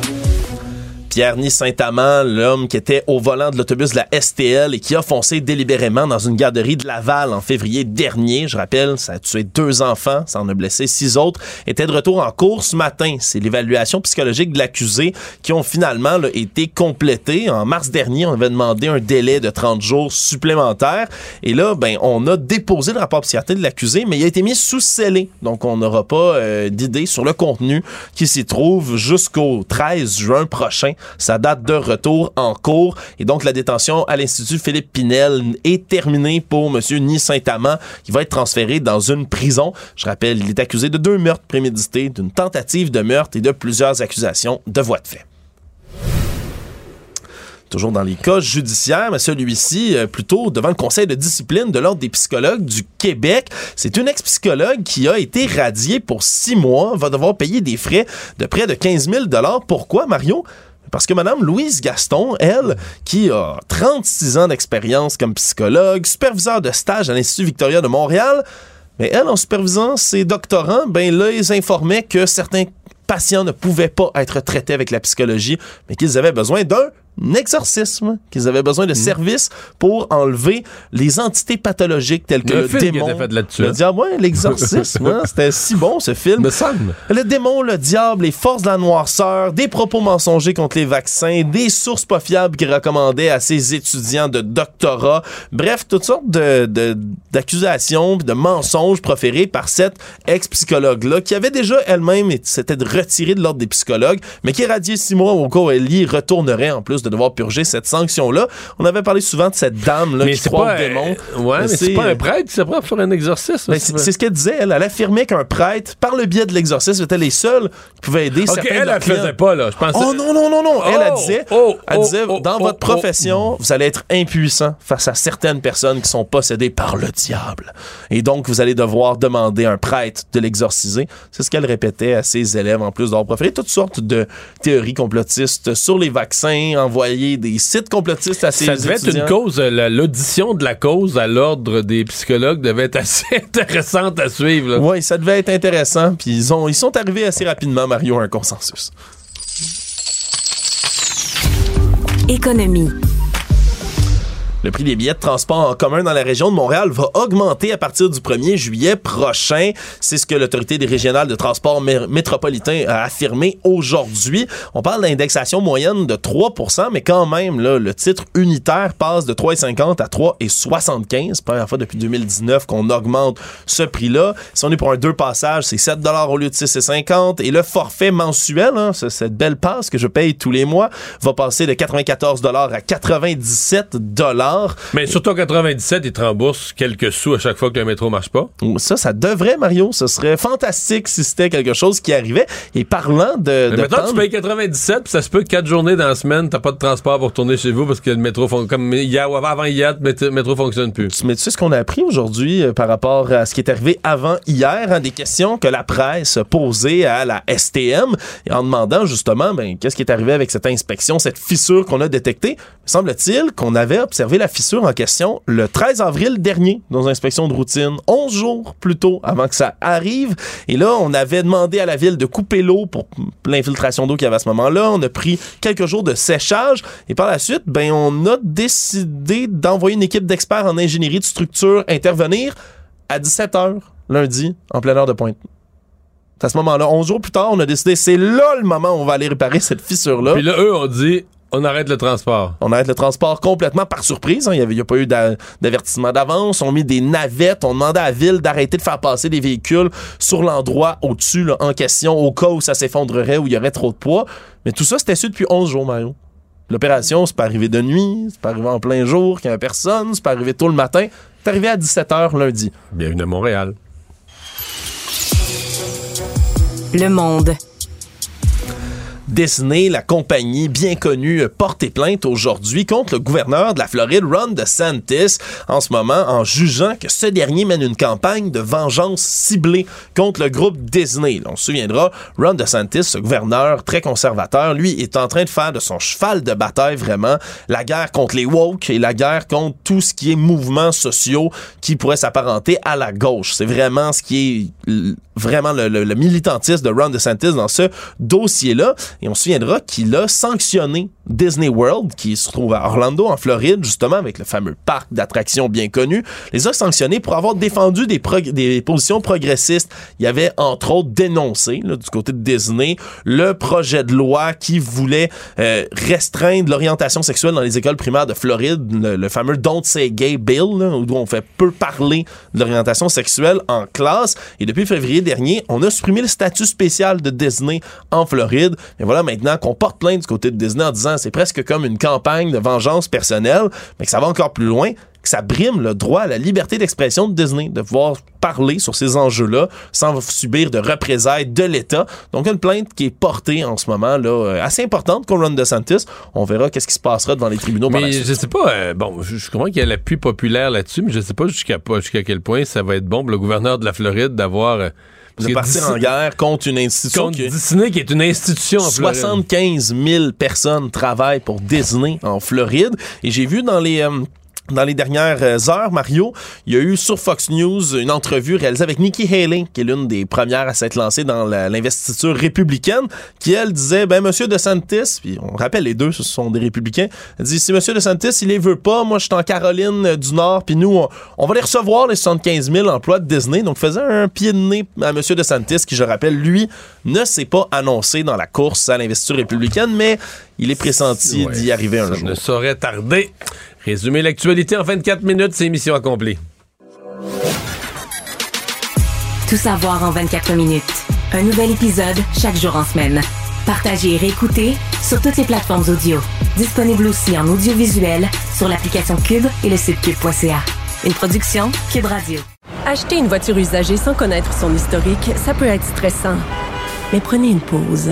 S6: Pierre-Ny Saint-Amand, l'homme qui était au volant de l'autobus de la STL et qui a foncé délibérément dans une garderie de Laval en février dernier. Je rappelle, ça a tué deux enfants, ça en a blessé six autres, était de retour en cours ce matin. C'est l'évaluation psychologique de l'accusé qui ont finalement là, été complétées. En mars dernier, on avait demandé un délai de 30 jours supplémentaires. Et là, ben, on a déposé le rapport psychiatrique de l'accusé, mais il a été mis sous scellé. Donc, on n'aura pas euh, d'idée sur le contenu qui s'y trouve jusqu'au 13 juin prochain. Sa date de retour en cours. Et donc, la détention à l'Institut Philippe Pinel est terminée pour M. Ni Saint-Amand, qui va être transféré dans une prison. Je rappelle, il est accusé de deux meurtres prémédités, d'une tentative de meurtre et de plusieurs accusations de voie de fait toujours dans les cas judiciaires, mais celui-ci euh, plutôt devant le Conseil de discipline de l'Ordre des psychologues du Québec. C'est une ex-psychologue qui a été radiée pour six mois, va devoir payer des frais de près de 15 000 Pourquoi, Mario? Parce que Madame Louise Gaston, elle, qui a 36 ans d'expérience comme psychologue, superviseur de stage à l'Institut Victoria de Montréal, mais elle, en supervisant ses doctorants, ben là, ils informaient que certains patients ne pouvaient pas être traités avec la psychologie, mais qu'ils avaient besoin d'un exorcisme, qu'ils avaient besoin de services pour enlever les entités pathologiques telles que
S2: Le
S6: démon.
S2: fait
S6: le
S2: hein?
S6: diable, ouais, l'exorcisme, hein, c'était si bon ce film. Le démon, le diable, les forces de la noirceur, des propos mensongers contre les vaccins, des sources pas fiables qu'il recommandait à ses étudiants de doctorat. Bref, toutes sortes de, de- d'accusations, puis de mensonges proférés par cette ex-psychologue-là, qui avait déjà elle-même s'était retirée de l'ordre des psychologues, mais qui est radiée six mois au cas où elle y retournerait en plus de devoir purger cette sanction-là. On avait parlé souvent de cette dame-là qui
S2: c'est
S6: croit au démon.
S2: ouais, mais c'est pas un prêtre qui s'apprend à faire un exorcisme.
S6: Ben, c'est c'est ce qu'elle disait. Elle, elle affirmait qu'un prêtre, par le biais de l'exorcisme, était les seuls qui pouvaient aider
S2: Ok,
S6: certains
S2: elle, elle faisait pas, là. Je pensais-
S6: Oh non, non, non, non. Elle, elle
S2: Oh,
S6: disait,
S2: oh,
S6: elle
S2: oh,
S6: disait
S2: oh,
S6: dans votre profession, vous allez être impuissant face à certaines personnes qui sont possédées par le diable. Et donc, vous allez devoir demander à un prêtre de l'exorciser. C'est ce qu'elle répétait à ses élèves, en plus d'avoir proféré toutes sortes de théories complotistes sur les vaccins, envoyer des sites complotistes à ses
S2: Ça devait être une cause, la- l'audition de la cause à l'ordre des psychologues devait être assez intéressante à suivre.
S6: Oui, ça devait être intéressant. Puis ils, ont, ils sont arrivés assez rapidement, Mario, à un consensus.
S1: Économie.
S6: Le prix des billets de transport en commun dans la région de Montréal va augmenter à partir du 1er juillet prochain. C'est ce que l'autorité des régionales de transport mé- métropolitain a affirmé aujourd'hui. On parle d'indexation moyenne de 3% mais quand même, là, le titre unitaire passe de 3,50 à 3,75. Première fois depuis 2019 qu'on augmente ce prix-là. Si on est pour un deux passages, c'est 7 au lieu de 6,50. Et le forfait mensuel, hein, ce- cette belle passe que je paye tous les mois, va passer de 94 à 97
S2: Mais surtout en 97, ils te remboursent quelques sous à chaque fois que le métro marche pas.
S6: Ça, ça devrait, Mario. Ce serait fantastique si c'était quelque chose qui arrivait. Et parlant de.
S2: Mais
S6: de
S2: maintenant, tu payes 97, puis ça se peut que 4 journées dans la semaine, t'as pas de transport pour retourner chez vous parce que le métro, fon- comme hier ou avant hier, le mét- métro fonctionne plus.
S6: Mais tu sais ce qu'on a appris aujourd'hui euh, par rapport à ce qui est arrivé avant hier, hein, des questions que la presse posait à la STM et en demandant justement ben, qu'est-ce qui est arrivé avec cette inspection, cette fissure qu'on a détectée? Semble-t-il qu'on avait observé la fissure en question le 13 avril dernier dans une inspection de routine, 11 jours plus tôt avant que ça arrive. Et là, on avait demandé à la ville de couper l'eau pour l'infiltration d'eau qu'il y avait à ce moment-là. On a pris quelques jours de séchage et par la suite, ben, on a décidé d'envoyer une équipe d'experts en ingénierie de structure intervenir à 17h lundi en pleine heure de pointe. À ce moment-là, 11 jours plus tard, on a décidé c'est là le moment où on va aller réparer cette fissure-là.
S2: Puis là, eux, ont dit, on arrête le transport.
S6: On arrête le transport complètement par surprise. hein. Il n'y a pas eu d'a- d'avertissement d'avance. On mis des navettes. On demandait à la ville d'arrêter de faire passer des véhicules sur l'endroit au-dessus là, en question au cas où ça s'effondrerait, où il y aurait trop de poids. Mais tout ça, c'était su depuis 11 jours, Mario. L'opération, c'est pas arrivé de nuit, c'est pas arrivé en plein jour, qu'il n'y avait personne, c'est pas arrivé tôt le matin. C'est arrivé à 17h lundi.
S2: Bienvenue à Montréal.
S1: Le monde.
S6: Disney, la compagnie bien connue, porte plainte aujourd'hui contre le gouverneur de la Floride, Ron DeSantis, en ce moment, en jugeant que ce dernier mène une campagne de vengeance ciblée contre le groupe Disney. On se souviendra, Ron DeSantis, ce gouverneur très conservateur, lui, est en train de faire de son cheval de bataille vraiment la guerre contre les woke et la guerre contre tout ce qui est mouvements sociaux qui pourrait s'apparenter à la gauche. C'est vraiment ce qui est vraiment le, le, le militantisme de Ron DeSantis dans ce dossier-là. Et on se souviendra qu'il a sanctionné Disney World, qui se trouve à Orlando, en Floride, justement, avec le fameux parc d'attractions bien connu, les a sanctionnés pour avoir défendu des, des positions progressistes. Il y avait, entre autres, dénoncé, là, du côté de Disney, le projet de loi qui voulait euh, restreindre l'orientation sexuelle dans les écoles primaires de Floride, le, le fameux Don't Say Gay Bill, là, où on fait peu parler de l'orientation sexuelle en classe. Et depuis février dernier, on a supprimé le statut spécial de Disney en Floride. Et voilà maintenant qu'on porte plainte du côté de Disney en disant c'est presque comme une campagne de vengeance personnelle, mais que ça va encore plus loin que ça brime le droit à la liberté d'expression de Disney, de pouvoir parler sur ces enjeux-là sans subir de représailles de l'État. Donc, une plainte qui est portée en ce moment, là, euh, assez importante contre Ron DeSantis. On verra qu'est-ce qui se passera devant les tribunaux
S2: mais
S6: par la suite.
S2: je sais pas, euh, bon, je, je comprends qu'il y a l'appui populaire là-dessus, mais je sais pas jusqu'à jusqu'à quel point ça va être bon pour le gouverneur de la Floride d'avoir... euh,
S6: de partir en guerre contre une institution
S2: contre
S6: qui
S2: Disney, qui est une institution en Floride.
S6: 75 000 personnes travaillent pour Disney en Floride. Et j'ai vu dans les... euh, dans les dernières euh, heures, Mario, il y a eu sur Fox News une entrevue réalisée avec Nikki Haley, qui est l'une des premières à s'être lancée dans la- l'investiture républicaine, qui elle disait, ben Monsieur DeSantis, puis on rappelle les deux, ce sont des républicains, elle dit si Monsieur DeSantis il les veut pas, moi je suis en Caroline euh, du Nord, puis nous on, on va les recevoir les 75 000 emplois de Disney, donc faisait un pied de nez à Monsieur DeSantis, qui je rappelle lui ne s'est pas annoncé dans la course à l'investiture républicaine, mais il est pressenti
S2: Ouais,
S6: d'y arriver un jour.
S2: ne saurait tarder. Résumer l'actualité en 24 minutes, c'est mission accomplie.
S1: Tout savoir en 24 minutes. Un nouvel épisode chaque jour en semaine. Partagez et réécoutez sur toutes les plateformes audio. Disponible aussi en audiovisuel sur l'application Cube et le site cube.ca. Une production Cube Radio.
S12: Acheter une voiture usagée sans connaître son historique, ça peut être stressant. Mais prenez une pause.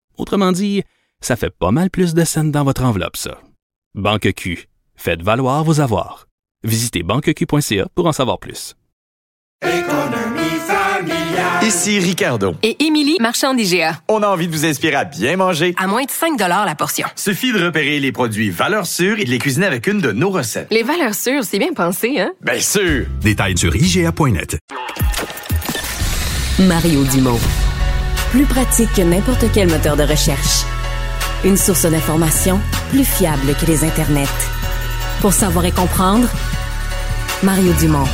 S13: Autrement dit, ça fait pas mal plus de scènes dans votre enveloppe, ça. Banque Q. Faites valoir vos avoirs. Visitez banqueq.ca pour en savoir plus.
S14: Ici Ricardo.
S15: Et Émilie, marchand d'IGA.
S14: On a envie de vous inspirer à bien manger.
S15: À moins de 5 la portion.
S14: Suffit de repérer les produits valeurs sûres et de les cuisiner avec une de nos recettes.
S15: Les valeurs sûres, c'est bien pensé, hein?
S14: Bien sûr!
S16: Détails sur IGA.net.
S1: Mario Dumont. Plus pratique que n'importe quel moteur de recherche. Une source d'information plus fiable que les internets. Pour savoir et comprendre, Mario Dumont.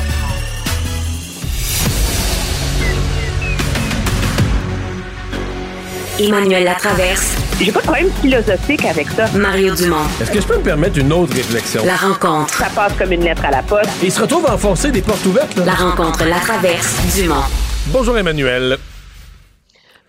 S1: Emmanuel Latraverse.
S18: J'ai pas de problème philosophique avec ça.
S1: Mario Dumont.
S2: Est-ce que je peux me permettre une autre réflexion?
S1: La rencontre.
S18: Ça passe comme une lettre à la poste.
S2: Et il se retrouve à enfoncer des portes ouvertes, là.
S1: La rencontre Latraverse Dumont.
S2: Bonjour Emmanuel.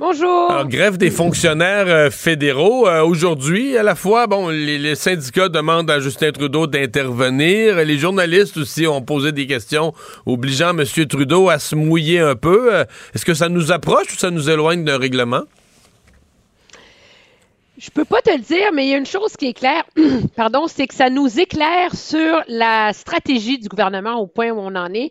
S21: Bonjour.
S2: Alors, grève des fonctionnaires euh, fédéraux. Euh, Aujourd'hui, à la fois, bon, les, les syndicats demandent à Justin Trudeau d'intervenir. Les journalistes aussi ont posé des questions obligeant M. Trudeau à se mouiller un peu. Euh, Est-ce que ça nous approche ou ça nous éloigne d'un règlement?
S21: Je peux pas te le dire, mais il y a une chose qui est claire, pardon, c'est que ça nous éclaire sur la stratégie du gouvernement au point où on en est.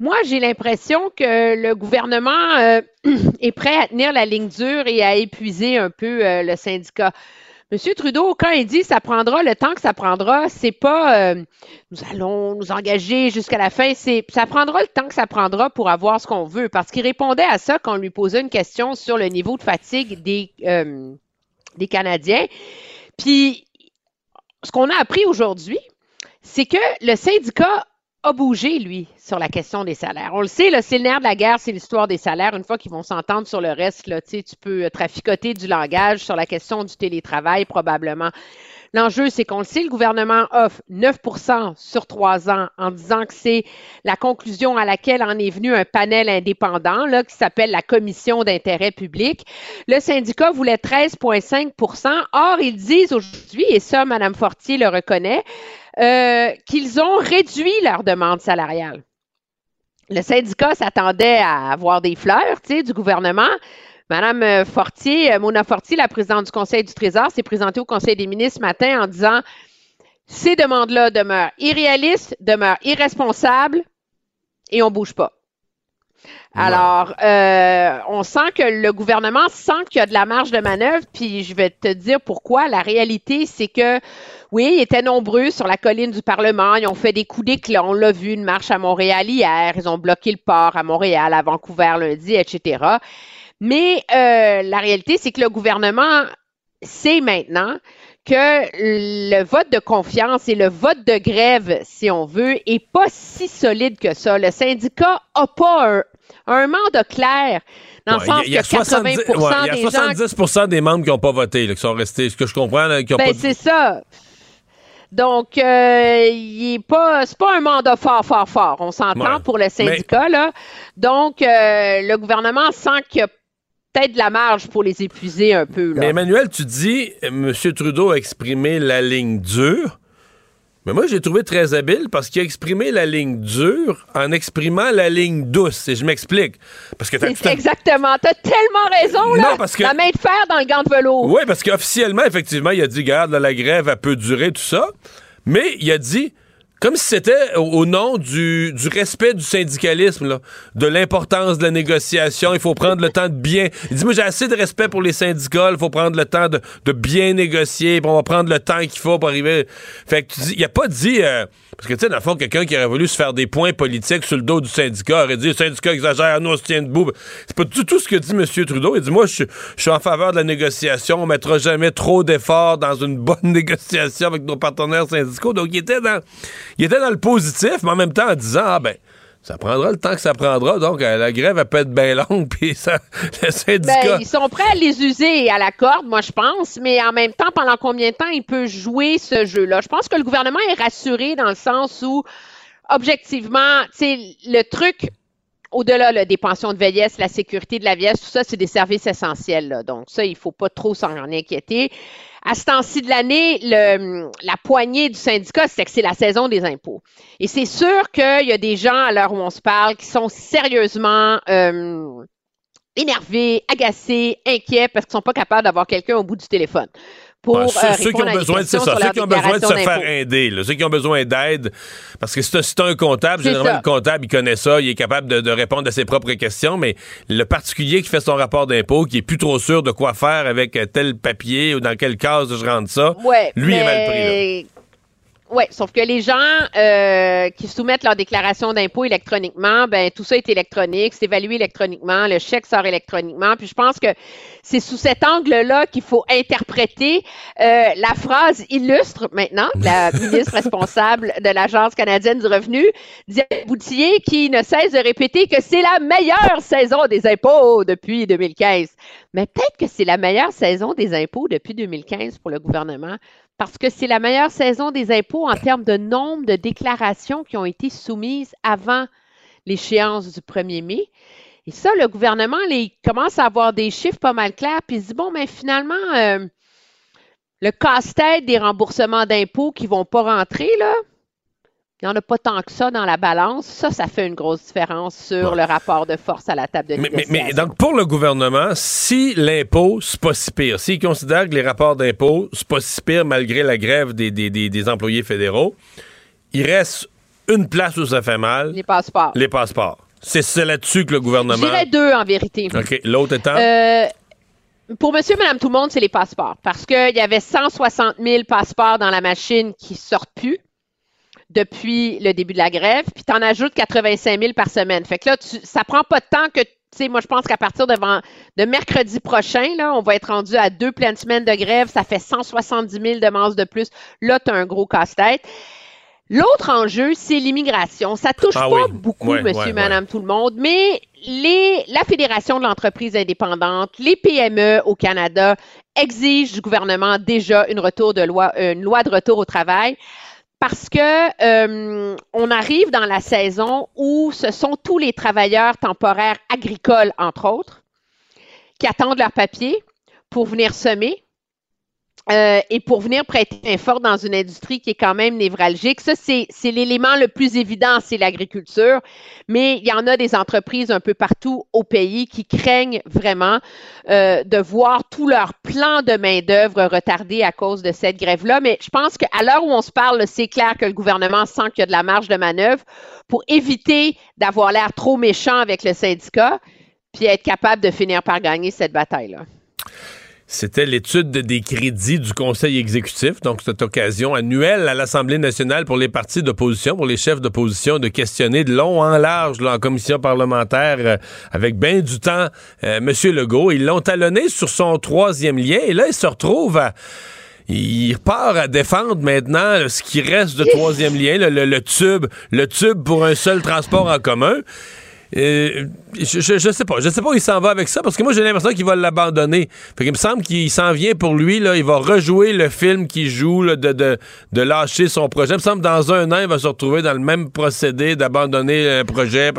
S21: Moi, j'ai l'impression que le gouvernement euh, est prêt à tenir la ligne dure et à épuiser un peu euh, le syndicat. Monsieur Trudeau, quand il dit ça prendra le temps que ça prendra, c'est pas euh, nous allons nous engager jusqu'à la fin, c'est ça prendra le temps que ça prendra pour avoir ce qu'on veut. Parce qu'il répondait à ça quand on lui posait une question sur le niveau de fatigue des, des Canadiens. Puis, ce qu'on a appris aujourd'hui, c'est que le syndicat a bougé, lui, sur la question des salaires. On le sait, c'est le nerf de la guerre, c'est l'histoire des salaires. Une fois qu'ils vont s'entendre sur le reste, là, tu peux euh, traficoter du langage sur la question du télétravail, probablement. L'enjeu, c'est qu'on le sait, le gouvernement offre 9% sur trois ans en disant que c'est la conclusion à laquelle en est venu un panel indépendant là, qui s'appelle la Commission d'intérêt public. Le syndicat voulait 13,5% Or, ils disent aujourd'hui, et ça, Mme Fortier le reconnaît, euh, qu'ils ont réduit leur demande salariale. le syndicat s'attendait à avoir des fleurs, tu sais, du gouvernement. Madame euh, Fortier, euh, Mona Fortier, la présidente du Conseil du Trésor, s'est présentée au Conseil des ministres ce matin en disant ces demandes-là demeurent irréalistes, demeurent irresponsables et on bouge pas. Alors, euh, on sent que le gouvernement sent qu'il y a de la marge de manœuvre, puis je vais te dire pourquoi. La réalité, c'est que, oui, ils étaient nombreux sur la colline du Parlement, ils ont fait des coups d'éclat, on l'a vu, une marche à Montréal hier, ils ont bloqué le port à Montréal, à Vancouver lundi, etc. Mais euh, la réalité, c'est que le gouvernement sait maintenant que le vote de confiance et le vote de grève, si on veut, est pas si solide que ça. Le syndicat a pas un, un mandat clair. Dans le
S2: Ouais,
S21: sens
S2: il y a
S21: que 80
S2: 70, ouais, il y a
S21: des gens
S2: 70 des membres qui n'ont pas voté, là, qui sont restés. Ce que je comprends, là, qui ont
S21: Ben,
S2: pas
S21: c'est ça. Donc, euh, il est pas, c'est pas un mandat fort, fort, fort. On s'entend
S2: Ouais.
S21: pour le syndicat, là. Donc, euh, le gouvernement sent qu'il y a peut-être de la marge pour les épuiser un peu, là.
S2: Mais Emmanuel, tu dis, M. Trudeau a exprimé la ligne dure. Mais moi, j'ai trouvé très habile parce qu'il a exprimé la ligne dure en exprimant la ligne douce. Et je m'explique. Parce que à-
S21: exactement. T'as tellement raison, là.
S2: Non, parce que-
S21: La main de fer dans le gant de velours.
S2: Oui, parce qu'officiellement, effectivement, il a dit, garde, la grève, elle peut durer, tout ça. Mais il a dit, comme si c'était au, nom du, du respect du syndicalisme, là, de l'importance de la négociation, il faut prendre le temps de bien. Il dit, moi, j'ai assez de respect pour les syndicats, il faut prendre le temps de, de bien négocier, on va prendre le temps qu'il faut pour arriver. Fait que tu dis, il a pas dit, euh, parce que tu sais, dans le fond, quelqu'un qui aurait voulu se faire des points politiques sur le dos du syndicat aurait dit, le syndicat exagère, nous, on se tient debout. C'est pas du tout ce que dit M. Trudeau. Il dit, moi, je suis- je suis en faveur de la négociation. On mettra jamais trop d'efforts dans une bonne négociation avec nos partenaires syndicaux. Donc, il était dans, il était dans le positif, mais en même temps en disant, ah ben, ça prendra le temps que ça prendra. Donc, euh, la grève, elle peut être bien longue, puis ça, le syndicat...
S21: Ben, ils sont prêts à les user à la corde, moi, je pense, mais en même temps, pendant combien de temps il peut jouer ce jeu-là? Je pense que le gouvernement est rassuré dans le sens où, objectivement, tu sais, le truc, au-delà là, des pensions de vieillesse, la sécurité de la vieillesse, tout ça, c'est des services essentiels. Donc, ça, il faut pas trop s'en inquiéter. À ce temps-ci de l'année, la poignée du syndicat, c'est que c'est la saison des impôts. Et c'est sûr qu'il y a des gens, à l'heure où on se parle, qui sont sérieusement euh, énervés, agacés, inquiets parce qu'ils sont pas capables d'avoir quelqu'un au bout du téléphone. Pour,
S2: Ouais,
S21: euh,
S2: ceux, qui ont besoin de c'est ça, ceux qui ont besoin de se faire aider, là, ceux qui ont besoin d'aide, parce que t'as un comptable,
S21: C'est
S2: généralement
S21: ça.
S2: le comptable il connaît ça, il est capable de, de répondre à ses propres questions, mais le particulier qui fait son rapport d'impôt, qui est plus trop sûr de quoi faire avec tel papier ou dans quelle case je rentre ça,
S21: Ouais,
S2: lui est mal pris. Là.
S21: Ouais, sauf que les gens euh, qui soumettent leur déclaration d'impôt électroniquement, ben tout ça est électronique, c'est évalué électroniquement, le chèque sort électroniquement. Puis je pense que c'est sous cet angle-là qu'il faut interpréter euh, la phrase illustre maintenant la ministre responsable de l'Agence canadienne du revenu, Diane Boutillier, qui ne cesse de répéter que c'est la meilleure saison des impôts depuis 2015. Mais peut-être que c'est la meilleure saison des impôts depuis 2015 pour le gouvernement parce que c'est la meilleure saison des impôts en termes de nombre de déclarations qui ont été soumises avant l'échéance du 1er mai. Et ça, le gouvernement, il commence à avoir des chiffres pas mal clairs, puis il se dit, bon, mais finalement, euh, le casse-tête des remboursements d'impôts qui ne vont pas rentrer, là, il n'y en a pas tant que ça dans la balance. Ça, ça fait une grosse différence sur le rapport de force à la table de
S2: Mais, mais,
S21: négociation.
S2: mais donc, pour le gouvernement, si l'impôt, c'est pas si pire, s'il considère que les rapports d'impôt, c'est pas si pire malgré la grève des, des, des, des employés fédéraux, il reste une place où ça fait mal,
S21: Les passeports.
S2: les passeports. C'est là-dessus que le gouvernement...
S21: dirais deux, en vérité.
S2: OK. L'autre étant...
S21: Euh, pour monsieur, madame, tout le monde, c'est les passeports. Parce qu'il y avait 160 000 passeports dans la machine qui sortent plus depuis le début de la grève, puis tu en ajoutes 85 000 par semaine. Fait que là, tu, ça prend pas de temps que, tu sais, moi, je pense qu'à partir de, de mercredi prochain, là, on va être rendu à deux pleines semaines de grève. Ça fait 170 000 demandes de plus. Là, tu as un gros casse-tête. L'autre enjeu, c'est l'immigration. Ça touche
S2: Ah
S21: pas
S2: oui.
S21: beaucoup,
S2: Ouais,
S21: monsieur,
S2: ouais,
S21: madame, tout le monde, mais les, la Fédération de l'entreprise indépendante, les PME au Canada exigent du gouvernement déjà une, retour de loi, une loi de retour au travail parce que euh, on arrive dans la saison où ce sont tous les travailleurs temporaires agricoles, entre autres, qui attendent leur papier pour venir semer. Euh, et pour venir prêter main forte dans une industrie qui est quand même névralgique. Ça, c'est c'est l'élément le plus évident, c'est l'agriculture. Mais il y en a des entreprises un peu partout au pays qui craignent vraiment euh, de voir tout leur plan de main-d'œuvre retardé à cause de cette grève-là. Mais je pense qu'à l'heure où on se parle, c'est clair que le gouvernement sent qu'il y a de la marge de manœuvre pour éviter d'avoir l'air trop méchant avec le syndicat, puis être capable de finir par gagner cette bataille-là.
S2: C'était l'étude des crédits du Conseil exécutif, donc cette occasion annuelle à l'Assemblée nationale pour les partis d'opposition, pour les chefs d'opposition, de questionner de long en large là, en commission parlementaire euh, avec bien du temps euh, M. Legault. Ils l'ont talonné sur son troisième lien et là, il se retrouve à il repart à défendre maintenant ce qui reste de troisième lien, le, le, le, tube, le tube pour un seul transport en commun. Je, je, je, sais pas. Je sais pas où il s'en va avec ça parce que moi j'ai l'impression qu'il va l'abandonner. Fait qu'il me semble qu'il s'en vient pour lui. Il va rejouer le film qu'il joue de, lâcher son projet. Il me semble que dans un an, il va se retrouver dans le même procédé d'abandonner un projet.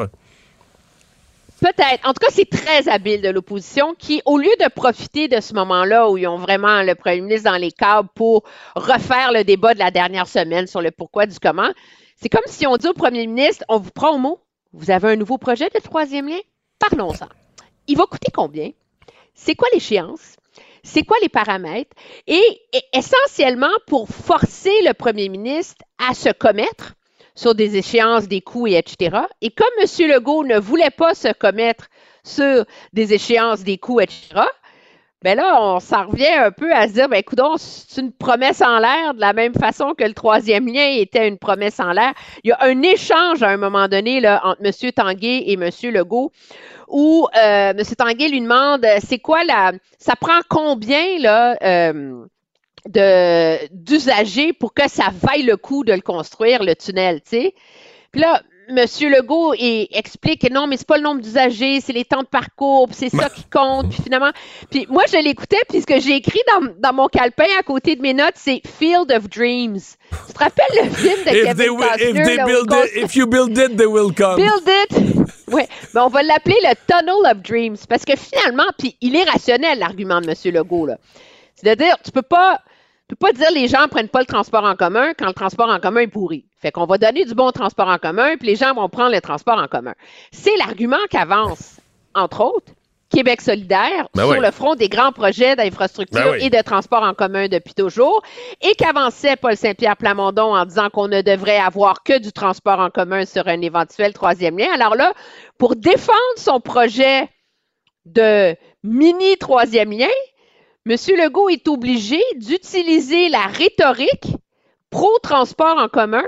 S21: Peut-être. En tout cas, c'est très habile de l'opposition qui, au lieu de profiter de ce moment-là où ils ont vraiment le premier ministre dans les câbles pour refaire le débat de la dernière semaine sur le pourquoi du comment, c'est comme si on dit au premier ministre, on vous prend au mot. Vous avez un nouveau projet de troisième lien? Parlons-en. Il va coûter combien? C'est quoi l'échéance? C'est quoi les paramètres? Et, essentiellement, pour forcer le premier ministre à se commettre sur des échéances, des coûts, et etc. Et comme M. Legault ne voulait pas se commettre sur des échéances, des coûts, etc., ben là, on s'en revient un peu à se dire, ben écoute, c'est une promesse en l'air, de la même façon que le troisième lien était une promesse en l'air. Il y a un échange à un moment donné là, entre M. Tanguay et M. Legault où euh, M. Tanguay lui demande, c'est quoi la... Ça prend combien, là... Euh, de d'usagers pour que ça vaille le coup de le construire, le tunnel, tu sais? Puis là, M. Legault il explique que non, mais c'est pas le nombre d'usagers, c'est les temps de parcours, c'est ça qui compte. Puis finalement, puis moi je l'écoutais, puis ce que j'ai écrit dans, dans, mon calepin à côté de mes notes, c'est Field of Dreams. Tu te rappelles le film de
S2: if
S21: Kevin
S2: they,
S21: Costner?
S2: if, they
S21: là,
S2: build it, if you build it, they will come.
S21: Build it. Oui, mais on va l'appeler le Tunnel of Dreams parce que finalement, puis il est rationnel l'argument de M. Legault là. C'est-à-dire, tu peux pas tu peux pas dire les gens prennent pas le transport en commun quand le transport en commun est pourri. Fait qu'on va donner du bon transport en commun, puis les gens vont prendre le transport en commun. C'est l'argument qu'avance, entre autres, Québec solidaire
S2: Ben
S21: sur
S2: oui.
S21: le front des grands projets d'infrastructure
S2: Ben oui.
S21: et de transport en commun depuis toujours, et qu'avançait Paul Saint-Pierre Plamondon en disant qu'on ne devrait avoir que du transport en commun sur un éventuel troisième lien. Alors là, pour défendre son projet de mini troisième lien, M. Legault est obligé d'utiliser la rhétorique pro-transport en commun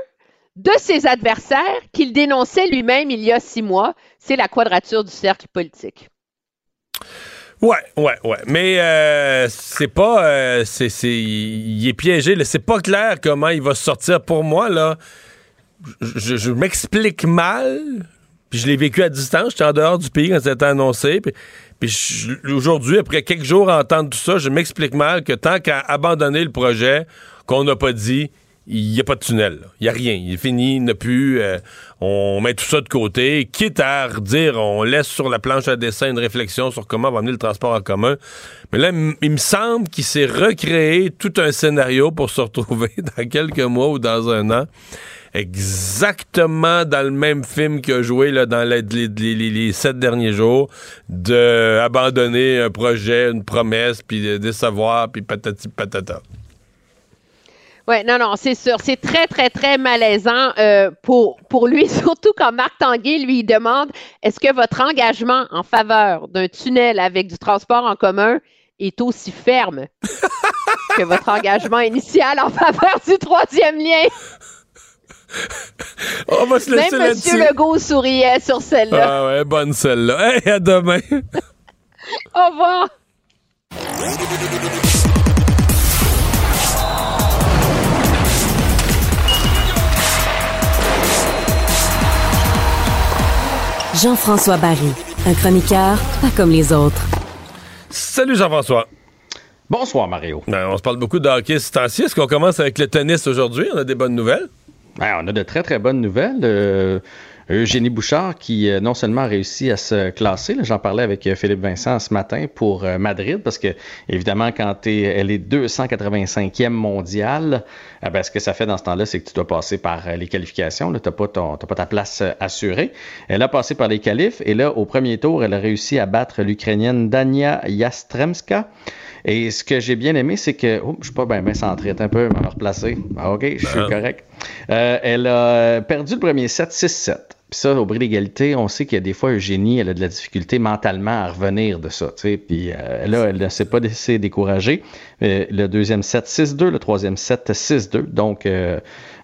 S21: de ses adversaires qu'il dénonçait lui-même il y a six mois. C'est la quadrature du cercle politique.
S2: Ouais, ouais, ouais. Mais euh, c'est pas. euh, c'est, il est piégé. C'est pas clair comment il va sortir. Pour moi, là, je, m'explique mal. Puis je l'ai vécu à distance. J'étais en dehors du pays quand c'était annoncé. Puis, puis aujourd'hui, après quelques jours à entendre tout ça, je m'explique mal que tant qu'à abandonner le projet, qu'on n'a pas dit, il n'y a pas de tunnel. Il n'y a rien. Il est fini, il n'y a plus. euh, on met tout ça de côté. Quitte à redire, on laisse sur la planche à dessin une réflexion sur comment va le transport en commun. Mais là, il me semble qu'il s'est recréé tout un scénario pour se retrouver dans quelques mois ou dans un an. Exactement dans le même film a joué dans les, sept derniers jours, de un projet, une promesse, puis de décevoir, puis patati patata.
S21: Oui, non, non, c'est sûr. C'est très, très, très malaisant euh, pour, pour lui, surtout quand Marc Tanguay lui demande est-ce que votre engagement en faveur d'un tunnel avec du transport en commun est aussi ferme que votre engagement initial en faveur du troisième lien?
S2: On va se laisser
S21: Même M.
S2: là-dessus.
S21: Legault souriait sur celle-là.
S2: Ah ouais, bonne celle-là. Hey, à demain.
S21: Au revoir.
S1: Jean-François Barry, un chroniqueur pas comme les autres.
S2: Salut Jean-François.
S22: Bonsoir Mario.
S2: Ben, on se parle beaucoup de hockey temps-ci. Est-ce qu'on commence avec le tennis aujourd'hui? On a des bonnes nouvelles?
S22: Ben, on a de très très bonnes nouvelles. Euh, Eugénie Bouchard, qui euh, non seulement a réussi à se classer, j'en parlais avec euh, Philippe Vincent ce matin pour euh, Madrid, parce que évidemment, quand elle est 285e mondiale, eh ben, ce que ça fait dans ce temps-là, c'est que tu dois passer par les qualifications. Tu n'as pas, pas ta place assurée. Elle a passé par les qualifs et là, au premier tour, elle a réussi à battre l'Ukrainienne Dania Yastremska. Et ce que j'ai bien aimé, c'est que. Oh, je suis pas bien ben centré, un peu, me replacer. Ah, OK, je suis
S2: Ben.
S22: correct. Euh, elle a perdu le premier set 6-7. Puis ça, au bris d'égalité, on sait qu'il y a des fois, Eugénie, elle a de la difficulté mentalement à revenir de ça. tu sais. Puis euh, là, elle ne s'est pas laissée décourager. Euh, le deuxième set 6-2, le troisième set 6-2. Donc,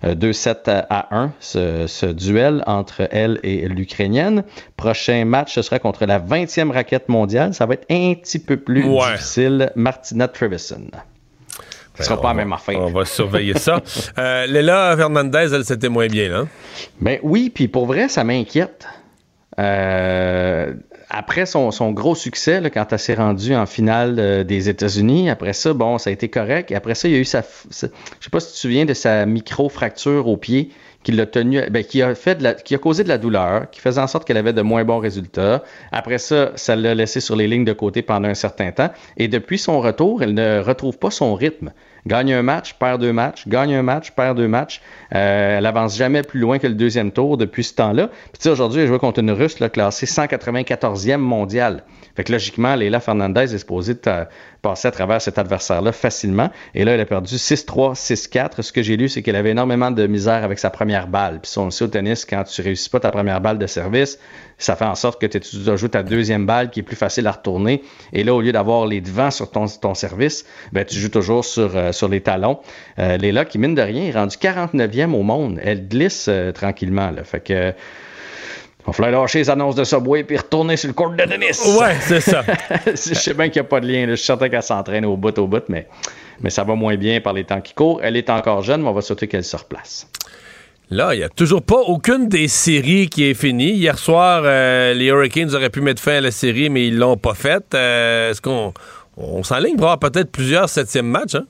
S22: euh, euh, 2 7 à 1, ce, ce duel entre elle et l'Ukrainienne. Prochain match, ce sera contre la 20e raquette mondiale. Ça va être un petit peu plus
S2: Ouais.
S22: difficile. Martina Trevisan. Ce sera pas la même affaire.
S2: On va surveiller ça. Euh, Léla Fernandez, elle, c'était moins bien, là.
S22: Ben oui, puis pour vrai, ça m'inquiète. Euh, après son, gros succès, quand elle s'est rendue en finale euh, des États-Unis, après ça, bon, ça a été correct. Après ça, il y a eu sa. sa- je sais pas si tu te souviens de sa micro-fracture au pied qui l'a tenu, ben, qui a qui a causé de la douleur, qui faisait en sorte qu'elle avait de moins bons résultats. Après ça, ça l'a laissé sur les lignes de côté pendant un certain temps. Et depuis son retour, elle ne retrouve pas son rythme. Gagne un match, perd deux matchs, gagne un match, perd deux matchs. Euh, elle avance jamais plus loin que le deuxième tour depuis ce temps-là. Puis aujourd'hui, elle joue contre une Russe là, classée 194e mondiale. Fait que logiquement, Leila Fernandez est supposée passer à travers cet adversaire-là facilement. Et là, elle a perdu 6-3, 6-4. Ce que j'ai lu, c'est qu'elle avait énormément de misère avec sa première balle. Puis on le sait au tennis, quand tu réussis pas ta première balle de service, ça fait en sorte que tu dois jouer ta deuxième balle qui est plus facile à retourner. Et là, au lieu d'avoir les devants sur ton, service, ben, tu joues toujours sur, euh, sur les talons. Euh, Léla, qui mine de rien, est rendue 49e au monde. Elle glisse euh, tranquillement. Là. Fait que. Il va falloir lâcher les annonces de Subway puis retourner sur le court de tennis.
S2: Ouais, c'est ça.
S22: je sais bien qu'il n'y a pas de lien. là. Je suis certain qu'elle s'entraîne au bout, au bout, mais, mais ça va moins bien par les temps qui courent. Elle est encore jeune, mais on va souhaiter qu'elle se replace.
S2: Là, il n'y a toujours pas aucune des séries qui est finie. Hier soir, euh, les Hurricanes auraient pu mettre fin à la série, mais ils l'ont pas faite. Euh, Est-ce qu'on on s'enligne pour avoir peut-être plusieurs septièmes matchs? Hein?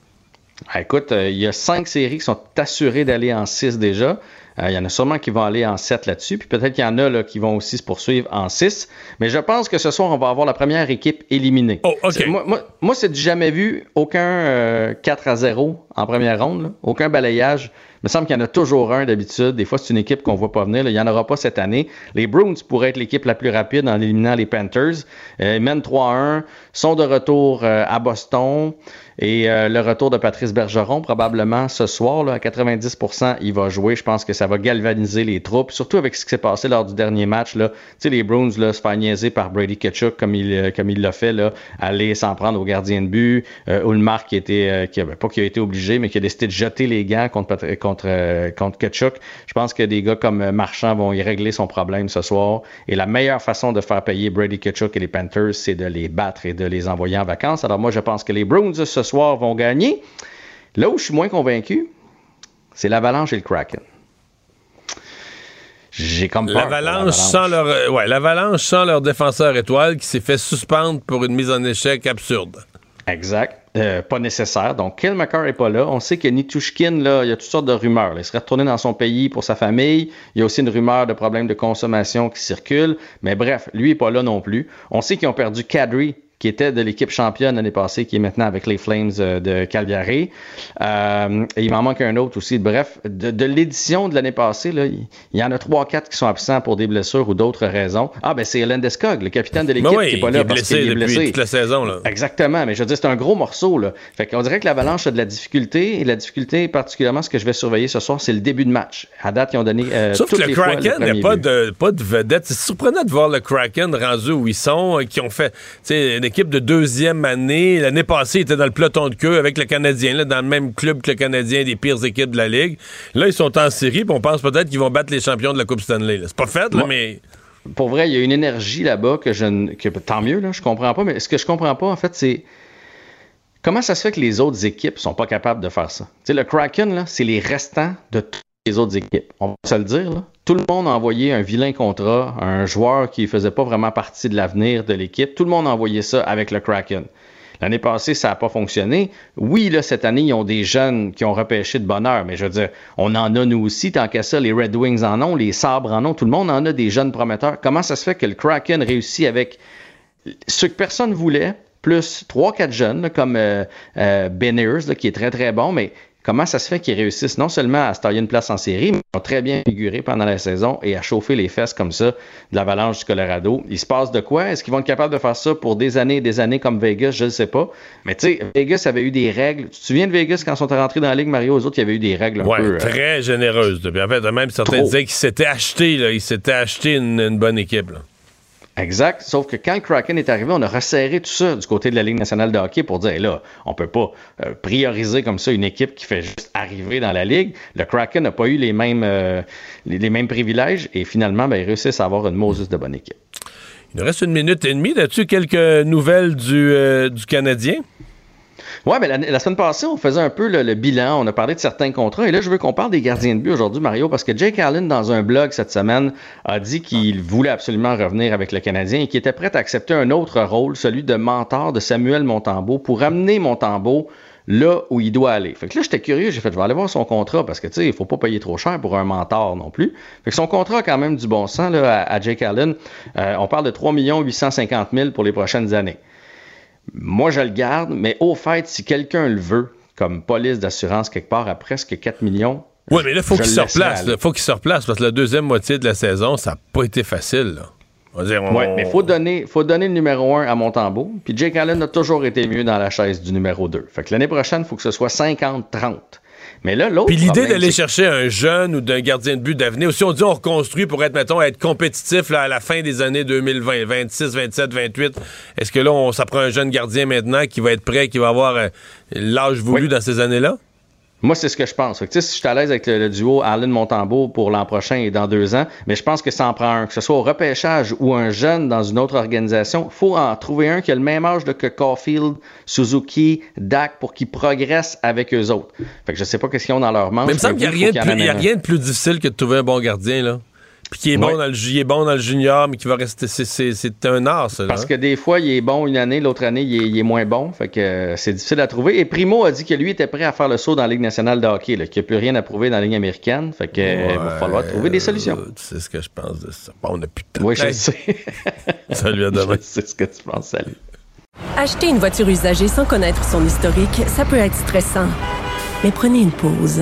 S22: Ah, écoute, euh, il y a cinq séries qui sont assurées d'aller en six déjà. Euh, Il y en a sûrement qui vont aller en 7 là-dessus. Puis peut-être qu'il y en a là, qui vont aussi se poursuivre en 6. Mais je pense que ce soir, on va avoir la première équipe éliminée. C'est- Moi, moi, moi, c'est du jamais vu. Aucun euh, 4 à 0 en première ronde. là. Aucun balayage. Il me semble qu'il y en a toujours un d'habitude. Des fois, c'est une équipe qu'on voit pas venir. là. Il n'y en aura pas cette année. Les Bruins pourraient être l'équipe la plus rapide en éliminant les Panthers. Euh, ils mènent 3-1. Sont de retour euh, à Boston. Et euh, le retour de Patrice Bergeron, probablement ce soir, là, à 90%, il va jouer. Je pense que ça va galvaniser les troupes, surtout avec ce qui s'est passé lors du dernier match. Là. Tu sais, les Bruins là, se faire niaiser par Brady Ketchuk comme il euh, comme il l'a fait, là, aller s'en prendre au gardien de but. Euh, qui était, euh, qui, a- pas qui a été obligé, mais qui a décidé de jeter les gants contre, Pat- contre, euh, contre Ketchuk. Je pense que des gars comme euh, Marchand vont y régler son problème ce soir. Et la meilleure façon de faire payer Brady Ketchuk et les Panthers, c'est de les battre et de les envoyer en vacances. Alors moi, je pense que les Bruins ce soir vont gagner. Là où je suis moins convaincu, c'est l'Avalanche et le Kraken. J'ai comme
S2: L'Avalanche sans leur, euh, ouais, l'Avalanche sans leur défenseur étoile qui s'est fait suspendre pour une mise en échec absurde.
S22: Exact. Euh, pas nécessaire. Donc, Kel McCarr n'est pas là. On sait que Nitushkin, là, il y a toutes sortes de rumeurs. là. Il serait retourné dans son pays pour sa famille. Il y a aussi une rumeur de problèmes de consommation qui circule. Mais bref, lui n'est pas là non plus. On sait qu'ils ont perdu Kadri, qui était de l'équipe championne l'année passée, qui est maintenant avec les Flames euh, de Calgary. Euh, et il m'en manque un autre aussi. Bref, de, de l'édition de l'année passée, là, il il y en a trois, quatre qui sont absents pour des blessures ou d'autres raisons. Ah, ben c'est Landeskog, le capitaine de l'équipe,
S2: Ben oui,
S22: qui n'est pas là
S2: est
S22: parce qu'il est
S2: depuis
S22: blessé.
S2: toute la saison. Là.
S22: Exactement, mais je veux dire, c'est un gros morceau. Là. Fait qu'on dirait que l'Avalanche a de la difficulté, et la difficulté, particulièrement, ce que je vais surveiller ce soir, c'est le début de match. À date, ils ont donné euh,
S2: Sauf
S22: toutes
S2: que le
S22: les
S2: Kraken, il
S22: premier
S2: n'y a pas
S22: but.
S2: de, pas de vedette. C'est surprenant de voir le Kraken rendu où ils sont, euh, qui ont fait équipe de deuxième année. L'année passée, ils étaient dans le peloton de queue avec le Canadien, là, dans le même club que le Canadien, des pires équipes de la Ligue. Là, ils sont en série, puis on pense peut-être qu'ils vont battre les champions de la Coupe Stanley. C'est pas fait, là, mais.
S22: Pour vrai, il y a une énergie là-bas que je ne. Que, tant mieux, là, je comprends pas, mais ce que je comprends pas, en fait, c'est. Comment ça se fait que les autres équipes sont pas capables de faire ça? Tu sais, le Kraken, là, c'est les restants de toutes les autres équipes. On va se le dire, là. Tout le monde a envoyé un vilain contrat un joueur qui faisait pas vraiment partie de l'avenir de l'équipe. Tout le monde a envoyé ça avec le Kraken. L'année passée, ça n'a pas fonctionné. Oui, là, cette année, ils ont des jeunes qui ont repêché de bonheur, mais je veux dire, on en a nous aussi, tant qu'à ça, les Red Wings en ont, les Sabres en ont, tout le monde en a des jeunes prometteurs. Comment ça se fait que le Kraken réussit avec ce que personne voulait, plus 3-4 jeunes, comme euh, euh, Ben qui est très très bon, mais comment ça se fait qu'ils réussissent non seulement à se tailler une place en série, mais ils ont très bien figuré pendant la saison et à chauffer les fesses comme ça de l'avalanche du Colorado. Il se passe de quoi? Est-ce qu'ils vont être capables de faire ça pour des années et des années comme Vegas? Je ne sais pas. Mais tu sais, Vegas avait eu des règles. Tu te souviens de Vegas quand ils sont rentrés dans la Ligue, Mario? Aux autres, il y avait eu des règles un
S2: Ouais,
S22: peu... euh,
S2: très généreuse. Puis en fait, même certains
S22: Trop.
S2: disaient qu'ils s'étaient achetés, là, ils s'étaient acheté une, une bonne équipe. là.
S22: Exact. Sauf que quand le Kraken est arrivé, on a resserré tout ça du côté de la Ligue nationale de hockey pour dire, là, on peut pas euh, prioriser comme ça une équipe qui fait juste arriver dans la Ligue. Le Kraken n'a pas eu les mêmes, euh, les, mêmes privilèges et finalement, ben, ils réussissent à avoir une Moses de bonne équipe.
S2: Il nous reste une minute et demie. As-tu quelques nouvelles du, euh, du Canadien?
S22: Ouais, mais la, semaine passée, on faisait un peu le, bilan, on a parlé de certains contrats, et là, je veux qu'on parle des gardiens de but aujourd'hui, Mario, parce que Jake Allen, dans un blog cette semaine, a dit qu'il voulait absolument revenir avec le Canadien et qu'il était prêt à accepter un autre rôle, celui de mentor de Samuel Montembeau, pour amener Montembeau là où il doit aller. Fait que là, j'étais curieux, j'ai fait, je vais aller voir son contrat, parce que, tu sais, il faut pas payer trop cher pour un mentor non plus. Fait que son contrat a quand même du bon sens, là, à, à Jake Allen. Euh, on parle de 3 850 000 pour les prochaines années. Moi, je le garde, mais au fait, si quelqu'un le veut, comme police d'assurance quelque part à presque 4 millions.
S2: Oui, mais là, il faut
S22: le
S2: se replace. Il faut qu'il se replace parce que la deuxième moitié de la saison, ça n'a pas été facile. Là. On va dire, on-
S22: Ouais, mais faut donner, faut donner le numéro 1 à Montembeau. Puis Jake Allen a toujours été mieux dans la chaise du numéro 2. Fait que l'année prochaine, il faut que ce soit 50-30. Mais là, l'autre.
S2: Puis l'idée d'aller chercher un jeune ou d'un gardien de but d'avenir, si on dit on reconstruit pour être, mettons, être compétitif là, à la fin des années 2020, 26, 27, 28, est-ce que là, on, ça prend un jeune gardien maintenant qui va être prêt, qui va avoir euh, l'âge voulu dans ces années-là?
S22: Moi, c'est ce que je pense. Fait que, tu sais, si je suis à l'aise avec le, le duo Allen Montembeau pour l'an prochain et dans deux ans, mais je pense que ça en prend un, que ce soit au repêchage ou un jeune dans une autre organisation, faut en trouver un qui a le même âge que Caulfield, Suzuki, Dak pour qu'ils progressent avec eux autres. Fait que je sais pas qu'est-ce qu'ils ont dans leur manche.
S2: Mais il me semble qu'il n'y a, rien de plus- il y a rien de plus difficile que de trouver un bon gardien, là. Puis qui est, bon
S22: Ouais.
S2: dans le, il est bon dans le junior, mais qui va rester. c'est- un art, ça. là.
S22: Parce que des fois, il est bon une année, l'autre année, il est, il est moins bon. Fait que euh, c'est difficile à trouver. Et Primo a dit que lui était prêt à faire le saut dans la Ligue nationale de hockey, qu'il n'y a plus rien à prouver dans la Ligue américaine. Fait que euh, il va falloir trouver des solutions.
S2: Tu sais ce que je pense de ça. Bon, on n'a plus de temps.
S22: Oui, je sais.
S2: Salut, à demain.
S22: Je sais ce que tu penses. Salut.
S12: Acheter une voiture usagée sans connaître son historique, ça peut être stressant. Mais prenez une pause.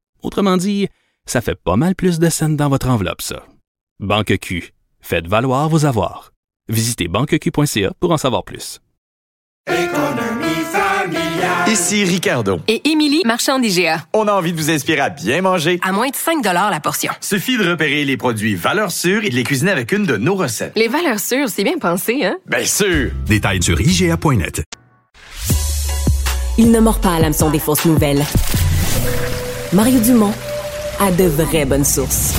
S13: Autrement dit, ça fait pas mal plus de scènes dans votre enveloppe, ça. Banque Q. Faites valoir vos avoirs. Visitez banqueq.ca pour en savoir plus.
S14: Ici Ricardo.
S15: Et Émilie, marchand d'IGA.
S14: On a envie de vous inspirer à bien manger.
S15: À moins de 5 la portion.
S14: Suffit de repérer les produits valeurs sûres et de les cuisiner avec une de nos recettes.
S15: Les valeurs sûres, c'est bien pensé, hein?
S14: Bien sûr!
S16: Détails sur IGA.net.
S1: Il ne mord pas à l'hameçon des fausses nouvelles. Mario Dumont a de vraies bonnes sources.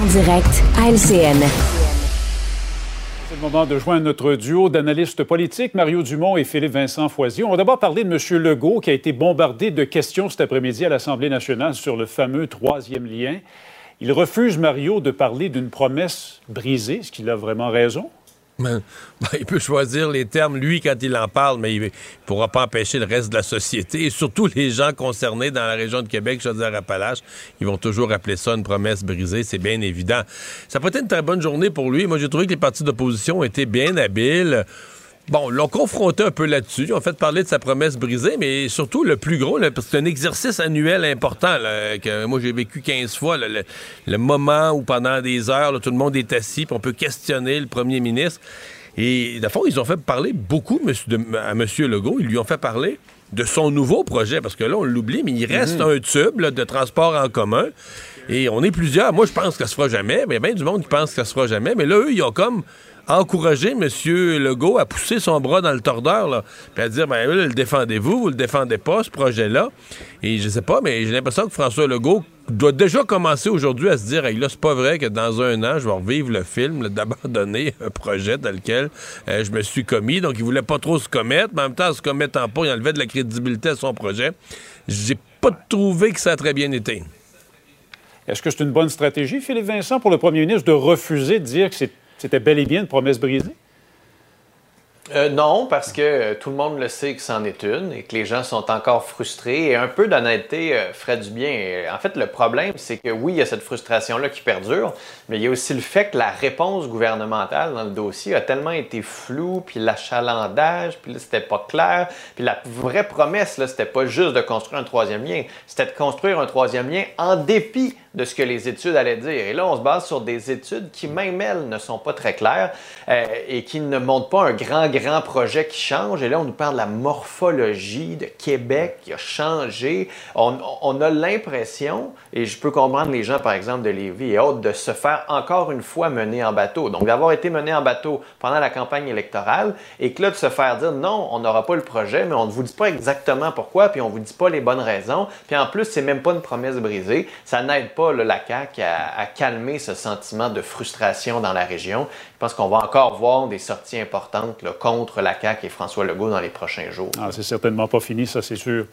S1: En direct à LCN.
S23: C'est le moment de joindre notre duo d'analystes politiques, Mario Dumont et Philippe Vincent Foisy. On va d'abord parler de M. Legault, qui a été bombardé de questions cet après-midi à l'Assemblée nationale sur le fameux troisième lien. Il refuse, Mario, de parler d'une promesse brisée. Est-ce qu'il a vraiment raison?
S2: Ben, ben, il peut choisir les termes, lui, quand il en parle, mais il ne pourra pas empêcher le reste de la société. Et surtout les gens concernés dans la région de Québec, Chaudière-Appalaches, ils vont toujours appeler ça une promesse brisée, c'est bien évident. Ça peut être une très bonne journée pour lui. Moi, j'ai trouvé que les partis d'opposition étaient bien habiles. Bon, l'ont confronté un peu là-dessus. Ils ont fait parler de sa promesse brisée, mais surtout le plus gros, là, parce que c'est un exercice annuel important là, que moi j'ai vécu 15 fois. là, le, le moment où pendant des heures, tout le monde est assis, puis on peut questionner le premier ministre. Et de fond, ils ont fait parler beaucoup monsieur, de- à M. Legault. Ils lui ont fait parler de son nouveau projet, parce que là, on l'oublie, mais il reste
S24: Mhm.
S2: un tube là, de transport en commun. Et on est plusieurs. Moi, je pense que ça se fera jamais. Mais il y a bien du monde qui pense que ça se fera jamais. Mais là, eux, ils ont comme encourager M. Legault à pousser son bras dans le tordeur, là, puis à dire, ben le défendez-vous, vous le défendez pas, ce projet-là. Et je sais pas, mais j'ai l'impression que François Legault doit déjà commencer aujourd'hui à se dire, hey, là, c'est pas vrai que dans un an, je vais revivre le film d'abandonner un projet dans lequel euh, je me suis commis. Donc, il voulait pas trop se commettre, mais en même temps, en se commettant pas, il enlevait de la crédibilité à son projet. J'ai pas trouvé que ça a très bien été.
S23: Est-ce que c'est une bonne stratégie, Philippe Vincent, pour le premier ministre de refuser de dire que c'était bel et bien une promesse brisée?
S25: Euh, non, parce que euh, tout le monde le sait que c'en est une et que les gens sont encore frustrés. Et un peu d'honnêteté euh, ferait du bien. en fait, le problème, c'est que oui, il y a cette frustration-là qui perdure, mais il y a aussi le fait que la réponse gouvernementale dans le dossier a tellement été floue, puis l'achalandage, puis là, c'était pas clair. Puis la vraie promesse, là, c'était pas juste de construire un troisième lien, c'était de construire un troisième lien en dépit de ce que les études allaient dire. Et là, on se base sur des études qui, même elles, ne sont pas très claires et qui ne montrent pas un grand grand projet qui change. Et là, on nous parle de la morphologie de Québec qui a changé. On, a l'impression, et je peux comprendre les gens, par exemple, de Lévis et autres, de se faire encore une fois mener en bateau. Donc, d'avoir été mené en bateau pendant la campagne électorale et que là, de se faire dire non, on n'aura pas le projet, mais on ne vous dit pas exactement pourquoi, puis on ne vous dit pas les bonnes raisons. Puis en plus, c'est même pas une promesse brisée. Ça n'aide pas la CAQ à, calmer ce sentiment de frustration dans la région. Je pense qu'on va encore voir des sorties importantes contre la CAQ et François Legault dans les prochains jours.
S23: Ah, c'est certainement pas fini, ça, c'est sûr.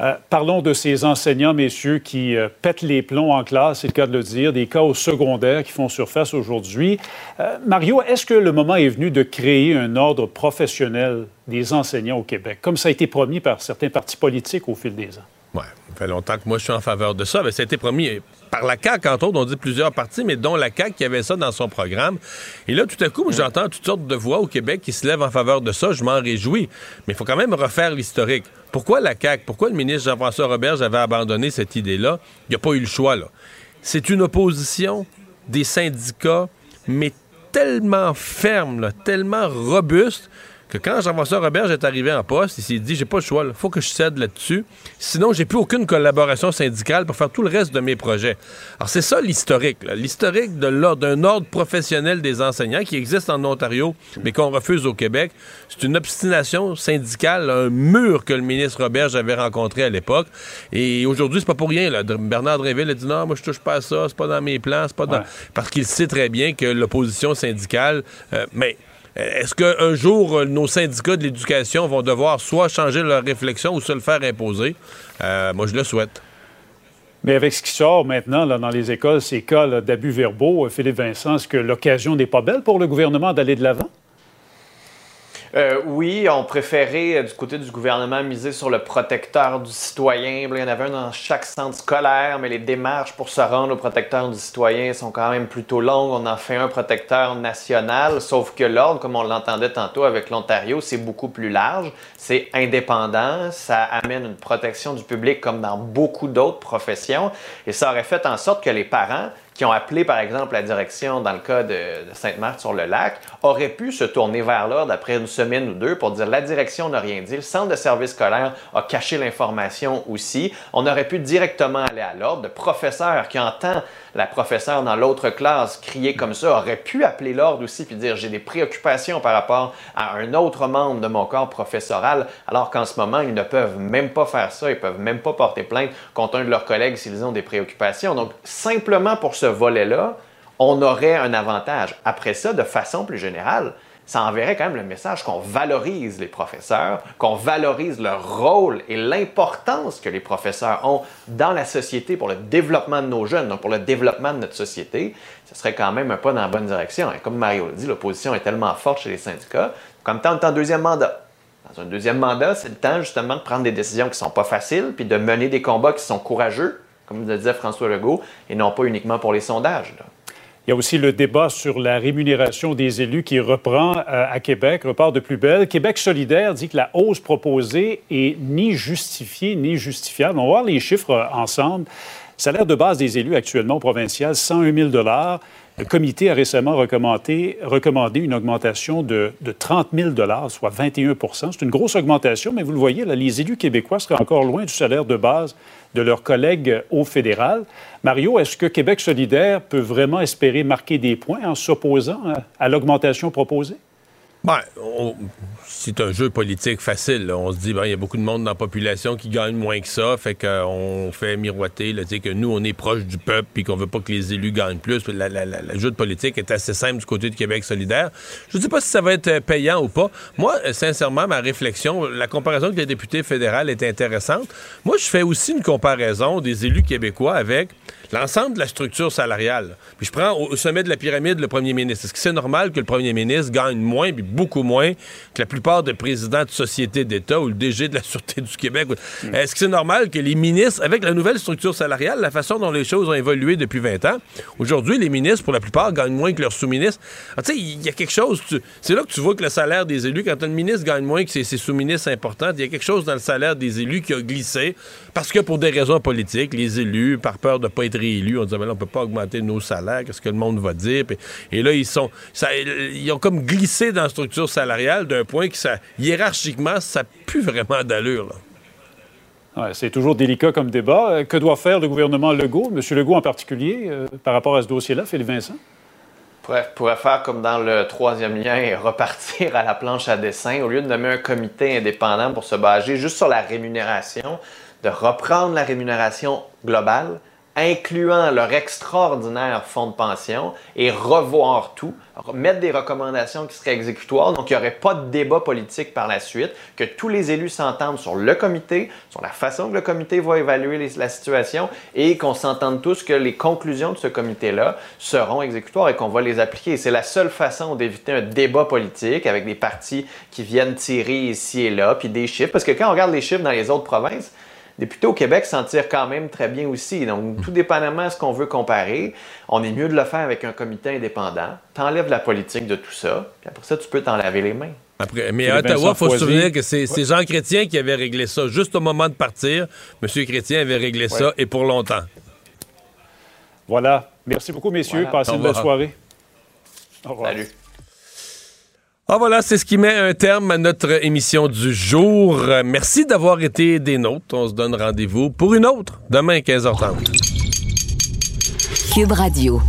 S23: Euh, parlons de ces enseignants, messieurs, qui euh, pètent les plombs en classe, c'est le cas de le dire, des cas au secondaire qui font surface aujourd'hui. Euh, Mario, est-ce que le moment est venu de créer un ordre professionnel des enseignants au Québec, comme ça a été promis par certains partis politiques au fil des ans?
S2: Oui, ça fait longtemps que moi je suis en faveur de ça. Mais ça a été promis par la CAQ, entre autres, on dit plusieurs partis, mais dont la CAQ qui avait ça dans son programme. Et là, tout à coup, j'entends toutes sortes de voix au Québec qui se lèvent en faveur de ça. Je m'en réjouis. Mais il faut quand même refaire l'historique. Pourquoi la CAQ? Pourquoi le ministre Jean-François Roberge avait abandonné cette idée-là? Il n'y a pas eu le choix, là. C'est une opposition des syndicats, mais tellement ferme, tellement robuste, que quand Jean-François Roberge est arrivé en poste, il s'est dit j'ai pas le choix, il faut que je cède là-dessus. Sinon, j'ai plus aucune collaboration syndicale pour faire tout le reste de mes projets. Alors, c'est ça l'historique. L'historique d'un ordre professionnel des enseignants qui existe en Ontario, mais qu'on refuse au Québec. C'est une obstination syndicale, un mur que le ministre Roberge avait rencontré à l'époque. Et aujourd'hui, c'est pas pour rien. Là. Bernard Dréville a dit non, moi, je touche pas à ça, c'est pas dans mes plans, c'est pas dans. Parce qu'il sait très bien que l'opposition syndicale. Euh, mais est-ce qu'un jour, euh, nos syndicats de l'éducation vont devoir soit changer leur réflexion ou se le faire imposer? Euh, moi, je le souhaite.
S23: Mais avec ce qui sort maintenant dans les écoles, ces cas d'abus verbaux, euh, Philippe Vincent, est-ce que l'occasion n'est pas belle pour le gouvernement d'aller de l'avant?
S25: Euh, oui, on préférait, euh, du côté du gouvernement, miser sur le protecteur du citoyen. Il y en avait un dans chaque centre scolaire, mais les démarches pour se rendre au protecteur du citoyen sont quand même plutôt longues. On en fait un protecteur national, sauf que l'ordre, comme on l'entendait tantôt avec l'Ontario, c'est beaucoup plus large, c'est indépendant, ça amène une protection du public comme dans beaucoup d'autres professions, et ça aurait fait en sorte que les parents qui ont appelé, par exemple, la direction dans le cas de, Sainte-Marthe-sur-le-Lac, auraient pu se tourner vers l'ordre après une semaine ou deux pour dire la direction n'a rien dit, le centre de service scolaire a caché l'information aussi. On aurait pu directement aller à l'ordre. Le professeur qui entend la professeure dans l'autre classe crier comme ça aurait pu appeler l'ordre aussi puis dire j'ai des préoccupations par rapport à un autre membre de mon corps professoral, alors qu'en ce moment, ils ne peuvent même pas faire ça, ils peuvent même pas porter plainte contre un de leurs collègues s'ils ont des préoccupations. Donc, simplement pour ce volet-là, on aurait un avantage. Après ça, de façon plus générale, ça enverrait quand même le message qu'on valorise les professeurs, qu'on valorise leur rôle et l'importance que les professeurs ont dans la société pour le développement de nos jeunes, donc pour le développement de notre société. Ce serait quand même un pas dans la bonne direction. Et comme Mario l'a dit, l'opposition est tellement forte chez les syndicats. Comme est en deuxième mandat. Dans un deuxième mandat, c'est le temps justement de prendre des décisions qui ne sont pas faciles, puis de mener des combats qui sont courageux, comme le disait François Legault, et non pas uniquement pour les sondages.
S23: Il y a aussi le débat sur la rémunération des élus qui reprend euh, à Québec, repart de plus belle. Québec solidaire dit que la hausse proposée est ni justifiée ni justifiable. On va voir les chiffres euh, ensemble. Salaire de base des élus actuellement provincial, 101 000 Le comité a récemment recommandé, une augmentation de, de 30 000 soit 21% C'est une grosse augmentation, mais vous le voyez, les élus québécois seraient encore loin du salaire de base de leurs collègues au fédéral. Mario, est-ce que Québec solidaire peut vraiment espérer marquer des points en s'opposant à, l'augmentation proposée?
S2: Ben, on- c'est un jeu politique facile. On se dit, ben, il y a beaucoup de monde dans la population qui gagne moins que ça, fait qu'on fait miroiter là, que nous, on est proche du peuple puis qu'on veut pas que les élus gagnent plus. Le jeu de politique est assez simple du côté du Québec solidaire. Je ne sais pas si ça va être euh, payant ou pas. Moi, euh, sincèrement, ma réflexion, la comparaison avec les députés fédéraux est intéressante. Moi, je fais aussi une comparaison des élus québécois avec l'ensemble de la structure salariale. Puis je prends au au sommet de la pyramide le premier ministre. Est-ce que c'est normal que le premier ministre gagne moins, puis beaucoup moins que la plupart des présidents de sociétés d'État ou le DG de la Sûreté du Québec? Est-ce que c'est normal que les ministres, avec la nouvelle structure salariale, la façon dont les choses ont évolué depuis 20 ans, aujourd'hui, les ministres, pour la plupart, gagnent moins que leurs sous-ministres? Ah, Tu sais, il y a quelque chose, c'est là que tu vois que le salaire des élus, quand un ministre gagne moins que ses, ses sous-ministres importants, il y a quelque chose dans le salaire des élus qui a glissé, parce que pour des raisons politiques, les élus, par peur de ne pas être réélus, on disait, mais là, on peut pas augmenter nos salaires, qu'est-ce que le monde va dire? Puis- et là, ils sont, ça- ils ont comme glissé dans la structure salariale d'un point que ça, hiérarchiquement, ça plus vraiment d'allure.
S23: Ouais, c'est toujours délicat comme débat. Euh, Que doit faire le gouvernement Legault, M. Legault en particulier, euh, par rapport à ce dossier-là, Philippe Vincent?
S25: pourrait faire comme dans le troisième lien et repartir à la planche à dessin. Au lieu de nommer un comité indépendant pour se baser juste sur la rémunération, de reprendre la rémunération globale, incluant leur extraordinaire fonds de pension et revoir tout, mettre des recommandations qui seraient exécutoires, donc il n'y aurait pas de débat politique par la suite, que tous les élus s'entendent sur le comité, sur la façon que le comité va évaluer la situation et qu'on s'entende tous que les conclusions de ce comité-là seront exécutoires et qu'on va les appliquer. C'est la seule façon d'éviter un débat politique avec des partis qui viennent tirer ici et là, puis des chiffres, parce que quand on regarde les chiffres dans les autres provinces, députés au Québec s'en tirent quand même très bien aussi. Donc, tout dépendamment de ce qu'on veut comparer, on est mieux de le faire avec un comité indépendant. T'enlèves la politique de tout ça, puis après ça, tu peux t'en laver les mains.
S2: Après, mais à Ottawa, il faut se souvenir que c'est Jean Chrétien qui avait réglé ça juste au moment de partir. Monsieur Chrétien avait réglé ça et pour longtemps.
S23: Voilà. Merci beaucoup, messieurs.
S2: Voilà.
S23: Passez une belle
S2: revoir.
S23: soirée. Au revoir.
S25: Salut.
S2: Ah voilà, c'est ce qui met un terme à notre émission du jour. Merci d'avoir été des nôtres. On se donne rendez-vous pour une autre demain 15h30.
S1: Cube Radio.